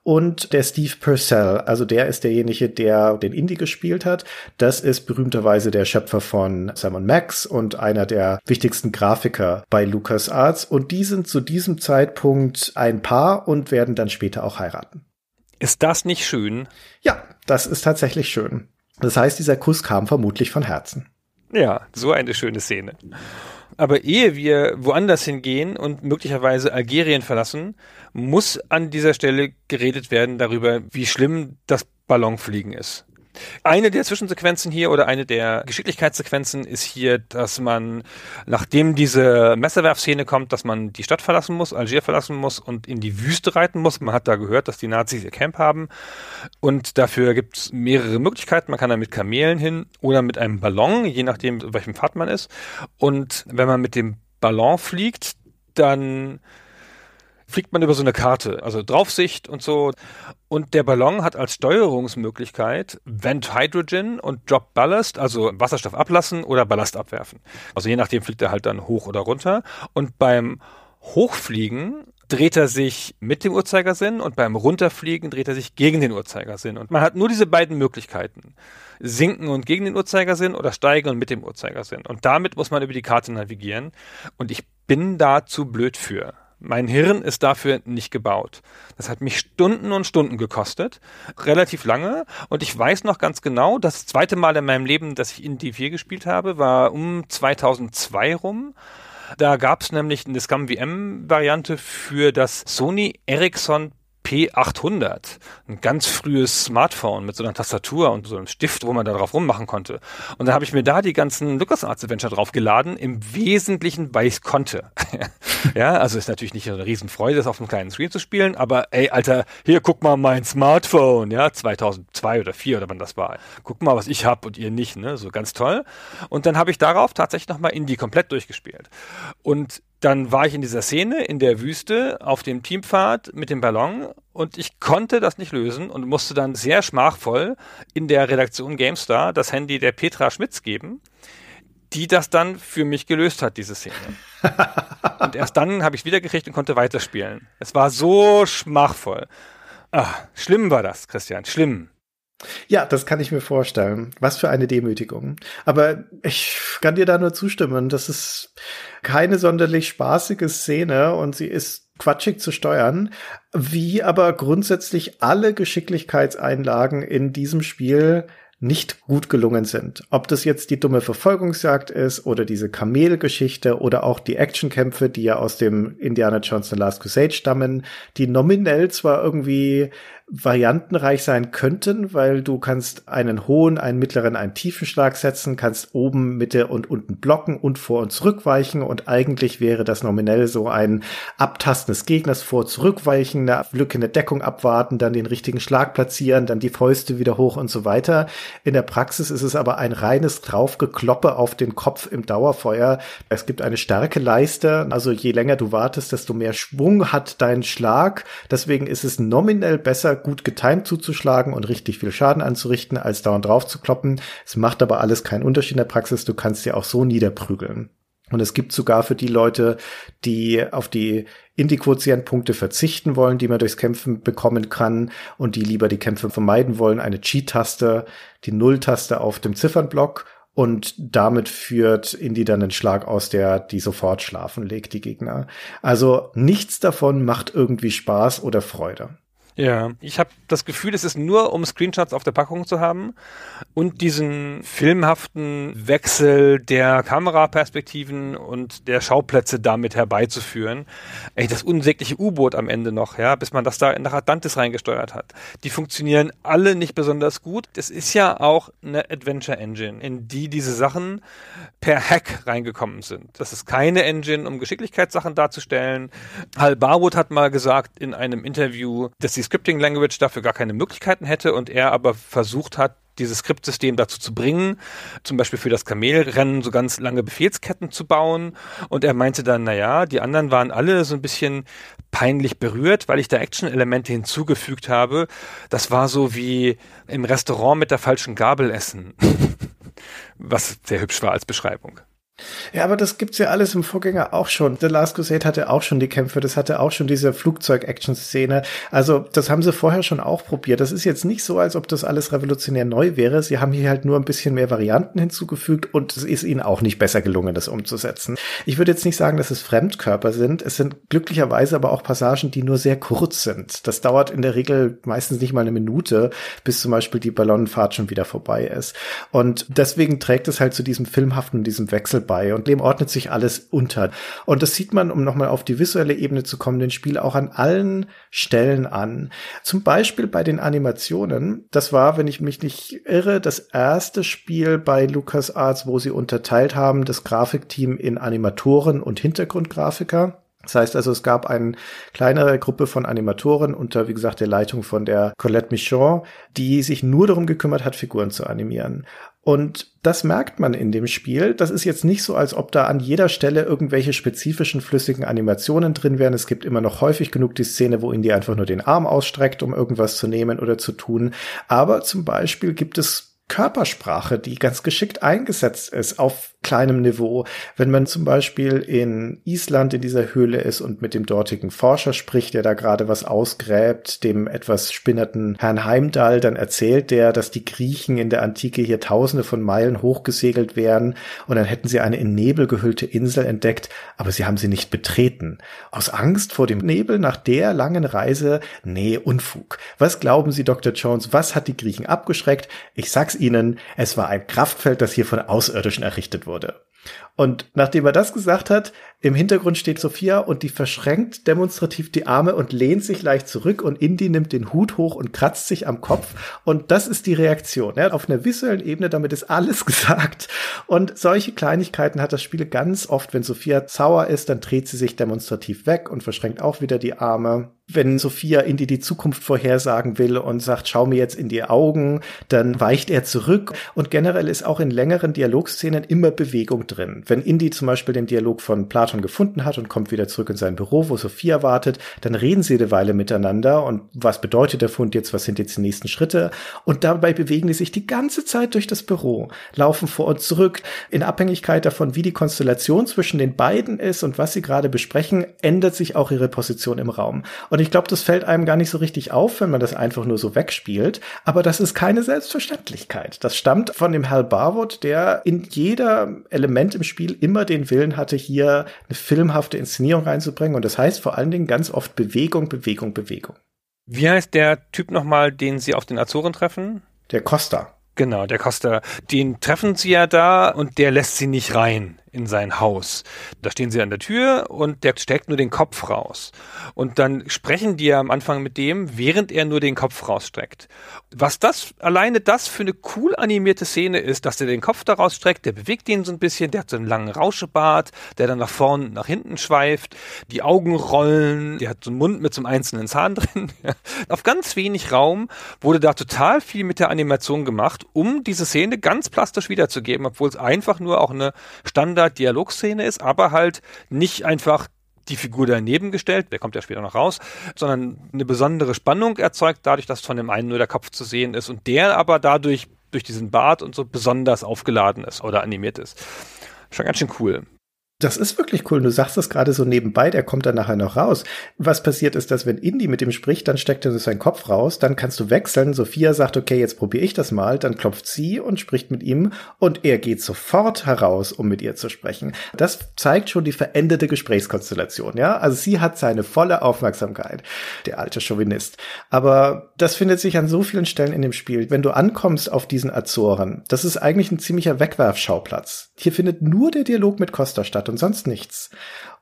Und der Steve Purcell, also der ist derjenige, der den Indie gespielt hat. Das ist berühmterweise der Schöpfer von Simon Max und einer der wichtigsten Grafiker bei LucasArts. Und die sind zu diesem Zeitpunkt ein Paar und werden dann später auch heiraten. Ist das nicht schön? Ja, das ist tatsächlich schön. Das heißt, dieser Kuss kam vermutlich von Herzen. Ja, so eine schöne Szene. Aber ehe wir woanders hingehen und möglicherweise Algerien verlassen, muss an dieser Stelle geredet werden darüber, wie schlimm das Ballonfliegen ist. Eine der Zwischensequenzen hier oder eine der Geschicklichkeitssequenzen ist hier, dass man, nachdem diese Messerwerfszene kommt, dass man die Stadt verlassen muss, Algier verlassen muss und in die Wüste reiten muss. Man hat da gehört, dass die Nazis ihr Camp haben. Und dafür gibt es mehrere Möglichkeiten. Man kann da mit Kamelen hin oder mit einem Ballon, je nachdem, welchem Pfad man ist. Und wenn man mit dem Ballon fliegt, dann fliegt man über so eine Karte, also Draufsicht und so. Und der Ballon hat als Steuerungsmöglichkeit Vent Hydrogen und Drop Ballast, also Wasserstoff ablassen oder Ballast abwerfen. Also je nachdem fliegt er halt dann hoch oder runter. Und beim Hochfliegen dreht er sich mit dem Uhrzeigersinn und beim Runterfliegen dreht er sich gegen den Uhrzeigersinn. Und man hat nur diese beiden Möglichkeiten. Sinken und gegen den Uhrzeigersinn oder steigen und mit dem Uhrzeigersinn. Und damit muss man über die Karte navigieren. Und ich bin da zu blöd für. Mein Hirn ist dafür nicht gebaut. Das hat mich Stunden und Stunden gekostet, relativ lange. Und ich weiß noch ganz genau, das zweite Mal in meinem Leben, dass ich Indie 4 gespielt habe, war um 2002 rum. Da gab es nämlich eine Scum VM-Variante für das Sony Ericsson P800, ein ganz frühes Smartphone mit so einer Tastatur und so einem Stift, wo man da drauf rummachen konnte. Und dann habe ich mir da die ganzen LucasArts Adventure draufgeladen, im Wesentlichen, weil ich konnte. (laughs) ja, also ist natürlich nicht eine Riesenfreude, das auf einem kleinen Screen zu spielen, aber ey, Alter, hier guck mal mein Smartphone, ja, 2002 oder 4 oder wann das war. Guck mal, was ich hab und ihr nicht, ne, so ganz toll. Und dann habe ich darauf tatsächlich nochmal Indie komplett durchgespielt. Und dann war ich in dieser Szene in der Wüste auf dem Teampfad mit dem Ballon und ich konnte das nicht lösen und musste dann sehr schmachvoll in der Redaktion GameStar das Handy der Petra Schmitz geben, die das dann für mich gelöst hat, diese Szene. (laughs) und erst dann habe ich es wiedergekriegt und konnte weiterspielen. Es war so schmachvoll. Ah, schlimm war das, Christian, schlimm. Ja, das kann ich mir vorstellen. Was für eine Demütigung. Aber ich kann dir da nur zustimmen. Das ist keine sonderlich spaßige Szene und sie ist quatschig zu steuern, wie aber grundsätzlich alle Geschicklichkeitseinlagen in diesem Spiel nicht gut gelungen sind. Ob das jetzt die dumme Verfolgungsjagd ist oder diese Kamelgeschichte oder auch die Actionkämpfe, die ja aus dem Indiana Jones The Last Crusade stammen, die nominell zwar irgendwie variantenreich sein könnten, weil du kannst einen hohen, einen mittleren, einen tiefen Schlag setzen, kannst oben, Mitte und unten blocken und vor und zurückweichen und eigentlich wäre das nominell so ein Abtasten des Gegners vor, zurückweichen, eine Lücke in der Deckung abwarten, dann den richtigen Schlag platzieren, dann die Fäuste wieder hoch und so weiter. In der Praxis ist es aber ein reines Draufgekloppe auf den Kopf im Dauerfeuer. Es gibt eine starke Leiste, also je länger du wartest, desto mehr Schwung hat dein Schlag. Deswegen ist es nominell besser, gut getimt zuzuschlagen und richtig viel Schaden anzurichten, als dauernd drauf zu kloppen. Es macht aber alles keinen Unterschied in der Praxis. Du kannst dir auch so niederprügeln. Und es gibt sogar für die Leute, die auf die Indie-Quotientpunkte verzichten wollen, die man durchs Kämpfen bekommen kann und die lieber die Kämpfe vermeiden wollen, eine Cheat-Taste, die Null-Taste auf dem Ziffernblock und damit führt Indie dann einen Schlag aus, der die sofort schlafen legt, die Gegner. Also nichts davon macht irgendwie Spaß oder Freude. Ja, ich habe das Gefühl, es ist nur, um Screenshots auf der Packung zu haben und diesen filmhaften Wechsel der Kameraperspektiven und der Schauplätze damit herbeizuführen. Ey, das unsägliche U-Boot am Ende noch, ja, bis man das da nach Atlantis reingesteuert hat. Die funktionieren alle nicht besonders gut. Es ist ja auch eine Adventure Engine, in die diese Sachen per Hack reingekommen sind. Das ist keine Engine, um Geschicklichkeitssachen darzustellen. Hal Barwood hat mal gesagt in einem Interview, dass die Scripting Language dafür gar keine Möglichkeiten hätte und er aber versucht hat, dieses Skriptsystem dazu zu bringen, zum Beispiel für das Kamelrennen so ganz lange Befehlsketten zu bauen. Und er meinte dann, naja, die anderen waren alle so ein bisschen peinlich berührt, weil ich da Action-Elemente hinzugefügt habe. Das war so wie im Restaurant mit der falschen Gabel essen. (laughs) Was sehr hübsch war als Beschreibung. Ja, aber das gibt's ja alles im Vorgänger auch schon. The Last Crusade hatte auch schon die Kämpfe, das hatte auch schon diese Flugzeug-Action-Szene. Also, das haben sie vorher schon auch probiert. Das ist jetzt nicht so, als ob das alles revolutionär neu wäre. Sie haben hier halt nur ein bisschen mehr Varianten hinzugefügt und es ist ihnen auch nicht besser gelungen, das umzusetzen. Ich würde jetzt nicht sagen, dass es Fremdkörper sind. Es sind glücklicherweise aber auch Passagen, die nur sehr kurz sind. Das dauert in der Regel meistens nicht mal eine Minute, bis zum Beispiel die Ballonenfahrt schon wieder vorbei ist. Und deswegen trägt es halt zu diesem filmhaften, diesem Wechsel bei und dem ordnet sich alles unter. Und das sieht man, um nochmal auf die visuelle Ebene zu kommen, den Spiel auch an allen Stellen an. Zum Beispiel bei den Animationen. Das war, wenn ich mich nicht irre, das erste Spiel bei LucasArts, wo sie unterteilt haben, das Grafikteam in Animatoren und Hintergrundgrafiker. Das heißt also, es gab eine kleinere Gruppe von Animatoren unter, wie gesagt, der Leitung von der Colette Michon, die sich nur darum gekümmert hat, Figuren zu animieren. Und das merkt man in dem Spiel. Das ist jetzt nicht so, als ob da an jeder Stelle irgendwelche spezifischen flüssigen Animationen drin wären. Es gibt immer noch häufig genug die Szene, wo Indy einfach nur den Arm ausstreckt, um irgendwas zu nehmen oder zu tun. Aber zum Beispiel gibt es Körpersprache, die ganz geschickt eingesetzt ist auf kleinem Niveau. Wenn man zum Beispiel in Island in dieser Höhle ist und mit dem dortigen Forscher spricht, der da gerade was ausgräbt, dem etwas spinnerten Herrn Heimdall, dann erzählt der, dass die Griechen in der Antike hier tausende von Meilen hochgesegelt wären und dann hätten sie eine in Nebel gehüllte Insel entdeckt, aber sie haben sie nicht betreten. Aus Angst vor dem Nebel nach der langen Reise? Nee, Unfug. Was glauben Sie, Dr. Jones, was hat die Griechen abgeschreckt? Ich sag's Ihnen, es war ein Kraftfeld, das hier von Außerirdischen errichtet wurde wurde. Und nachdem er das gesagt hat, im Hintergrund steht Sophia und die verschränkt demonstrativ die Arme und lehnt sich leicht zurück und Indy nimmt den Hut hoch und kratzt sich am Kopf. Und das ist die Reaktion. Ja, auf einer visuellen Ebene, damit ist alles (laughs) gesagt. Und solche Kleinigkeiten hat das Spiel ganz oft. Wenn Sophia sauer ist, dann dreht sie sich demonstrativ weg und verschränkt auch wieder die Arme wenn Sophia Indy die Zukunft vorhersagen will und sagt, schau mir jetzt in die Augen, dann weicht er zurück. Und generell ist auch in längeren Dialogszenen immer Bewegung drin. Wenn Indy zum Beispiel den Dialog von Platon gefunden hat und kommt wieder zurück in sein Büro, wo Sophia wartet, dann reden sie eine Weile miteinander und was bedeutet der Fund jetzt, was sind jetzt die nächsten Schritte? Und dabei bewegen die sich die ganze Zeit durch das Büro, laufen vor und zurück. In Abhängigkeit davon, wie die Konstellation zwischen den beiden ist und was sie gerade besprechen, ändert sich auch ihre Position im Raum. Und ich glaube, das fällt einem gar nicht so richtig auf, wenn man das einfach nur so wegspielt. Aber das ist keine Selbstverständlichkeit. Das stammt von dem Hal Barwood, der in jeder Element im immer den Willen hatte, hier eine filmhafte Inszenierung reinzubringen. Und das heißt vor allen Dingen ganz oft Bewegung, Bewegung, Bewegung. Wie heißt der Typ nochmal, den Sie auf den Azoren treffen? Der Costa. Genau, der Costa. Den treffen Sie ja da und der lässt Sie nicht rein in sein Haus. Da stehen sie an der Tür und der steckt nur den Kopf raus. Und dann sprechen die ja am Anfang mit dem, während er nur den Kopf rausstreckt. Was das, alleine das für eine cool animierte Szene ist, dass der den Kopf da rausstreckt, der bewegt ihn so ein bisschen, der hat so einen langen Rauschebart, der dann nach vorn, nach hinten schweift, die Augen rollen, der hat so einen Mund mit so einem einzelnen Zahn (laughs) drin. Auf ganz wenig Raum wurde da total viel mit der Animation gemacht, um diese Szene ganz plastisch wiederzugeben, obwohl es einfach nur auch eine Standard Standard-Dialogszene ist, aber halt nicht einfach die Figur daneben gestellt, der kommt ja später noch raus, sondern eine besondere Spannung erzeugt, dadurch, dass von dem einen nur der Kopf zu sehen ist und der aber dadurch durch diesen Bart und so besonders aufgeladen ist oder animiert ist. Schon ganz schön cool. Das ist wirklich cool. Du sagst das gerade so nebenbei, der kommt dann nachher noch raus. Was passiert ist, dass wenn Indy mit ihm spricht, dann steckt er seinen Kopf raus, dann kannst du wechseln. Sophia sagt, okay, jetzt probiere ich das mal, dann klopft sie und spricht mit ihm und er geht sofort heraus, um mit ihr zu sprechen. Das zeigt schon die veränderte Gesprächskonstellation, ja? Also sie hat seine volle Aufmerksamkeit, der alte Chauvinist. Aber das findet sich an so vielen Stellen in dem Spiel. Wenn du ankommst auf diesen Azoren, das ist eigentlich ein ziemlicher Wegwerfschauplatz. Hier findet nur der Dialog mit Costa statt und sonst nichts.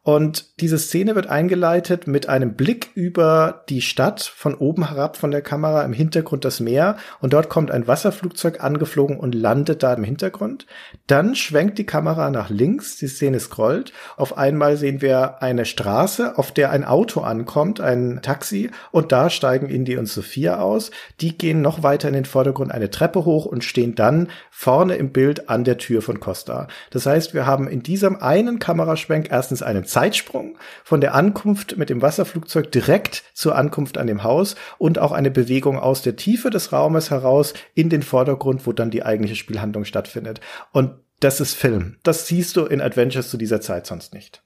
Und diese Szene wird eingeleitet mit einem Blick über die Stadt von oben herab von der Kamera, im Hintergrund das Meer und dort kommt ein Wasserflugzeug angeflogen und landet da im Hintergrund. Dann schwenkt die Kamera nach links, die Szene scrollt. Auf einmal sehen wir eine Straße, auf der ein Auto ankommt, ein Taxi und da steigen Indy und Sophia aus. Die gehen noch weiter in den Vordergrund eine Treppe hoch und stehen dann vorne im Bild an der Tür von Costa. Das heißt, wir haben in diesem einen Kameraschwenk erstens einen Zeitsprung von der Ankunft mit dem Wasserflugzeug direkt zur Ankunft an dem Haus und auch eine Bewegung aus der Tiefe des Raumes heraus in den Vordergrund, wo dann die eigentliche Spielhandlung stattfindet. Und das ist Film. Das siehst du in Adventures zu dieser Zeit sonst nicht.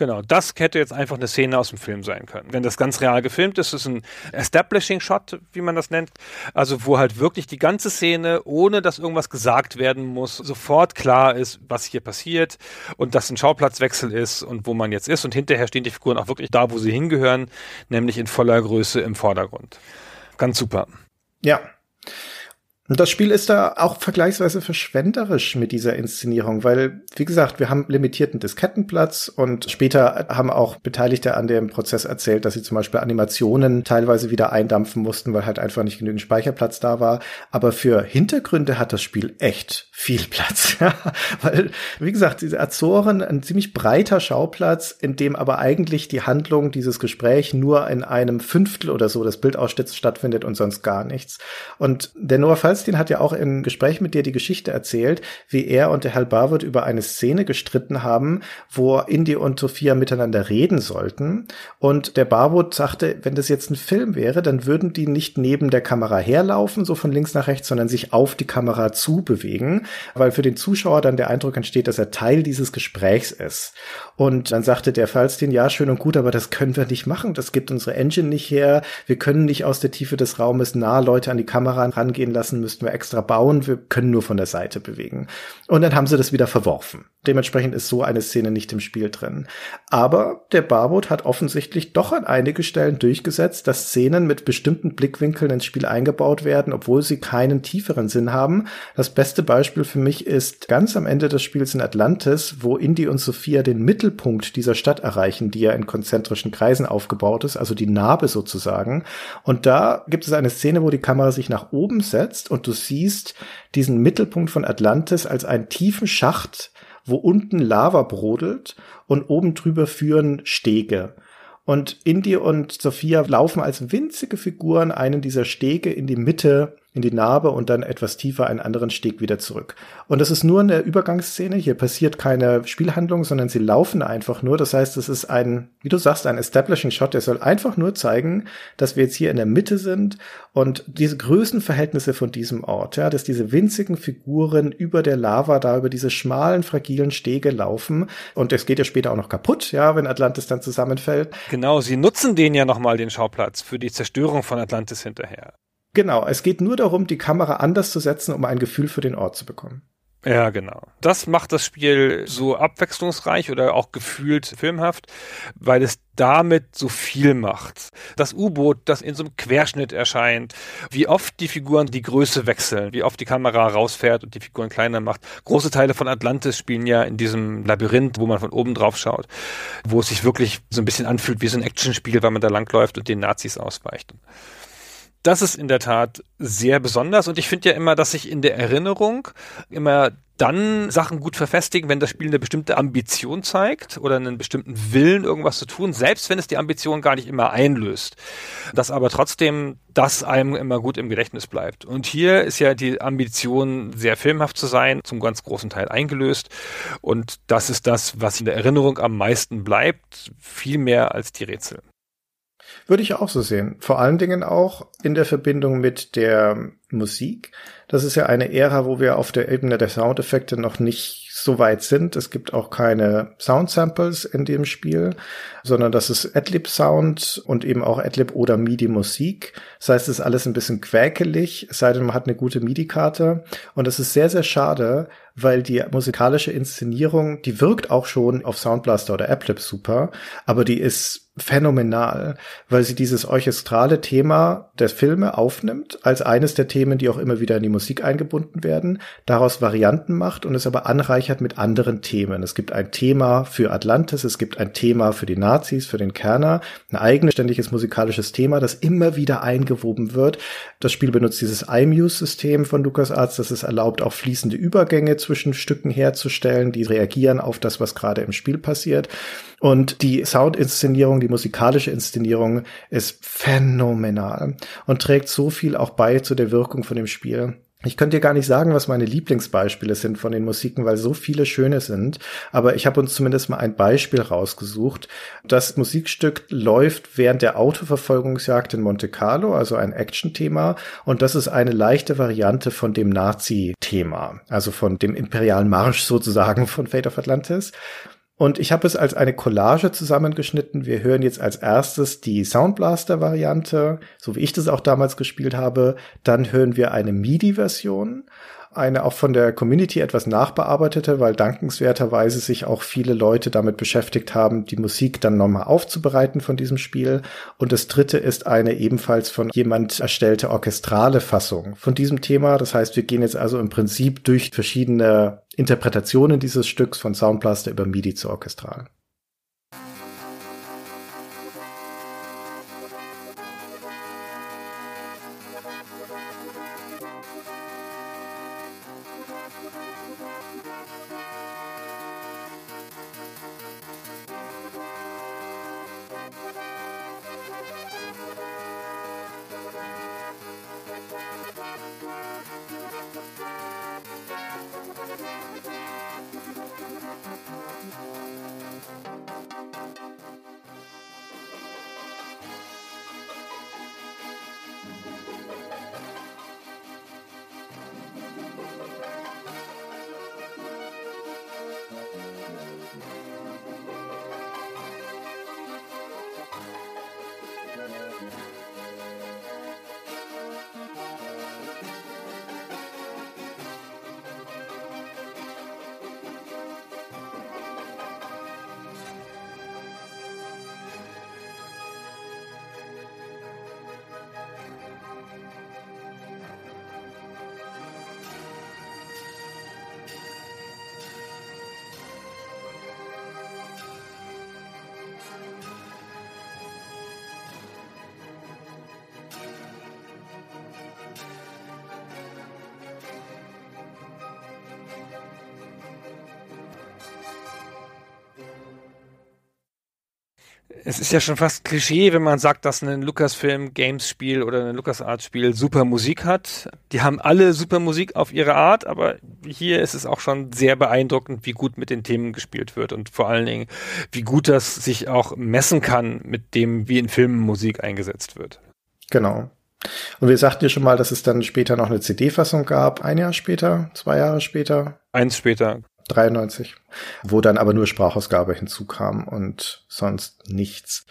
Genau, das hätte jetzt einfach eine Szene aus dem Film sein können. Wenn das ganz real gefilmt ist, ist ein Establishing Shot, wie man das nennt. Also wo halt wirklich die ganze Szene, ohne dass irgendwas gesagt werden muss, sofort klar ist, was hier passiert und dass ein Schauplatzwechsel ist und wo man jetzt ist. Und hinterher stehen die Figuren auch wirklich da, wo sie hingehören, nämlich in voller Größe im Vordergrund. Ganz super. Ja. Und das Spiel ist da auch vergleichsweise verschwenderisch mit dieser Inszenierung, weil, wie gesagt, wir haben limitierten Diskettenplatz und später haben auch Beteiligte an dem Prozess erzählt, dass sie zum Beispiel Animationen teilweise wieder eindampfen mussten, weil halt einfach nicht genügend Speicherplatz da war. Aber für Hintergründe hat das Spiel echt viel Platz. (laughs) weil, wie gesagt, diese Azoren, ein ziemlich breiter Schauplatz, in dem aber eigentlich die Handlung, dieses Gespräch nur in einem Fünftel oder so des Bildausschnitts stattfindet und sonst gar nichts. Und der Noah Falz Falstein hat ja auch im Gespräch mit dir die Geschichte erzählt, wie er und der Herr Barwood über eine Szene gestritten haben, wo Indy und Sophia miteinander reden sollten. Und der Barwood sagte, wenn das jetzt ein Film wäre, dann würden die nicht neben der Kamera herlaufen, so von links nach rechts, sondern sich auf die Kamera zu bewegen, weil für den Zuschauer dann der Eindruck entsteht, dass er Teil dieses Gesprächs ist. Und dann sagte der Falstein, ja, schön und gut, aber das können wir nicht machen. Das gibt unsere Engine nicht her. Wir können nicht aus der Tiefe des Raumes nah Leute an die Kamera rangehen lassen, müssten wir extra bauen. Wir können nur von der Seite bewegen. Und dann haben sie das wieder verworfen. Dementsprechend ist so eine Szene nicht im Spiel drin. Aber der Barboot hat offensichtlich doch an einige Stellen durchgesetzt, dass Szenen mit bestimmten Blickwinkeln ins Spiel eingebaut werden, obwohl sie keinen tieferen Sinn haben. Das beste Beispiel für mich ist ganz am Ende des Spiels in Atlantis, wo Indy und Sophia den Mittelpunkt dieser Stadt erreichen, die ja in konzentrischen Kreisen aufgebaut ist, also die Narbe sozusagen. Und da gibt es eine Szene, wo die Kamera sich nach oben setzt und du siehst diesen Mittelpunkt von Atlantis als einen tiefen Schacht, wo unten Lava brodelt und oben drüber führen Stege. Und Indy und Sophia laufen als winzige Figuren einen dieser Stege in die Mitte in die Narbe und dann etwas tiefer einen anderen Steg wieder zurück. Und das ist nur eine Übergangsszene. Hier passiert keine Spielhandlung, sondern sie laufen einfach nur. Das heißt, es ist ein, wie du sagst, ein Establishing Shot. Der soll einfach nur zeigen, dass wir jetzt hier in der Mitte sind und diese Größenverhältnisse von diesem Ort, ja, dass diese winzigen Figuren über der Lava da über diese schmalen, fragilen Stege laufen. Und es geht ja später auch noch kaputt, ja, wenn Atlantis dann zusammenfällt. Genau, sie nutzen den ja nochmal, den Schauplatz, für die Zerstörung von Atlantis hinterher. Genau, es geht nur darum, die Kamera anders zu setzen, um ein Gefühl für den Ort zu bekommen. Ja, genau. Das macht das Spiel so abwechslungsreich oder auch gefühlt filmhaft, weil es damit so viel macht. Das U-Boot, das in so einem Querschnitt erscheint, wie oft die Figuren die Größe wechseln, wie oft die Kamera rausfährt und die Figuren kleiner macht. Große Teile von Atlantis spielen ja in diesem Labyrinth, wo man von oben drauf schaut, wo es sich wirklich so ein bisschen anfühlt wie so ein Actionspiel, weil man da langläuft und den Nazis ausweicht das ist in der Tat sehr besonders und ich finde ja immer, dass sich in der Erinnerung immer dann Sachen gut verfestigen, wenn das Spiel eine bestimmte Ambition zeigt oder einen bestimmten Willen, irgendwas zu tun, selbst wenn es die Ambition gar nicht immer einlöst. Dass aber trotzdem das einem immer gut im Gedächtnis bleibt. Und hier ist ja die Ambition, sehr filmhaft zu sein, zum ganz großen Teil eingelöst. Und das ist das, was in der Erinnerung am meisten bleibt, viel mehr als die Rätsel. Würde ich auch so sehen. Vor allen Dingen auch in der Verbindung mit der Musik. Das ist ja eine Ära, wo wir auf der Ebene der Soundeffekte noch nicht so weit sind. Es gibt auch keine Sound-Samples in dem Spiel, sondern das ist Adlib-Sound und eben auch Adlib oder MIDI-Musik. Das heißt, es ist alles ein bisschen quäkelig, es sei denn, man hat eine gute MIDI-Karte. Und es ist sehr, sehr schade, weil die musikalische Inszenierung, die wirkt auch schon auf Soundblaster oder Adlib super, aber die ist phänomenal, weil sie dieses orchestrale Thema der Filme aufnimmt, als eines der Themen, die auch immer wieder in die Musik eingebunden werden, daraus Varianten macht und es aber anreichert mit anderen Themen. Es gibt ein Thema für Atlantis, es gibt ein Thema für die Nazis, für den Kerner, ein eigenständiges musikalisches Thema, das immer wieder eingewoben wird. Das Spiel benutzt dieses iMuse-System von LucasArts, das es erlaubt, auch fließende Übergänge zwischen Stücken herzustellen, die reagieren auf das, was gerade im Spiel passiert. Und die Soundinszenierung, die musikalische Inszenierung ist phänomenal und trägt so viel auch bei zu der Wirkung von dem Spiel. Ich könnte dir gar nicht sagen, was meine Lieblingsbeispiele sind von den Musiken, weil so viele schöne sind. Aber ich habe uns zumindest mal ein Beispiel rausgesucht. Das Musikstück läuft während der Autoverfolgungsjagd in Monte Carlo, also ein Action-Thema. Und das ist eine leichte Variante von dem Nazi-Thema, also von dem imperialen Marsch sozusagen von Fate of Atlantis. Und ich habe es als eine Collage zusammengeschnitten. Wir hören jetzt als erstes die Soundblaster-Variante, so wie ich das auch damals gespielt habe. Dann hören wir eine MIDI-Version eine auch von der Community etwas nachbearbeitete, weil dankenswerterweise sich auch viele Leute damit beschäftigt haben, die Musik dann nochmal aufzubereiten von diesem Spiel. Und das dritte ist eine ebenfalls von jemand erstellte orchestrale Fassung von diesem Thema. Das heißt, wir gehen jetzt also im Prinzip durch verschiedene Interpretationen dieses Stücks von Soundblaster über MIDI zu orchestral. Ist ja schon fast Klischee, wenn man sagt, dass ein Lucasfilm Games Spiel oder ein LucasArts Spiel super Musik hat. Die haben alle super Musik auf ihre Art, aber hier ist es auch schon sehr beeindruckend, wie gut mit den Themen gespielt wird und vor allen Dingen, wie gut das sich auch messen kann mit dem, wie in Filmen Musik eingesetzt wird. Genau. Und wir sagten ja schon mal, dass es dann später noch eine CD-Fassung gab, ein Jahr später, zwei Jahre später. Eins später. 93, wo dann aber nur Sprachausgabe hinzukam und sonst nichts.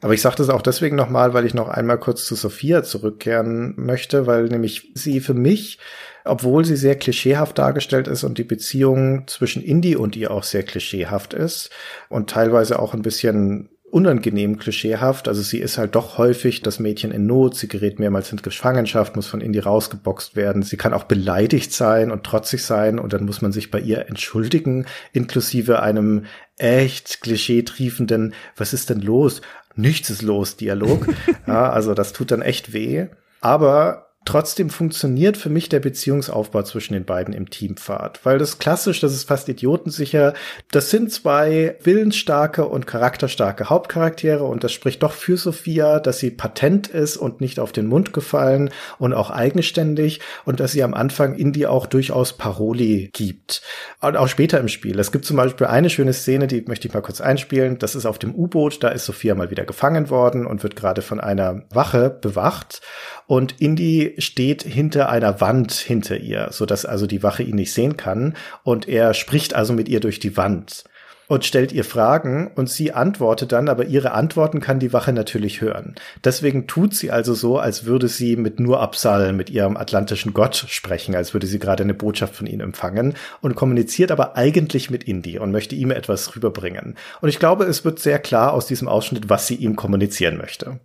Aber ich sage das auch deswegen nochmal, weil ich noch einmal kurz zu Sophia zurückkehren möchte, weil nämlich sie für mich, obwohl sie sehr klischeehaft dargestellt ist und die Beziehung zwischen Indie und ihr auch sehr klischeehaft ist und teilweise auch ein bisschen unangenehm klischeehaft. Also sie ist halt doch häufig das Mädchen in Not. Sie gerät mehrmals in Gefangenschaft, muss von Indy rausgeboxt werden. Sie kann auch beleidigt sein und trotzig sein und dann muss man sich bei ihr entschuldigen, inklusive einem echt klischeetriefenden, was ist denn los? Nichts ist los, Dialog. (laughs) ja, also das tut dann echt weh. Aber Trotzdem funktioniert für mich der Beziehungsaufbau zwischen den beiden im Teampfad, weil das klassisch, das ist fast idiotensicher. Das sind zwei willensstarke und charakterstarke Hauptcharaktere und das spricht doch für Sophia, dass sie patent ist und nicht auf den Mund gefallen und auch eigenständig und dass sie am Anfang Indie auch durchaus Paroli gibt. Und auch später im Spiel. Es gibt zum Beispiel eine schöne Szene, die möchte ich mal kurz einspielen. Das ist auf dem U-Boot, da ist Sophia mal wieder gefangen worden und wird gerade von einer Wache bewacht und Indy steht hinter einer Wand hinter ihr, so dass also die Wache ihn nicht sehen kann und er spricht also mit ihr durch die Wand und stellt ihr Fragen und sie antwortet dann, aber ihre Antworten kann die Wache natürlich hören. Deswegen tut sie also so, als würde sie mit Nur Absal, mit ihrem atlantischen Gott sprechen, als würde sie gerade eine Botschaft von ihm empfangen und kommuniziert aber eigentlich mit Indy und möchte ihm etwas rüberbringen. Und ich glaube, es wird sehr klar aus diesem Ausschnitt, was sie ihm kommunizieren möchte.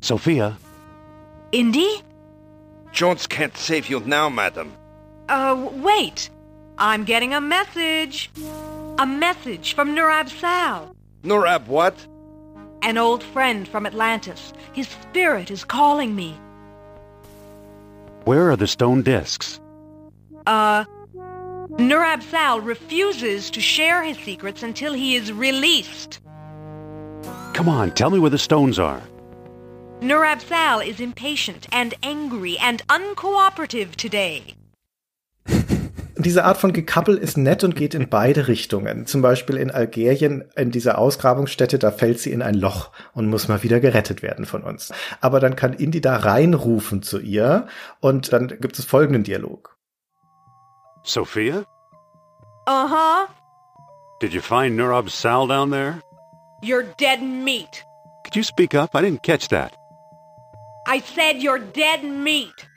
Sophia, Indy? Jones can't save you now, madam. Uh, wait. I'm getting a message. A message from Nurab Sal. Nurab what? An old friend from Atlantis. His spirit is calling me. where are the stone discs? Uh, Nurab Sal refuses to share his secrets until he is released. Come on, tell me where the stones are. Nurab Sal is impatient and angry and uncooperative today. (laughs) Diese Art von Gekappel ist nett und geht in beide Richtungen. Zum Beispiel in Algerien, in dieser Ausgrabungsstätte, da fällt sie in ein Loch und muss mal wieder gerettet werden von uns. Aber dann kann Indy da reinrufen zu ihr und dann gibt es folgenden Dialog. Sophia? Uh huh. Did you find Nurab Sal down there? You're dead meat. Could you speak up? I didn't catch that. I said you're dead meat.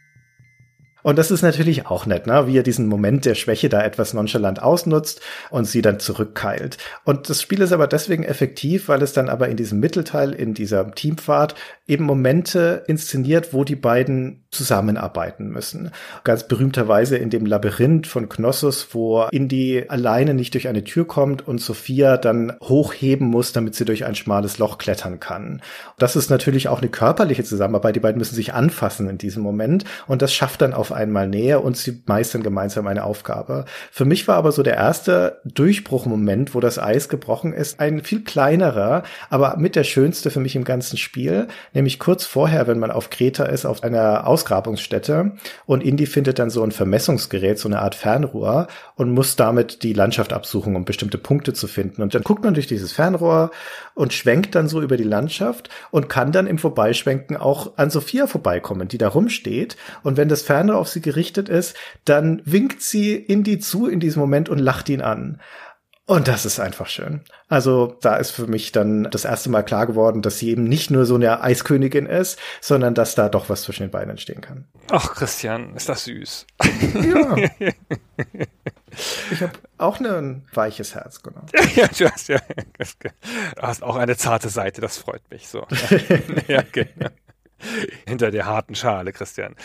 Und das ist natürlich auch nett, ne? wie er diesen Moment der Schwäche da etwas nonchalant ausnutzt und sie dann zurückkeilt. Und das Spiel ist aber deswegen effektiv, weil es dann aber in diesem Mittelteil, in dieser Teamfahrt, eben Momente inszeniert, wo die beiden zusammenarbeiten müssen. Ganz berühmterweise in dem Labyrinth von Knossos, wo Indy alleine nicht durch eine Tür kommt und Sophia dann hochheben muss, damit sie durch ein schmales Loch klettern kann. Das ist natürlich auch eine körperliche Zusammenarbeit. Die beiden müssen sich anfassen in diesem Moment und das schafft dann auf einmal Nähe und sie meistern gemeinsam eine Aufgabe. Für mich war aber so der erste Durchbruchmoment, wo das Eis gebrochen ist, ein viel kleinerer, aber mit der schönste für mich im ganzen Spiel, nämlich kurz vorher, wenn man auf Kreta ist, auf einer Ausgrabungsstätte und Indy findet dann so ein Vermessungsgerät, so eine Art Fernrohr und muss damit die Landschaft absuchen, um bestimmte Punkte zu finden. Und dann guckt man durch dieses Fernrohr und schwenkt dann so über die Landschaft und kann dann im Vorbeischwenken auch an Sophia vorbeikommen, die da rumsteht. Und wenn das Fernrohr auf sie gerichtet ist, dann winkt sie Indy zu in diesem Moment und lacht ihn an. Und das ist einfach schön. Also da ist für mich dann das erste Mal klar geworden, dass sie eben nicht nur so eine Eiskönigin ist, sondern dass da doch was zwischen den beiden entstehen kann. Ach, Christian, ist das süß. Ja. (laughs) ich habe auch ne, ein weiches Herz, genau. (laughs) ja, du hast ja, du hast auch eine zarte Seite, das freut mich so. (laughs) ja, genau. Hinter der harten Schale, Christian.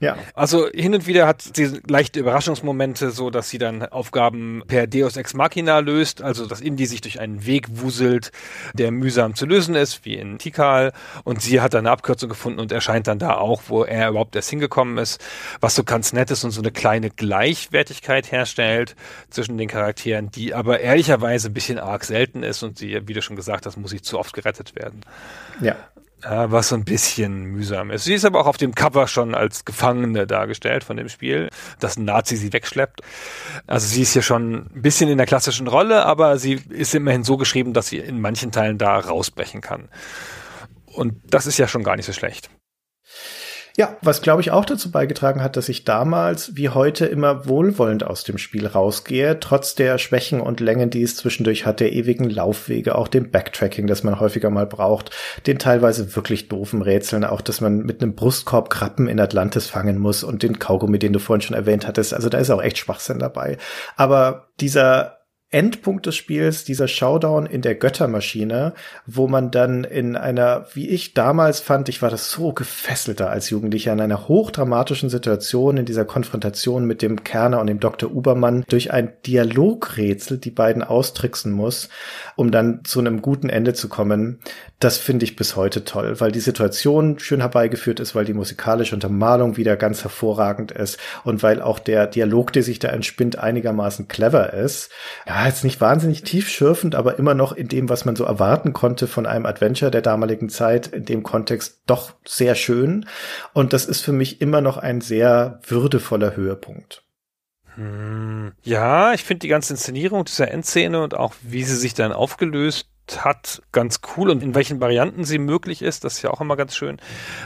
Ja. Also hin und wieder hat sie leichte Überraschungsmomente, so dass sie dann Aufgaben per Deus Ex Machina löst, also dass Indy sich durch einen Weg wuselt, der mühsam zu lösen ist, wie in Tikal. Und sie hat dann eine Abkürzung gefunden und erscheint dann da auch, wo er überhaupt erst hingekommen ist, was so ganz nett ist und so eine kleine Gleichwertigkeit herstellt zwischen den Charakteren, die aber ehrlicherweise ein bisschen arg selten ist und sie, wie du schon gesagt hast, muss sie zu oft gerettet werden. Ja. Was so ein bisschen mühsam ist. Sie ist aber auch auf dem Cover schon als Gefangene dargestellt von dem Spiel, dass ein Nazi sie wegschleppt. Also sie ist hier schon ein bisschen in der klassischen Rolle, aber sie ist immerhin so geschrieben, dass sie in manchen Teilen da rausbrechen kann. Und das ist ja schon gar nicht so schlecht. Ja, was glaube ich auch dazu beigetragen hat, dass ich damals wie heute immer wohlwollend aus dem Spiel rausgehe, trotz der Schwächen und Längen, die es zwischendurch hat, der ewigen Laufwege, auch dem Backtracking, das man häufiger mal braucht, den teilweise wirklich doofen Rätseln, auch dass man mit einem Brustkorb Krabben in Atlantis fangen muss und den Kaugummi, den du vorhin schon erwähnt hattest. Also da ist auch echt Schwachsinn dabei. Aber dieser Endpunkt des Spiels, dieser Showdown in der Göttermaschine, wo man dann in einer, wie ich damals fand, ich war das so gefesselter als Jugendlicher, in einer hochdramatischen Situation, in dieser Konfrontation mit dem Kerner und dem Dr. Ubermann, durch ein Dialogrätsel die beiden austricksen muss, um dann zu einem guten Ende zu kommen. Das finde ich bis heute toll, weil die Situation schön herbeigeführt ist, weil die musikalische Untermalung wieder ganz hervorragend ist und weil auch der Dialog, der sich da entspinnt, einigermaßen clever ist. Ja, jetzt nicht wahnsinnig tiefschürfend, aber immer noch in dem, was man so erwarten konnte von einem Adventure der damaligen Zeit, in dem Kontext doch sehr schön. Und das ist für mich immer noch ein sehr würdevoller Höhepunkt. Hm. Ja, ich finde die ganze Inszenierung dieser Endszene und auch wie sie sich dann aufgelöst hat, ganz cool und in welchen Varianten sie möglich ist, das ist ja auch immer ganz schön.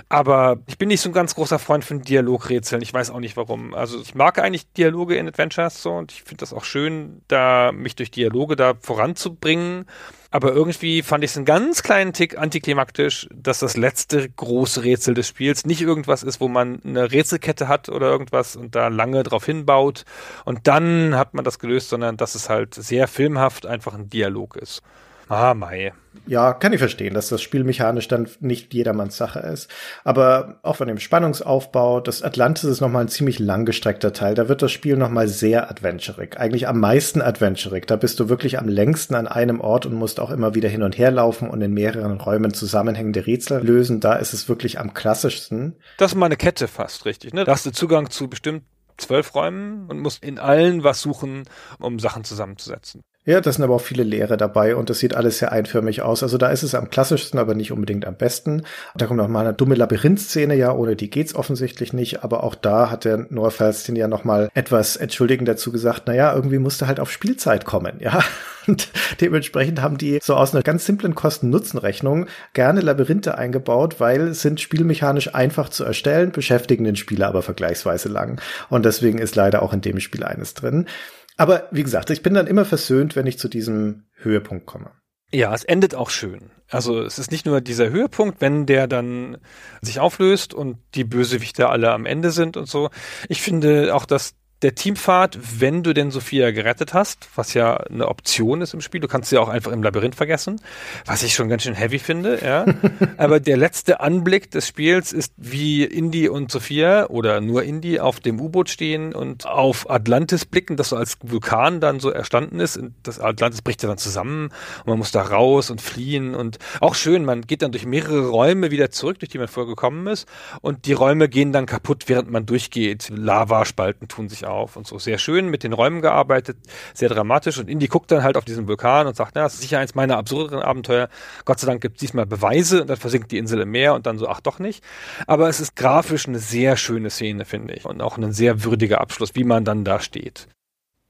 Aber ich bin nicht so ein ganz großer Freund von Dialogrätseln. Ich weiß auch nicht warum. Also ich mag eigentlich Dialoge in Adventures so und ich finde das auch schön, da mich durch Dialoge da voranzubringen. Aber irgendwie fand ich es einen ganz kleinen Tick antiklimaktisch, dass das letzte große Rätsel des Spiels nicht irgendwas ist, wo man eine Rätselkette hat oder irgendwas und da lange drauf hinbaut und dann hat man das gelöst, sondern dass es halt sehr filmhaft einfach ein Dialog ist. Ah, Mai. Ja, kann ich verstehen, dass das Spiel mechanisch dann nicht jedermanns Sache ist. Aber auch von dem Spannungsaufbau, das Atlantis ist nochmal ein ziemlich langgestreckter Teil. Da wird das Spiel nochmal sehr adventurig. Eigentlich am meisten adventurig. Da bist du wirklich am längsten an einem Ort und musst auch immer wieder hin und her laufen und in mehreren Räumen zusammenhängende Rätsel lösen. Da ist es wirklich am klassischsten. Das ist mal eine Kette fast, richtig, ne? Da hast du Zugang zu bestimmt zwölf Räumen und musst in allen was suchen, um Sachen zusammenzusetzen. Ja, das sind aber auch viele Lehre dabei und das sieht alles sehr einförmig aus. Also da ist es am klassischsten, aber nicht unbedingt am besten. Da kommt noch mal eine dumme Labyrinth-Szene, ja, ohne die geht's offensichtlich nicht. Aber auch da hat der Noah Falstin ja noch mal etwas entschuldigend dazu gesagt, na ja, irgendwie musste halt auf Spielzeit kommen, ja. (laughs) Und dementsprechend haben die so aus einer ganz simplen Kosten-Nutzen-Rechnung gerne Labyrinthe eingebaut, weil sind spielmechanisch einfach zu erstellen, beschäftigen den Spieler aber vergleichsweise lang. Und deswegen ist leider auch in dem Spiel eines drin. Aber wie gesagt, ich bin dann immer versöhnt, wenn ich zu diesem Höhepunkt komme. Ja, es endet auch schön. Also es ist nicht nur dieser Höhepunkt, wenn der dann sich auflöst und die Bösewichte alle am Ende sind und so. Ich finde auch, dass der Teamfahrt, wenn du denn Sophia gerettet hast, was ja eine Option ist im Spiel, du kannst sie auch einfach im Labyrinth vergessen, was ich schon ganz schön heavy finde, ja. (laughs) Aber der letzte Anblick des Spiels ist, wie Indy und Sophia oder nur Indy auf dem U-Boot stehen und auf Atlantis blicken, das so als Vulkan dann so erstanden ist. Und das Atlantis bricht ja dann zusammen und man muss da raus und fliehen und auch schön, man geht dann durch mehrere Räume wieder zurück, durch die man vorher gekommen ist und die Räume gehen dann kaputt, während man durchgeht. Lavaspalten tun sich auf und so. Sehr schön mit den Räumen gearbeitet, sehr dramatisch. Und Indy guckt dann halt auf diesen Vulkan und sagt, na, das ist sicher eins meiner absurderen Abenteuer. Gott sei Dank gibt es diesmal Beweise und dann versinkt die Insel im Meer und dann so, ach doch nicht. Aber es ist grafisch eine sehr schöne Szene, finde ich. Und auch ein sehr würdiger Abschluss, wie man dann da steht.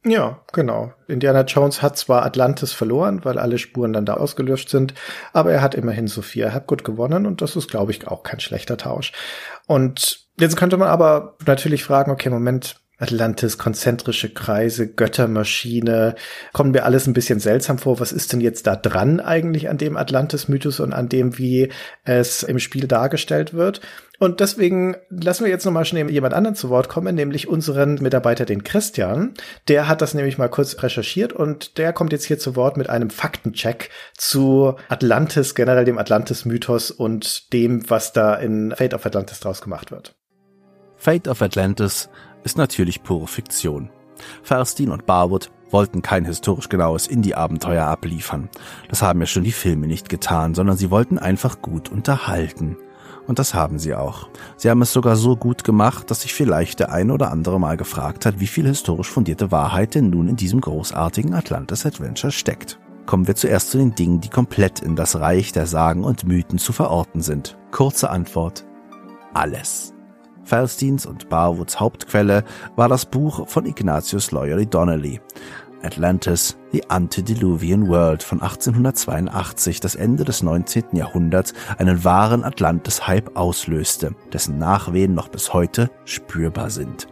Ja, genau. Indiana Jones hat zwar Atlantis verloren, weil alle Spuren dann da ausgelöscht sind, aber er hat immerhin Sophia Hapgood gewonnen und das ist, glaube ich, auch kein schlechter Tausch. Und jetzt könnte man aber natürlich fragen, okay, Moment, Atlantis, konzentrische Kreise, Göttermaschine. Kommt mir alles ein bisschen seltsam vor. Was ist denn jetzt da dran eigentlich an dem Atlantis-Mythos und an dem, wie es im Spiel dargestellt wird? Und deswegen lassen wir jetzt nochmal schnell jemand anderen zu Wort kommen, nämlich unseren Mitarbeiter, den Christian. Der hat das nämlich mal kurz recherchiert und der kommt jetzt hier zu Wort mit einem Faktencheck zu Atlantis, generell dem Atlantis-Mythos und dem, was da in Fate of Atlantis draus gemacht wird. Fate of Atlantis ist natürlich pure Fiktion. Ferstin und Barwood wollten kein historisch genaues Indie-Abenteuer abliefern. Das haben ja schon die Filme nicht getan, sondern sie wollten einfach gut unterhalten. Und das haben sie auch. Sie haben es sogar so gut gemacht, dass sich vielleicht der ein oder andere mal gefragt hat, wie viel historisch fundierte Wahrheit denn nun in diesem großartigen Atlantis-Adventure steckt. Kommen wir zuerst zu den Dingen, die komplett in das Reich der Sagen und Mythen zu verorten sind. Kurze Antwort. Alles. Falstins und Barwoods Hauptquelle war das Buch von Ignatius Loyola Donnelly, Atlantis, The Antediluvian World von 1882, das Ende des 19. Jahrhunderts einen wahren Atlantis-Hype auslöste, dessen Nachwehen noch bis heute spürbar sind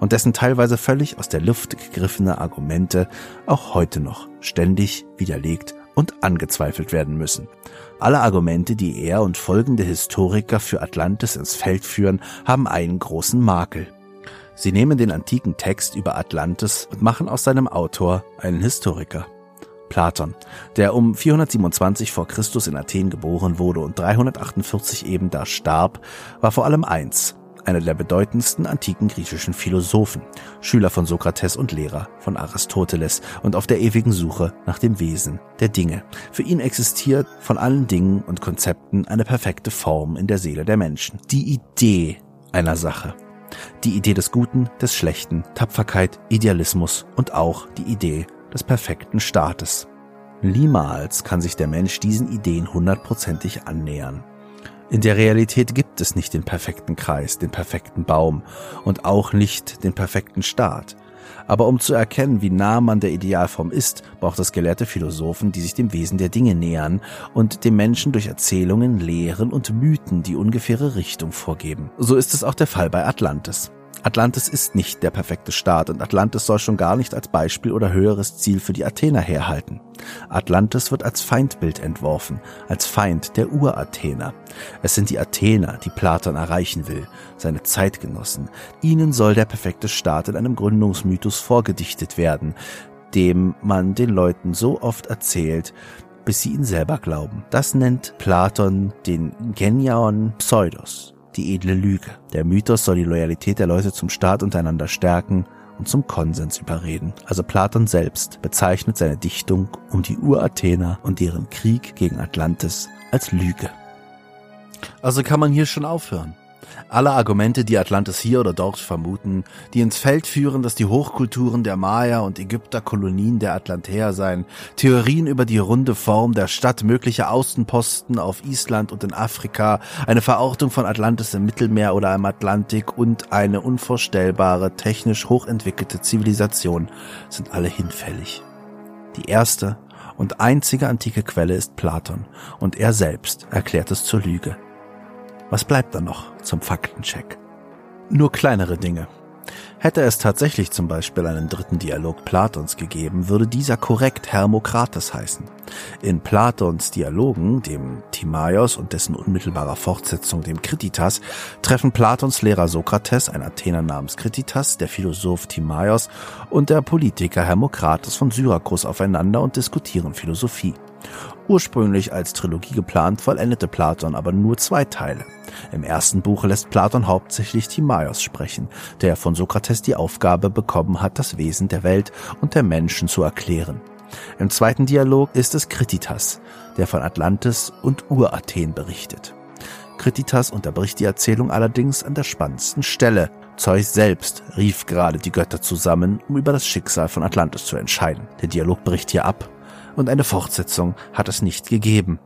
und dessen teilweise völlig aus der Luft gegriffene Argumente auch heute noch ständig widerlegt und angezweifelt werden müssen. Alle Argumente, die er und folgende Historiker für Atlantis ins Feld führen, haben einen großen Makel. Sie nehmen den antiken Text über Atlantis und machen aus seinem Autor einen Historiker. Platon, der um 427 vor Christus in Athen geboren wurde und 348 eben da starb, war vor allem eins, einer der bedeutendsten antiken griechischen Philosophen, Schüler von Sokrates und Lehrer von Aristoteles und auf der ewigen Suche nach dem Wesen der Dinge. Für ihn existiert von allen Dingen und Konzepten eine perfekte Form in der Seele der Menschen. Die Idee einer Sache. Die Idee des Guten, des Schlechten, Tapferkeit, Idealismus und auch die Idee des perfekten Staates. Niemals kann sich der Mensch diesen Ideen hundertprozentig annähern. In der Realität gibt es nicht den perfekten Kreis, den perfekten Baum und auch nicht den perfekten Staat. Aber um zu erkennen, wie nah man der Idealform ist, braucht es gelehrte Philosophen, die sich dem Wesen der Dinge nähern und dem Menschen durch Erzählungen, Lehren und Mythen die ungefähre Richtung vorgeben. So ist es auch der Fall bei Atlantis. Atlantis ist nicht der perfekte Staat und Atlantis soll schon gar nicht als Beispiel oder höheres Ziel für die Athener herhalten. Atlantis wird als Feindbild entworfen, als Feind der Urathener. Es sind die Athener, die Platon erreichen will, seine Zeitgenossen. Ihnen soll der perfekte Staat in einem Gründungsmythos vorgedichtet werden, dem man den Leuten so oft erzählt, bis sie ihn selber glauben. Das nennt Platon den Geniaon Pseudos die edle Lüge. Der Mythos soll die Loyalität der Leute zum Staat untereinander stärken und zum Konsens überreden. Also Platon selbst bezeichnet seine Dichtung um die Urathener und deren Krieg gegen Atlantis als Lüge. Also kann man hier schon aufhören. Alle Argumente, die Atlantis hier oder dort vermuten, die ins Feld führen, dass die Hochkulturen der Maya und Ägypter Kolonien der Atlantäer seien, Theorien über die runde Form der Stadt, mögliche Außenposten auf Island und in Afrika, eine Verortung von Atlantis im Mittelmeer oder im Atlantik und eine unvorstellbare, technisch hochentwickelte Zivilisation sind alle hinfällig. Die erste und einzige antike Quelle ist Platon, und er selbst erklärt es zur Lüge. Was bleibt dann noch zum Faktencheck? Nur kleinere Dinge. Hätte es tatsächlich zum Beispiel einen dritten Dialog Platons gegeben, würde dieser korrekt Hermokrates heißen. In Platons Dialogen, dem Timaios und dessen unmittelbarer Fortsetzung, dem Krititas, treffen Platons Lehrer Sokrates, ein Athener namens Krititas, der Philosoph Timaios und der Politiker Hermokrates von Syrakus aufeinander und diskutieren Philosophie. Ursprünglich als Trilogie geplant, vollendete Platon aber nur zwei Teile. Im ersten Buch lässt Platon hauptsächlich Timaios sprechen, der von Sokrates die Aufgabe bekommen hat, das Wesen der Welt und der Menschen zu erklären. Im zweiten Dialog ist es Krititas, der von Atlantis und Urathen berichtet. Krititas unterbricht die Erzählung allerdings an der spannendsten Stelle. Zeus selbst rief gerade die Götter zusammen, um über das Schicksal von Atlantis zu entscheiden. Der Dialog bricht hier ab und eine Fortsetzung hat es nicht gegeben.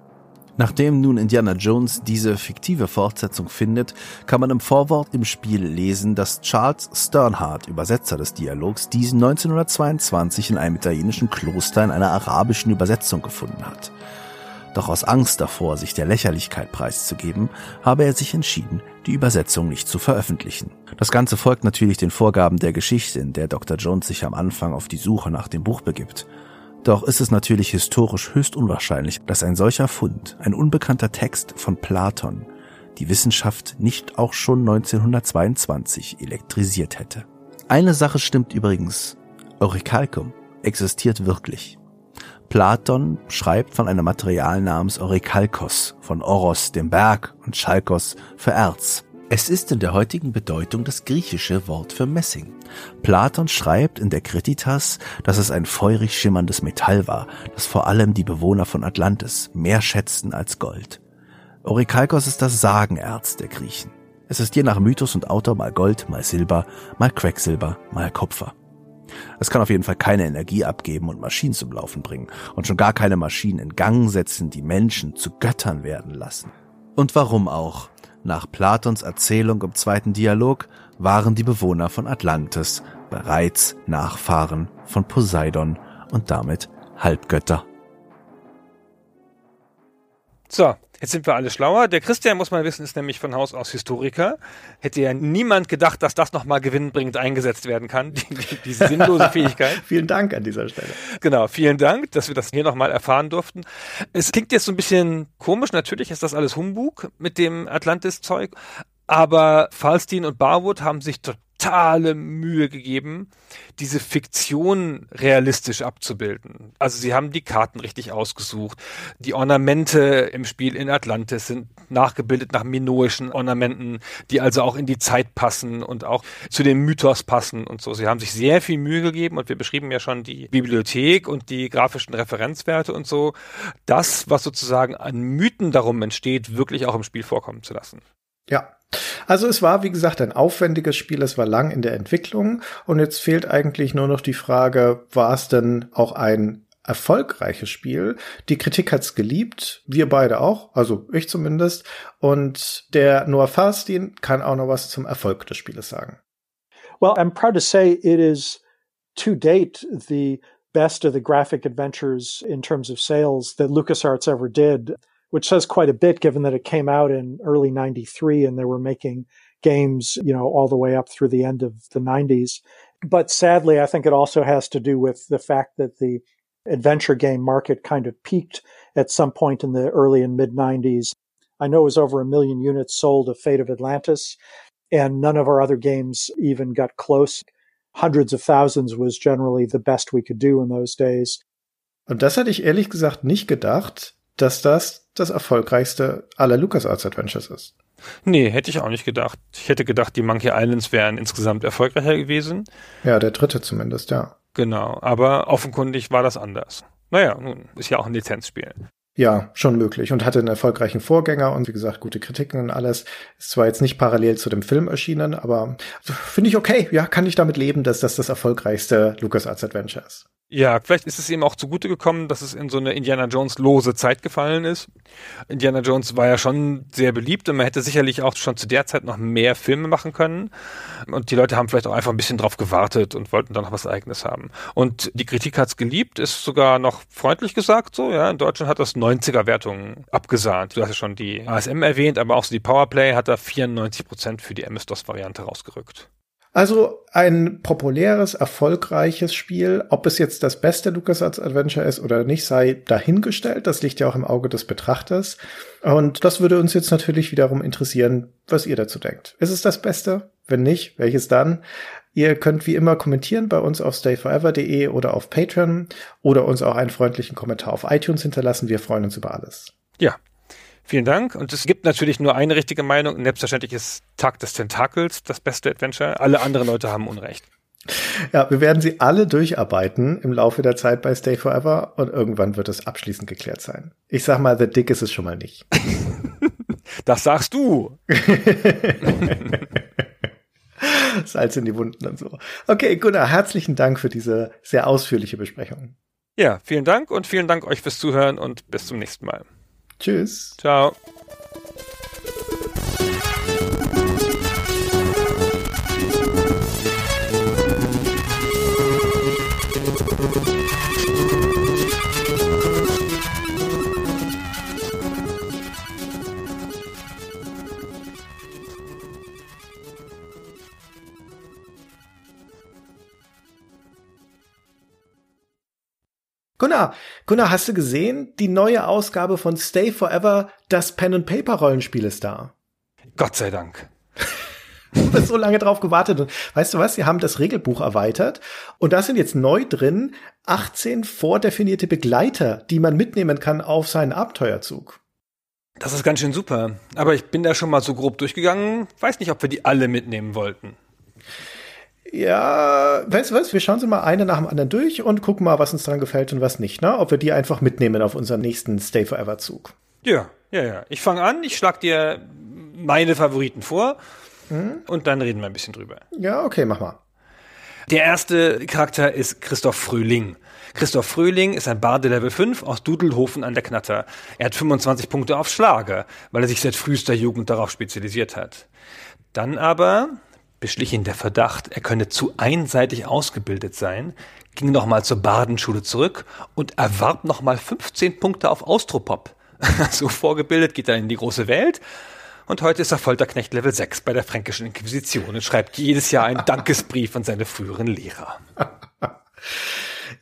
Nachdem nun Indiana Jones diese fiktive Fortsetzung findet, kann man im Vorwort im Spiel lesen, dass Charles Sternhardt, Übersetzer des Dialogs, diesen 1922 in einem italienischen Kloster in einer arabischen Übersetzung gefunden hat. Doch aus Angst davor, sich der Lächerlichkeit preiszugeben, habe er sich entschieden, die Übersetzung nicht zu veröffentlichen. Das Ganze folgt natürlich den Vorgaben der Geschichte, in der Dr. Jones sich am Anfang auf die Suche nach dem Buch begibt. Doch ist es natürlich historisch höchst unwahrscheinlich, dass ein solcher Fund, ein unbekannter Text von Platon, die Wissenschaft nicht auch schon 1922 elektrisiert hätte. Eine Sache stimmt übrigens. Orichalcum existiert wirklich. Platon schreibt von einem Material namens Orichalkos, von Oros, dem Berg, und Chalkos für Erz. Es ist in der heutigen Bedeutung das griechische Wort für Messing. Platon schreibt in der Krititas, dass es ein feurig schimmerndes Metall war, das vor allem die Bewohner von Atlantis mehr schätzten als Gold. Orikalkos ist das Sagenerz der Griechen. Es ist je nach Mythos und Autor mal Gold, mal Silber, mal Quecksilber, mal Kupfer. Es kann auf jeden Fall keine Energie abgeben und Maschinen zum Laufen bringen und schon gar keine Maschinen in Gang setzen, die Menschen zu Göttern werden lassen. Und warum auch? Nach Platons Erzählung im zweiten Dialog waren die Bewohner von Atlantis bereits Nachfahren von Poseidon und damit Halbgötter. So, jetzt sind wir alle schlauer. Der Christian, muss man wissen, ist nämlich von Haus aus Historiker. Hätte ja niemand gedacht, dass das nochmal gewinnbringend eingesetzt werden kann, die, die, diese sinnlose (laughs) Fähigkeit. vielen Dank an dieser Stelle. Genau, vielen Dank, dass wir das hier nochmal erfahren durften. Es klingt jetzt so ein bisschen komisch, natürlich ist das alles Humbug mit dem Atlantis-Zeug, aber Falstein und Barwood haben sich totale Mühe gegeben, diese Fiktion realistisch abzubilden. Also sie haben die Karten richtig ausgesucht. Die Ornamente im Spiel in Atlantis sind nachgebildet nach minoischen Ornamenten, die also auch in die Zeit passen und auch zu dem Mythos passen und so. Sie haben sich sehr viel Mühe gegeben und wir beschrieben ja schon die Bibliothek und die grafischen Referenzwerte und so. Das, was sozusagen an Mythen darum entsteht, wirklich auch im Spiel vorkommen zu lassen. Ja, also es war, wie gesagt, ein aufwendiges Spiel, es war lang in der Entwicklung und jetzt fehlt eigentlich nur noch die Frage, war es denn auch ein erfolgreiches Spiel? Die Kritik hat's geliebt, wir beide auch, also ich zumindest, und der Noah Farstein kann auch noch was zum Erfolg des Spieles sagen. Well, I'm proud to say it is to date the best of the graphic adventures in terms of sales that LucasArts ever did. Which says quite a bit given that it came out in early 93 and they were making games, you know, all the way up through the end of the 90s. But sadly, I think it also has to do with the fact that the adventure game market kind of peaked at some point in the early and mid 90s. I know it was over a million units sold of Fate of Atlantis, and none of our other games even got close. Hundreds of thousands was generally the best we could do in those days. Und das hatte ich ehrlich gesagt nicht gedacht, dass das das erfolgreichste aller LucasArts Adventures ist. Nee, hätte ich auch nicht gedacht. Ich hätte gedacht, die Monkey Islands wären insgesamt erfolgreicher gewesen. Ja, der dritte zumindest, ja. Genau, aber offenkundig war das anders. Naja, nun, ist ja auch ein Lizenzspiel. Ja, schon möglich und hatte einen erfolgreichen Vorgänger und wie gesagt gute Kritiken und alles. Ist zwar jetzt nicht parallel zu dem Film erschienen, aber finde ich okay. Ja, kann ich damit leben, dass das das erfolgreichste LucasArts Adventure ist. Ja, vielleicht ist es ihm auch zugute gekommen, dass es in so eine Indiana Jones lose Zeit gefallen ist. Indiana Jones war ja schon sehr beliebt und man hätte sicherlich auch schon zu der Zeit noch mehr Filme machen können. Und die Leute haben vielleicht auch einfach ein bisschen drauf gewartet und wollten dann noch was Eigenes haben. Und die Kritik hat's geliebt, ist sogar noch freundlich gesagt so, ja. In Deutschland hat das 90er-Wertungen abgesahnt. Du hast ja schon die ASM erwähnt, aber auch so die Powerplay hat da 94 Prozent für die MS-DOS-Variante rausgerückt. Also ein populäres, erfolgreiches Spiel. Ob es jetzt das beste LucasArts Adventure ist oder nicht, sei dahingestellt. Das liegt ja auch im Auge des Betrachters. Und das würde uns jetzt natürlich wiederum interessieren, was ihr dazu denkt. Ist es das Beste? Wenn nicht, welches dann? Ihr könnt wie immer kommentieren bei uns auf stayforever.de oder auf Patreon oder uns auch einen freundlichen Kommentar auf iTunes hinterlassen. Wir freuen uns über alles. Ja, Vielen Dank. Und es gibt natürlich nur eine richtige Meinung. Selbstverständlich ist Tag des Tentakels das beste Adventure. Alle anderen Leute haben Unrecht. Ja, wir werden sie alle durcharbeiten im Laufe der Zeit bei Stay Forever und irgendwann wird es abschließend geklärt sein. Ich sag mal, The Dick ist es schon mal nicht. (laughs) das sagst du. (laughs) (laughs) Salz in die Wunden und so. Okay, Gunnar, herzlichen Dank für diese sehr ausführliche Besprechung. Ja, vielen Dank und vielen Dank euch fürs Zuhören und bis zum nächsten Mal. Tschüss. Ciao. Gunnar, Gunnar, hast du gesehen? Die neue Ausgabe von Stay Forever, das Pen and Paper Rollenspiel ist da. Gott sei Dank. (laughs) du hast so lange drauf gewartet. Und weißt du was? Sie haben das Regelbuch erweitert und da sind jetzt neu drin 18 vordefinierte Begleiter, die man mitnehmen kann auf seinen Abenteuerzug. Das ist ganz schön super. Aber ich bin da schon mal so grob durchgegangen. Weiß nicht, ob wir die alle mitnehmen wollten. Ja, weißt du was? Wir schauen sie mal eine nach dem anderen durch und gucken mal, was uns dran gefällt und was nicht, ne? Ob wir die einfach mitnehmen auf unseren nächsten Stay Forever Zug. Ja, ja, ja. Ich fange an, ich schlag dir meine Favoriten vor mhm. und dann reden wir ein bisschen drüber. Ja, okay, mach mal. Der erste Charakter ist Christoph Fröhling. Christoph Fröhling ist ein Barde Level 5 aus Dudelhofen an der Knatter. Er hat 25 Punkte auf Schlager, weil er sich seit frühester Jugend darauf spezialisiert hat. Dann aber beschlich ihn der Verdacht, er könne zu einseitig ausgebildet sein, ging nochmal zur Badenschule zurück und erwarb nochmal 15 Punkte auf Austropop. (laughs) so vorgebildet geht er in die große Welt und heute ist er Folterknecht Level 6 bei der Fränkischen Inquisition und schreibt jedes Jahr einen (laughs) Dankesbrief an seine früheren Lehrer. (laughs)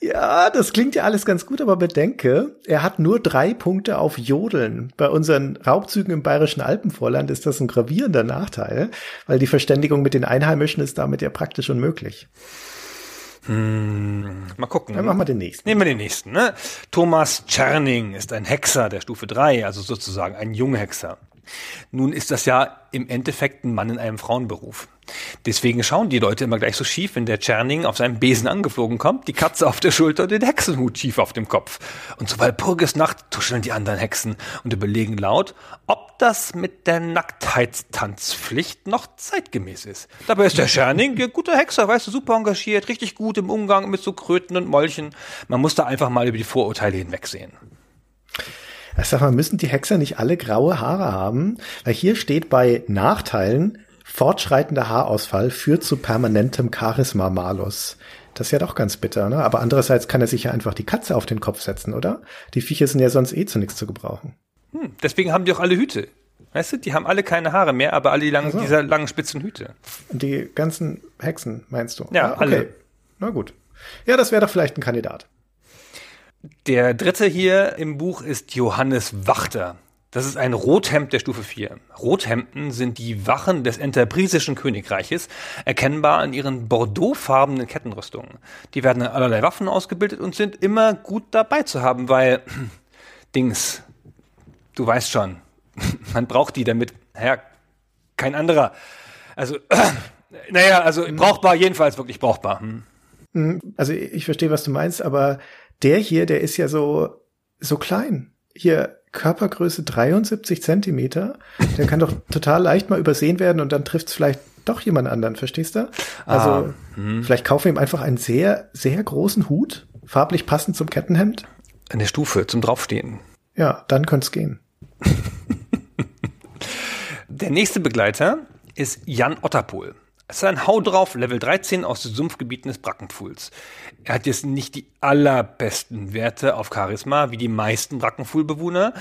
Ja, das klingt ja alles ganz gut, aber bedenke, er hat nur drei Punkte auf Jodeln. Bei unseren Raubzügen im bayerischen Alpenvorland ist das ein gravierender Nachteil, weil die Verständigung mit den Einheimischen ist damit ja praktisch unmöglich. Hm, mal gucken. Dann machen wir den nächsten. Nehmen wir den nächsten. Ne? Thomas Czerning ist ein Hexer der Stufe 3, also sozusagen ein Junghexer. Nun ist das ja im Endeffekt ein Mann in einem Frauenberuf. Deswegen schauen die Leute immer gleich so schief, wenn der Czerning auf seinem Besen angeflogen kommt, die Katze auf der Schulter und den Hexenhut schief auf dem Kopf. Und so Walpurgisnacht tuscheln die anderen Hexen und überlegen laut, ob das mit der Nacktheitstanzpflicht noch zeitgemäß ist. Dabei ist der Czerning ein guter Hexer, weißt du, super engagiert, richtig gut im Umgang mit so Kröten und Molchen. Man muss da einfach mal über die Vorurteile hinwegsehen. Sag mal, müssen die Hexer nicht alle graue Haare haben? Weil hier steht bei Nachteilen, fortschreitender Haarausfall führt zu permanentem Charisma Malus. Das ist ja doch ganz bitter, ne? Aber andererseits kann er sich ja einfach die Katze auf den Kopf setzen, oder? Die Viecher sind ja sonst eh zu nichts zu gebrauchen. Hm, deswegen haben die auch alle Hüte. Weißt du, die haben alle keine Haare mehr, aber alle die langen, so. diese langen spitzen Hüte. Die ganzen Hexen, meinst du? Ja, ah, okay. alle. Na gut. Ja, das wäre doch vielleicht ein Kandidat. Der dritte hier im Buch ist Johannes Wachter. Das ist ein Rothemd der Stufe 4. Rothemden sind die Wachen des enterbrisischen Königreiches, erkennbar an ihren bordeauxfarbenen Kettenrüstungen. Die werden in allerlei Waffen ausgebildet und sind immer gut dabei zu haben, weil, (clears throat) Dings, du weißt schon, (laughs) man braucht die damit, ja, kein anderer. Also, (clears throat) naja, also brauchbar, jedenfalls wirklich brauchbar. Hm. Also ich verstehe, was du meinst, aber der hier, der ist ja so, so klein. Hier Körpergröße 73 Zentimeter. Der kann doch total leicht mal übersehen werden und dann trifft es vielleicht doch jemand anderen, verstehst du? Also ah, hm. vielleicht kaufen wir ihm einfach einen sehr, sehr großen Hut, farblich passend zum Kettenhemd. Eine Stufe zum Draufstehen. Ja, dann könnte es gehen. (laughs) Der nächste Begleiter ist Jan Otterpohl. Es ist ein Hau drauf, Level 13 aus den Sumpfgebieten des Brackenpfuhls. Er hat jetzt nicht die allerbesten Werte auf Charisma, wie die meisten Brackenpfuhlbewohner,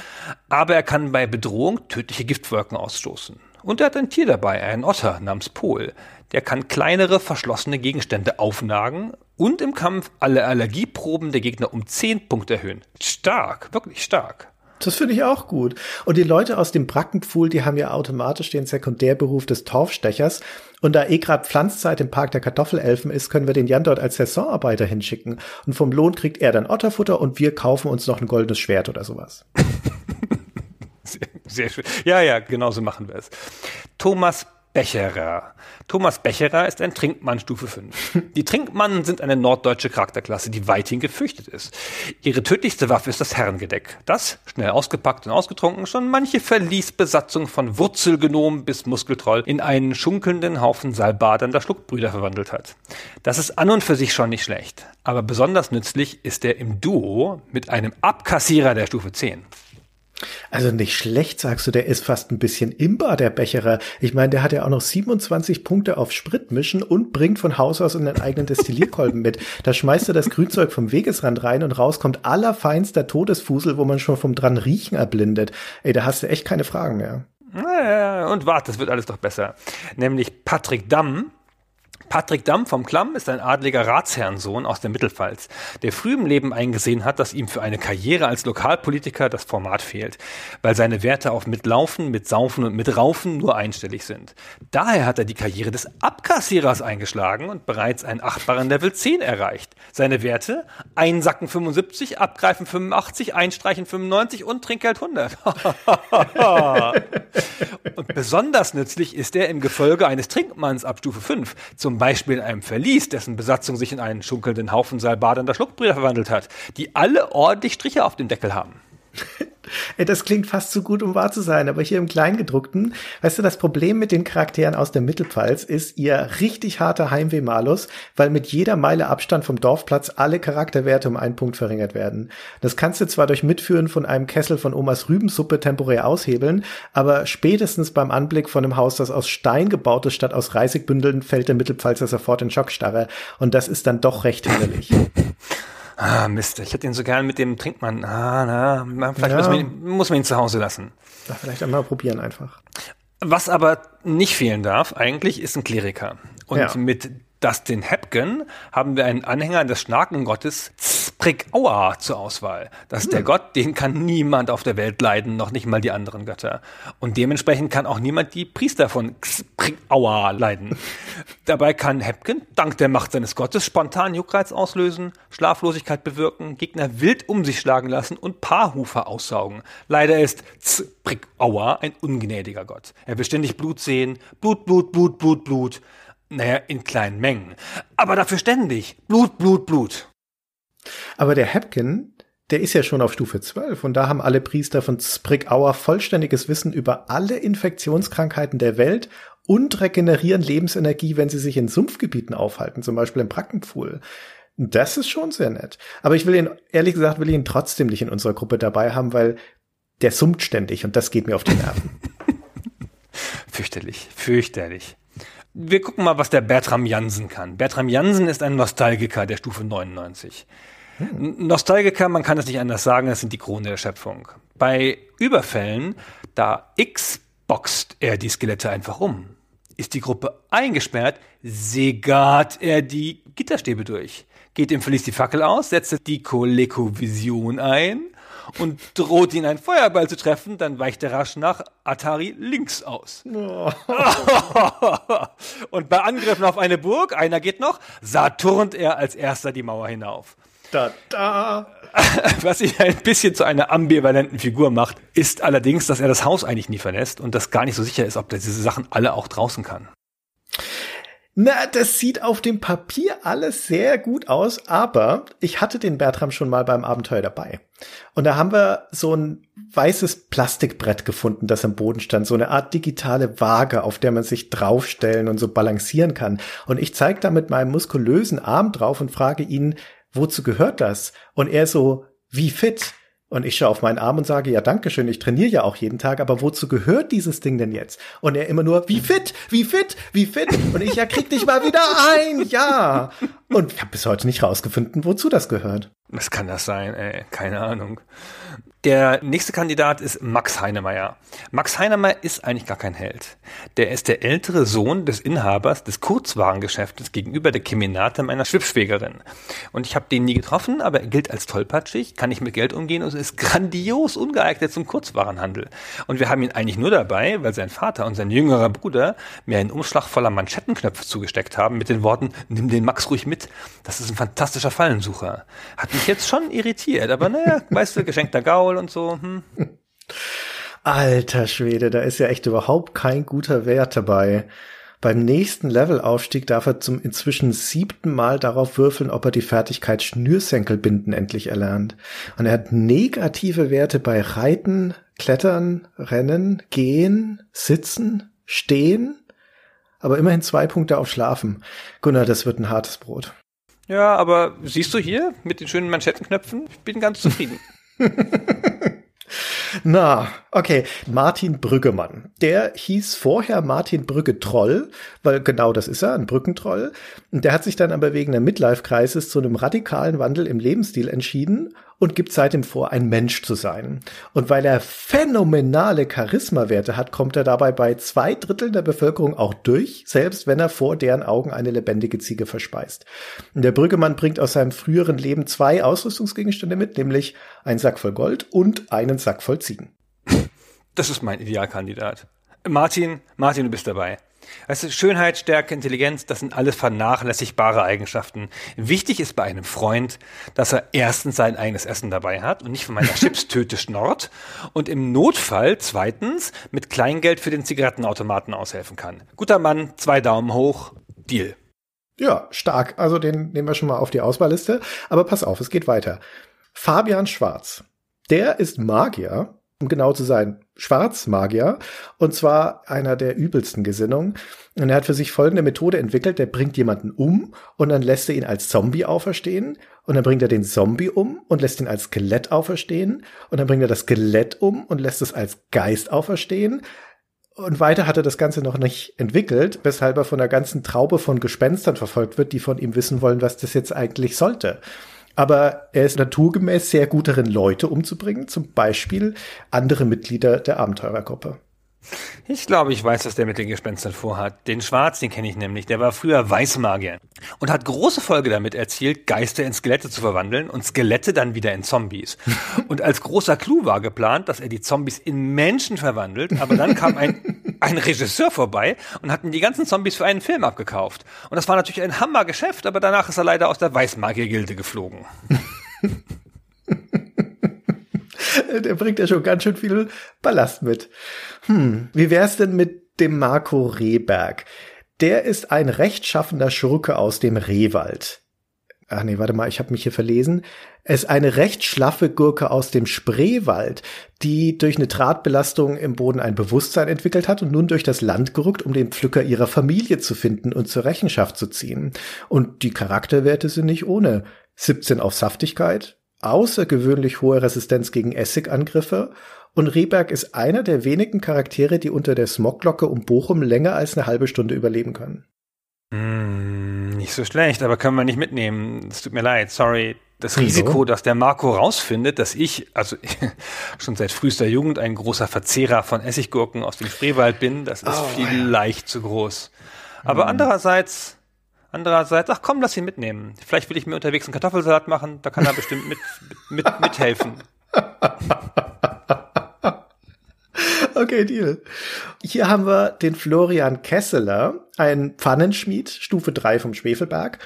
aber er kann bei Bedrohung tödliche Giftwolken ausstoßen. Und er hat ein Tier dabei, einen Otter namens Pol. Der kann kleinere, verschlossene Gegenstände aufnagen und im Kampf alle Allergieproben der Gegner um 10 Punkte erhöhen. Stark, wirklich stark. Das finde ich auch gut. Und die Leute aus dem Brackenpfuhl, die haben ja automatisch den Sekundärberuf des Torfstechers. Und da eh gerade Pflanzzeit im Park der Kartoffelelfen ist, können wir den Jan dort als Saisonarbeiter hinschicken. Und vom Lohn kriegt er dann Otterfutter und wir kaufen uns noch ein goldenes Schwert oder sowas. (laughs) sehr, sehr schön. Ja, ja, genauso machen wir es. Thomas Becherer. Thomas Becherer ist ein Trinkmann Stufe 5. Die Trinkmannen sind eine norddeutsche Charakterklasse, die weithin gefürchtet ist. Ihre tödlichste Waffe ist das Herrengedeck. Das, schnell ausgepackt und ausgetrunken, schon manche Verliesbesatzung von Wurzelgenom bis Muskeltroll in einen schunkelnden Haufen salbadernder Schluckbrüder verwandelt hat. Das ist an und für sich schon nicht schlecht. Aber besonders nützlich ist er im Duo mit einem Abkassierer der Stufe 10. Also nicht schlecht, sagst du, der ist fast ein bisschen imbar, der Becherer. Ich meine, der hat ja auch noch 27 Punkte auf Spritmischen und bringt von Haus aus einen eigenen Destillierkolben mit. Da schmeißt er das Grünzeug vom Wegesrand rein und raus kommt allerfeinster Todesfusel, wo man schon vom dran riechen erblindet. Ey, da hast du echt keine Fragen mehr. Und warte, das wird alles doch besser. Nämlich Patrick Damm Patrick Damm vom Klamm ist ein adliger Ratsherrensohn aus der Mittelpfalz, der früh im Leben eingesehen hat, dass ihm für eine Karriere als Lokalpolitiker das Format fehlt, weil seine Werte auf Mitlaufen, mit Saufen und mit Raufen nur einstellig sind. Daher hat er die Karriere des Abkassierers eingeschlagen und bereits einen achtbaren Level 10 erreicht. Seine Werte? Einsacken 75, Abgreifen 85, Einstreichen 95 und Trinkgeld 100. (laughs) und besonders nützlich ist er im Gefolge eines Trinkmanns ab Stufe 5, zum Beispiel in einem Verlies, dessen Besatzung sich in einen schunkelnden Haufen salbadender Schluckbrüder verwandelt hat, die alle ordentlich Striche auf dem Deckel haben. Das klingt fast zu gut, um wahr zu sein, aber hier im Kleingedruckten, weißt du, das Problem mit den Charakteren aus der Mittelpfalz ist ihr richtig harter Heimweh-Malus, weil mit jeder Meile Abstand vom Dorfplatz alle Charakterwerte um einen Punkt verringert werden. Das kannst du zwar durch Mitführen von einem Kessel von Omas Rübensuppe temporär aushebeln, aber spätestens beim Anblick von einem Haus, das aus Stein gebaut ist statt aus Reisigbündeln, fällt der Mittelpfalzer sofort in Schockstarre und das ist dann doch recht hinderlich. (laughs) Ah, Mist, ich hätte ihn so gern mit dem Trinkmann. Ah, na, vielleicht ja. muss, man ihn, muss man ihn zu Hause lassen. Ja, vielleicht einmal probieren einfach. Was aber nicht fehlen darf, eigentlich, ist ein Kleriker. Und ja. mit Dustin Hepgen haben wir einen Anhänger des Schnakengottes Sprigauer zur Auswahl. Das ist hm. der Gott, den kann niemand auf der Welt leiden, noch nicht mal die anderen Götter. Und dementsprechend kann auch niemand die Priester von Sprigauer leiden. (laughs) Dabei kann Hepgen, dank der Macht seines Gottes, spontan Juckreiz auslösen, Schlaflosigkeit bewirken, Gegner wild um sich schlagen lassen und Paarhufer aussaugen. Leider ist Sprigauer ein ungnädiger Gott. Er will ständig Blut sehen, Blut, Blut, Blut, Blut, Blut. Naja, in kleinen Mengen. Aber dafür ständig. Blut, Blut, Blut. Aber der Hepkin, der ist ja schon auf Stufe 12 und da haben alle Priester von Sprigauer vollständiges Wissen über alle Infektionskrankheiten der Welt und regenerieren Lebensenergie, wenn sie sich in Sumpfgebieten aufhalten, zum Beispiel im Brackenpfuhl. Das ist schon sehr nett. Aber ich will ihn, ehrlich gesagt, will ich ihn trotzdem nicht in unserer Gruppe dabei haben, weil der summt ständig und das geht mir auf die Nerven. (laughs) fürchterlich, fürchterlich. Wir gucken mal, was der Bertram Jansen kann. Bertram Jansen ist ein Nostalgiker der Stufe 99. Hm. Nostalgiker, man kann es nicht anders sagen, das sind die Krone der Schöpfung. Bei Überfällen, da X boxt er die Skelette einfach um. Ist die Gruppe eingesperrt, segart er die Gitterstäbe durch. Geht im Verlies die Fackel aus, setzt die Coleco-Vision ein und droht ihn ein Feuerball zu treffen, dann weicht er rasch nach Atari links aus. Oh. (laughs) und bei Angriffen auf eine Burg, einer geht noch, saturnt er als erster die Mauer hinauf. Da, da. (laughs) Was ihn ein bisschen zu einer ambivalenten Figur macht, ist allerdings, dass er das Haus eigentlich nie verlässt und das gar nicht so sicher ist, ob er diese Sachen alle auch draußen kann. Na, das sieht auf dem Papier alles sehr gut aus, aber ich hatte den Bertram schon mal beim Abenteuer dabei. Und da haben wir so ein weißes Plastikbrett gefunden, das am Boden stand, so eine Art digitale Waage, auf der man sich draufstellen und so balancieren kann. Und ich zeige da mit meinem muskulösen Arm drauf und frage ihn, wozu gehört das? Und er so, wie fit? Und ich schaue auf meinen Arm und sage, ja, danke schön, ich trainiere ja auch jeden Tag, aber wozu gehört dieses Ding denn jetzt? Und er immer nur, wie fit, wie fit, wie fit? Und ich, ja, krieg dich mal wieder ein, ja. Und ich habe bis heute nicht rausgefunden, wozu das gehört. Was kann das sein, ey? Keine Ahnung. Der nächste Kandidat ist Max Heinemeyer. Max Heinemeyer ist eigentlich gar kein Held. Der ist der ältere Sohn des Inhabers des Kurzwarengeschäftes gegenüber der Keminate meiner Schwibschwägerin. Und ich habe den nie getroffen, aber er gilt als tollpatschig, kann nicht mit Geld umgehen und ist grandios ungeeignet zum Kurzwarenhandel. Und wir haben ihn eigentlich nur dabei, weil sein Vater und sein jüngerer Bruder mir einen Umschlag voller Manschettenknöpfe zugesteckt haben mit den Worten, nimm den Max ruhig mit. Das ist ein fantastischer Fallensucher. Hat mich jetzt schon irritiert, aber naja, (laughs) weißt du, geschenkter Gaul und so. Hm. Alter Schwede, da ist ja echt überhaupt kein guter Wert dabei. Beim nächsten Levelaufstieg darf er zum inzwischen siebten Mal darauf würfeln, ob er die Fertigkeit Schnürsenkelbinden endlich erlernt. Und er hat negative Werte bei Reiten, Klettern, Rennen, Gehen, Sitzen, Stehen, aber immerhin zwei Punkte auf Schlafen. Gunnar, das wird ein hartes Brot. Ja, aber siehst du hier mit den schönen Manschettenknöpfen? Ich bin ganz zufrieden. (laughs) (laughs) Na, okay. Martin Brüggemann. Der hieß vorher Martin Brügge Troll, weil genau das ist er, ein Brückentroll. Und der hat sich dann aber wegen der Midlife-Crisis zu einem radikalen Wandel im Lebensstil entschieden und gibt seitdem vor, ein Mensch zu sein. Und weil er phänomenale Charismawerte hat, kommt er dabei bei zwei Dritteln der Bevölkerung auch durch, selbst wenn er vor deren Augen eine lebendige Ziege verspeist. Der Brüggemann bringt aus seinem früheren Leben zwei Ausrüstungsgegenstände mit, nämlich einen Sack voll Gold und einen Sack voll Ziegen. Das ist mein Idealkandidat. Martin, Martin, du bist dabei. Also Schönheit, Stärke, Intelligenz, das sind alles vernachlässigbare Eigenschaften. Wichtig ist bei einem Freund, dass er erstens sein eigenes Essen dabei hat und nicht von meiner (laughs) Chipstüte schnort und im Notfall zweitens mit Kleingeld für den Zigarettenautomaten aushelfen kann. Guter Mann, zwei Daumen hoch, Deal. Ja, stark. Also den nehmen wir schon mal auf die Auswahlliste. Aber pass auf, es geht weiter. Fabian Schwarz. Der ist Magier um genau zu sein, Schwarzmagier, und zwar einer der übelsten Gesinnungen. Und er hat für sich folgende Methode entwickelt, der bringt jemanden um und dann lässt er ihn als Zombie auferstehen und dann bringt er den Zombie um und lässt ihn als Skelett auferstehen und dann bringt er das Skelett um und lässt es als Geist auferstehen. Und weiter hat er das Ganze noch nicht entwickelt, weshalb er von der ganzen Traube von Gespenstern verfolgt wird, die von ihm wissen wollen, was das jetzt eigentlich sollte aber er ist naturgemäß sehr gut darin, Leute umzubringen, zum Beispiel andere Mitglieder der Abenteurergruppe. Ich glaube, ich weiß, was der mit den Gespenstern vorhat. Den Schwarz, den kenne ich nämlich. Der war früher Weißmagier und hat große Folge damit erzielt, Geister in Skelette zu verwandeln und Skelette dann wieder in Zombies. (laughs) Und als großer Clou war geplant, dass er die Zombies in Menschen verwandelt, aber dann kam ein, ein Regisseur vorbei und hat die ganzen Zombies für einen Film abgekauft. Und das war natürlich ein Hammergeschäft, aber danach ist er leider aus der Weißmagier-Gilde geflogen. (laughs) der bringt ja schon ganz schön viel Ballast mit. Hm, wie wär's denn mit dem Marco Rehberg? Der ist ein rechtschaffender Schurke aus dem Rehwald. Ach nee, warte mal, ich habe mich hier verlesen. Es ist eine recht schlaffe Gurke aus dem Spreewald, die durch eine Drahtbelastung im Boden ein Bewusstsein entwickelt hat und nun durch das Land gerückt, um den Pflücker ihrer Familie zu finden und zur Rechenschaft zu ziehen. Und die Charakterwerte sind nicht ohne. 17 auf Saftigkeit, außergewöhnlich hohe Resistenz gegen Essigangriffe und Rehberg ist einer der wenigen Charaktere, die unter der Smogglocke um Bochum länger als eine halbe Stunde überleben können. Mm, nicht so schlecht, aber können wir nicht mitnehmen. Es tut mir leid, sorry. Das Risiko, dass der Marco rausfindet, dass ich, also (laughs) schon seit frühester Jugend ein großer Verzehrer von Essiggurken aus dem Spreewald bin, das ist oh, vielleicht ja. zu groß. Aber hm. andererseits, Andererseits, ach komm, lass ihn mitnehmen. Vielleicht will ich mir unterwegs einen Kartoffelsalat machen, da kann er bestimmt mit, mit mithelfen. (laughs) Okay, Deal. Hier haben wir den Florian Kesseler, ein Pfannenschmied, Stufe 3 vom Schwefelberg.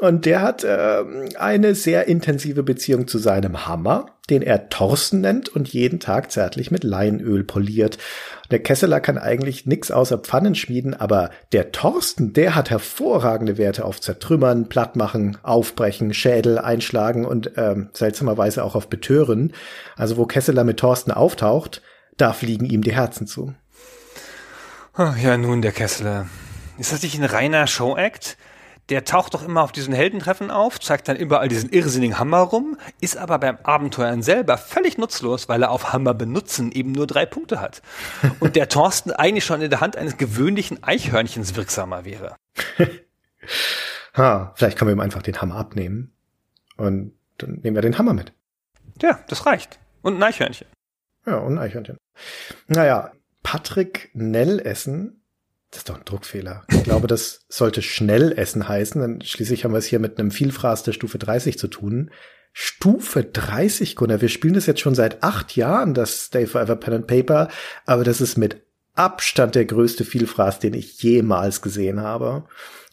Und der hat äh, eine sehr intensive Beziehung zu seinem Hammer, den er Thorsten nennt und jeden Tag zärtlich mit Leinöl poliert. Der Kesseler kann eigentlich nix außer Pfannen schmieden, aber der Thorsten, der hat hervorragende Werte auf Zertrümmern, Plattmachen, Aufbrechen, Schädel, Einschlagen und ähm, seltsamerweise auch auf Betören. Also wo Kesseler mit Thorsten auftaucht, da fliegen ihm die Herzen zu. Ja, nun, der Kesseler. Ist das nicht ein reiner Showact? der taucht doch immer auf diesen Heldentreffen auf, zeigt dann überall diesen irrsinnigen Hammer rum, ist aber beim Abenteuern selber völlig nutzlos, weil er auf Hammer benutzen eben nur drei Punkte hat. Und der Thorsten (laughs) eigentlich schon in der Hand eines gewöhnlichen Eichhörnchens wirksamer wäre. (laughs) ha, vielleicht können wir ihm einfach den Hammer abnehmen. Und dann nehmen wir den Hammer mit. Ja, das reicht. Und ein Eichhörnchen. Ja, und ein Eichhörnchen. Naja, Patrick Nellessen das ist doch ein Druckfehler. Ich glaube, das sollte schnell essen heißen. Denn schließlich haben wir es hier mit einem Vielfraß der Stufe 30 zu tun. Stufe 30, Gunnar. Wir spielen das jetzt schon seit acht Jahren, das Stay Forever Pen and Paper. Aber das ist mit Abstand der größte Vielfraß, den ich jemals gesehen habe.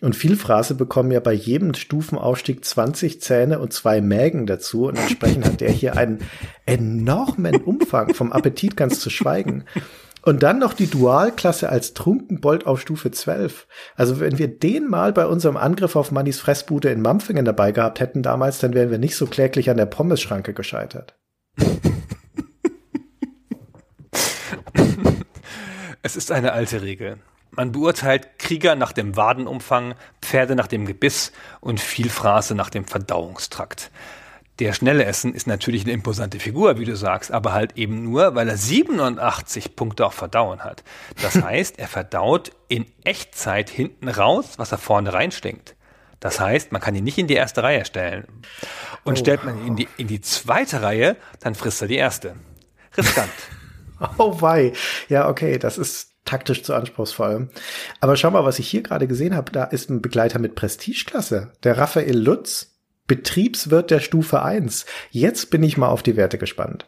Und Vielfraße bekommen ja bei jedem Stufenaufstieg 20 Zähne und zwei Mägen dazu. Und entsprechend hat der hier einen enormen Umfang, vom Appetit ganz zu schweigen. Und dann noch die Dualklasse als Trunkenbold auf Stufe 12. Also wenn wir den mal bei unserem Angriff auf Mannys Fressbude in Mampfingen dabei gehabt hätten damals, dann wären wir nicht so kläglich an der Pommesschranke gescheitert. (laughs) Es ist eine alte Regel. Man beurteilt Krieger nach dem Wadenumfang, Pferde nach dem Gebiss und Vielfraße nach dem Verdauungstrakt. Der schnelle Essen ist natürlich eine imposante Figur, wie du sagst, aber halt eben nur, weil er 87 Punkte auf Verdauen hat. Das (laughs) heißt, er verdaut in Echtzeit hinten raus, was er vorne reinstinkt. Das heißt, man kann ihn nicht in die erste Reihe stellen. Und oh. stellt man ihn in die, in die zweite Reihe, dann frisst er die erste. Riskant. (laughs) oh wei. Ja, okay, das ist taktisch zu anspruchsvoll. Aber schau mal, was ich hier gerade gesehen habe, da ist ein Begleiter mit Prestigeklasse. Der Raphael Lutz, Betriebswirt der Stufe 1. Jetzt bin ich mal auf die Werte gespannt.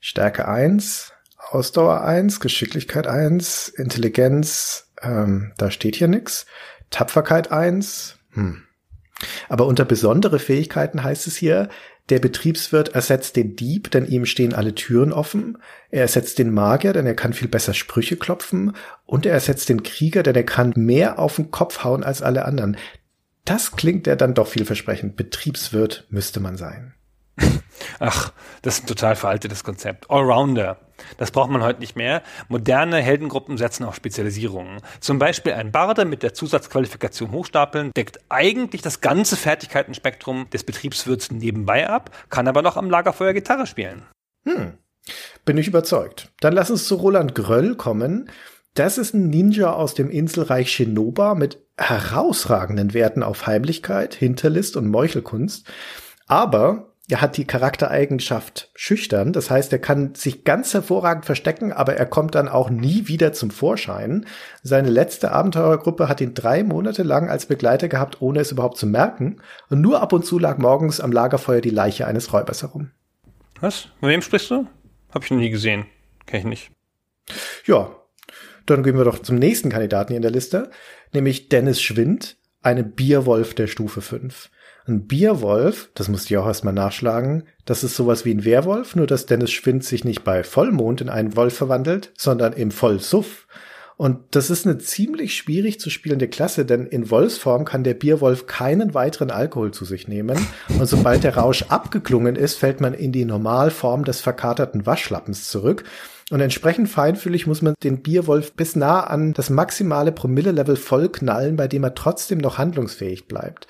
Stärke 1, Ausdauer 1, Geschicklichkeit 1, Intelligenz, ähm, da steht hier nix. Tapferkeit 1, hm. Aber unter besondere Fähigkeiten heißt es hier, der Betriebswirt ersetzt den Dieb, denn ihm stehen alle Türen offen. Er ersetzt den Magier, denn er kann viel besser Sprüche klopfen. Und er ersetzt den Krieger, denn er kann mehr auf den Kopf hauen als alle anderen. Das klingt ja dann doch vielversprechend. Betriebswirt müsste man sein. (laughs) Ach, das ist ein total veraltetes Konzept. Allrounder. Das braucht man heute nicht mehr. Moderne Heldengruppen setzen auf Spezialisierungen. Zum Beispiel ein Barde mit der Zusatzqualifikation Hochstapeln deckt eigentlich das ganze Fertigkeitenspektrum des Betriebswirts nebenbei ab, kann aber noch am Lagerfeuer Gitarre spielen. Hm. Bin ich überzeugt. Dann lass uns zu Roland Gröll kommen. Das ist ein Ninja aus dem Inselreich Shinoba mit herausragenden Werten auf Heimlichkeit, Hinterlist und Meuchelkunst. Aber er hat die Charaktereigenschaft schüchtern. Das heißt, er kann sich ganz hervorragend verstecken, aber er kommt dann auch nie wieder zum Vorschein. Seine letzte Abenteurergruppe hat ihn drei Monate lang als Begleiter gehabt, ohne es überhaupt zu merken. Und nur ab und zu lag morgens am Lagerfeuer die Leiche eines Räubers herum. Was? Mit wem sprichst du? Hab ich noch nie gesehen. Kenn ich nicht. Ja. Dann gehen wir doch zum nächsten Kandidaten hier in der Liste, nämlich Dennis Schwind, eine Bierwolf der Stufe 5. Ein Bierwolf, das musste ich auch erstmal nachschlagen, das ist sowas wie ein Werwolf, nur dass Dennis Schwind sich nicht bei Vollmond in einen Wolf verwandelt, sondern im Vollsuff. Und das ist eine ziemlich schwierig zu spielende Klasse, denn in Wolfsform kann der Bierwolf keinen weiteren Alkohol zu sich nehmen. Und sobald der Rausch abgeklungen ist, fällt man in die Normalform des verkaterten Waschlappens zurück. Und entsprechend feinfühlig muss man den Bierwolf bis nah an das maximale Promille-Level voll knallen, bei dem er trotzdem noch handlungsfähig bleibt.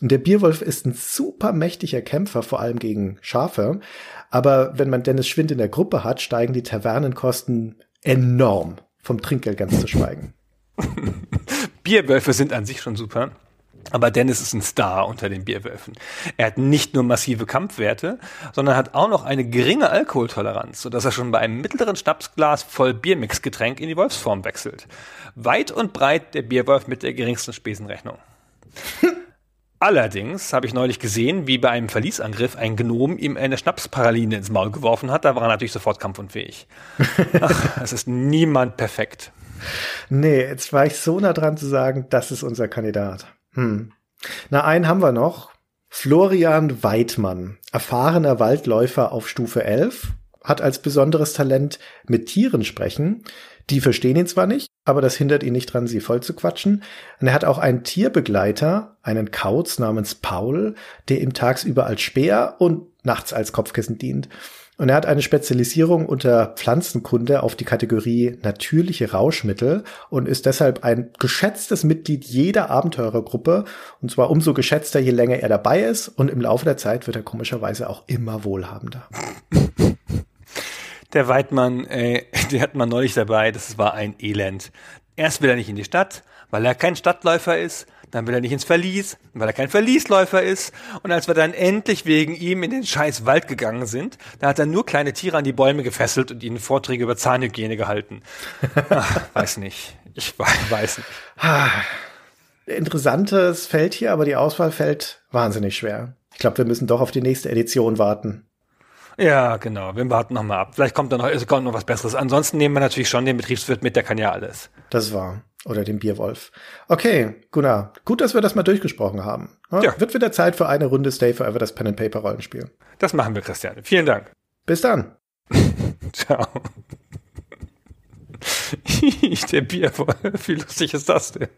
Und der Bierwolf ist ein super mächtiger Kämpfer, vor allem gegen Schafe. Aber wenn man Dennis Schwind in der Gruppe hat, steigen die Tavernenkosten enorm. Vom Trinkgeld ganz zu schweigen. (laughs) Bierwölfe sind an sich schon super. Aber Dennis ist ein Star unter den Bierwölfen. Er hat nicht nur massive Kampfwerte, sondern hat auch noch eine geringe Alkoholtoleranz, sodass er schon bei einem mittleren Schnapsglas voll Biermixgetränk in die Wolfsform wechselt. Weit und breit der Bierwolf mit der geringsten Spesenrechnung. (laughs) Allerdings habe ich neulich gesehen, wie bei einem Verliesangriff ein Gnom ihm eine Schnapsparaline ins Maul geworfen hat. Da war er natürlich sofort kampfunfähig. (laughs) Ach, es ist niemand perfekt. Nee, jetzt war ich so nah dran zu sagen, das ist unser Kandidat. Hm. Na, einen haben wir noch. Florian Weidmann, erfahrener Waldläufer auf Stufe 11, hat als besonderes Talent mit Tieren sprechen, die verstehen ihn zwar nicht, aber das hindert ihn nicht dran, sie voll zu quatschen. Und er hat auch einen Tierbegleiter, einen Kauz namens Paul, der ihm tagsüber als Speer und nachts als Kopfkissen dient. Und er hat eine Spezialisierung unter Pflanzenkunde auf die Kategorie natürliche Rauschmittel und ist deshalb ein geschätztes Mitglied jeder Abenteurergruppe. Und zwar umso geschätzter, je länger er dabei ist. Und im Laufe der Zeit wird er komischerweise auch immer wohlhabender. (laughs) Der Weidmann, äh, (laughs) der hat man neulich dabei, das war ein Elend. Erst will er nicht in die Stadt, weil er kein Stadtläufer ist, dann will er nicht ins Verlies, weil er kein Verliesläufer ist. Und als wir dann endlich wegen ihm in den scheiß Wald gegangen sind, da hat er nur kleine Tiere an die Bäume gefesselt und ihnen Vorträge über Zahnhygiene gehalten. Ach, (laughs) weiß nicht. Ich weiß nicht. Interessantes Feld hier, aber die Auswahl fällt wahnsinnig schwer. Ich glaube, wir müssen doch auf die nächste Edition warten. Ja, genau. Wir warten noch mal ab. Vielleicht kommt da noch, kommt noch was Besseres. Ansonsten nehmen wir natürlich schon den Betriebswirt mit, der kann ja alles. Das war. Oder den Bierwolf. Okay, Gunnar. Gut, dass wir das mal durchgesprochen haben. Ja. Wird wieder Zeit für eine Runde Stay Forever, das Pen and Paper Rollenspiel. Das machen wir, Christian. Vielen Dank. Bis dann. (laughs) Ciao. (laughs) der Bierwolf. Wie lustig ist das denn?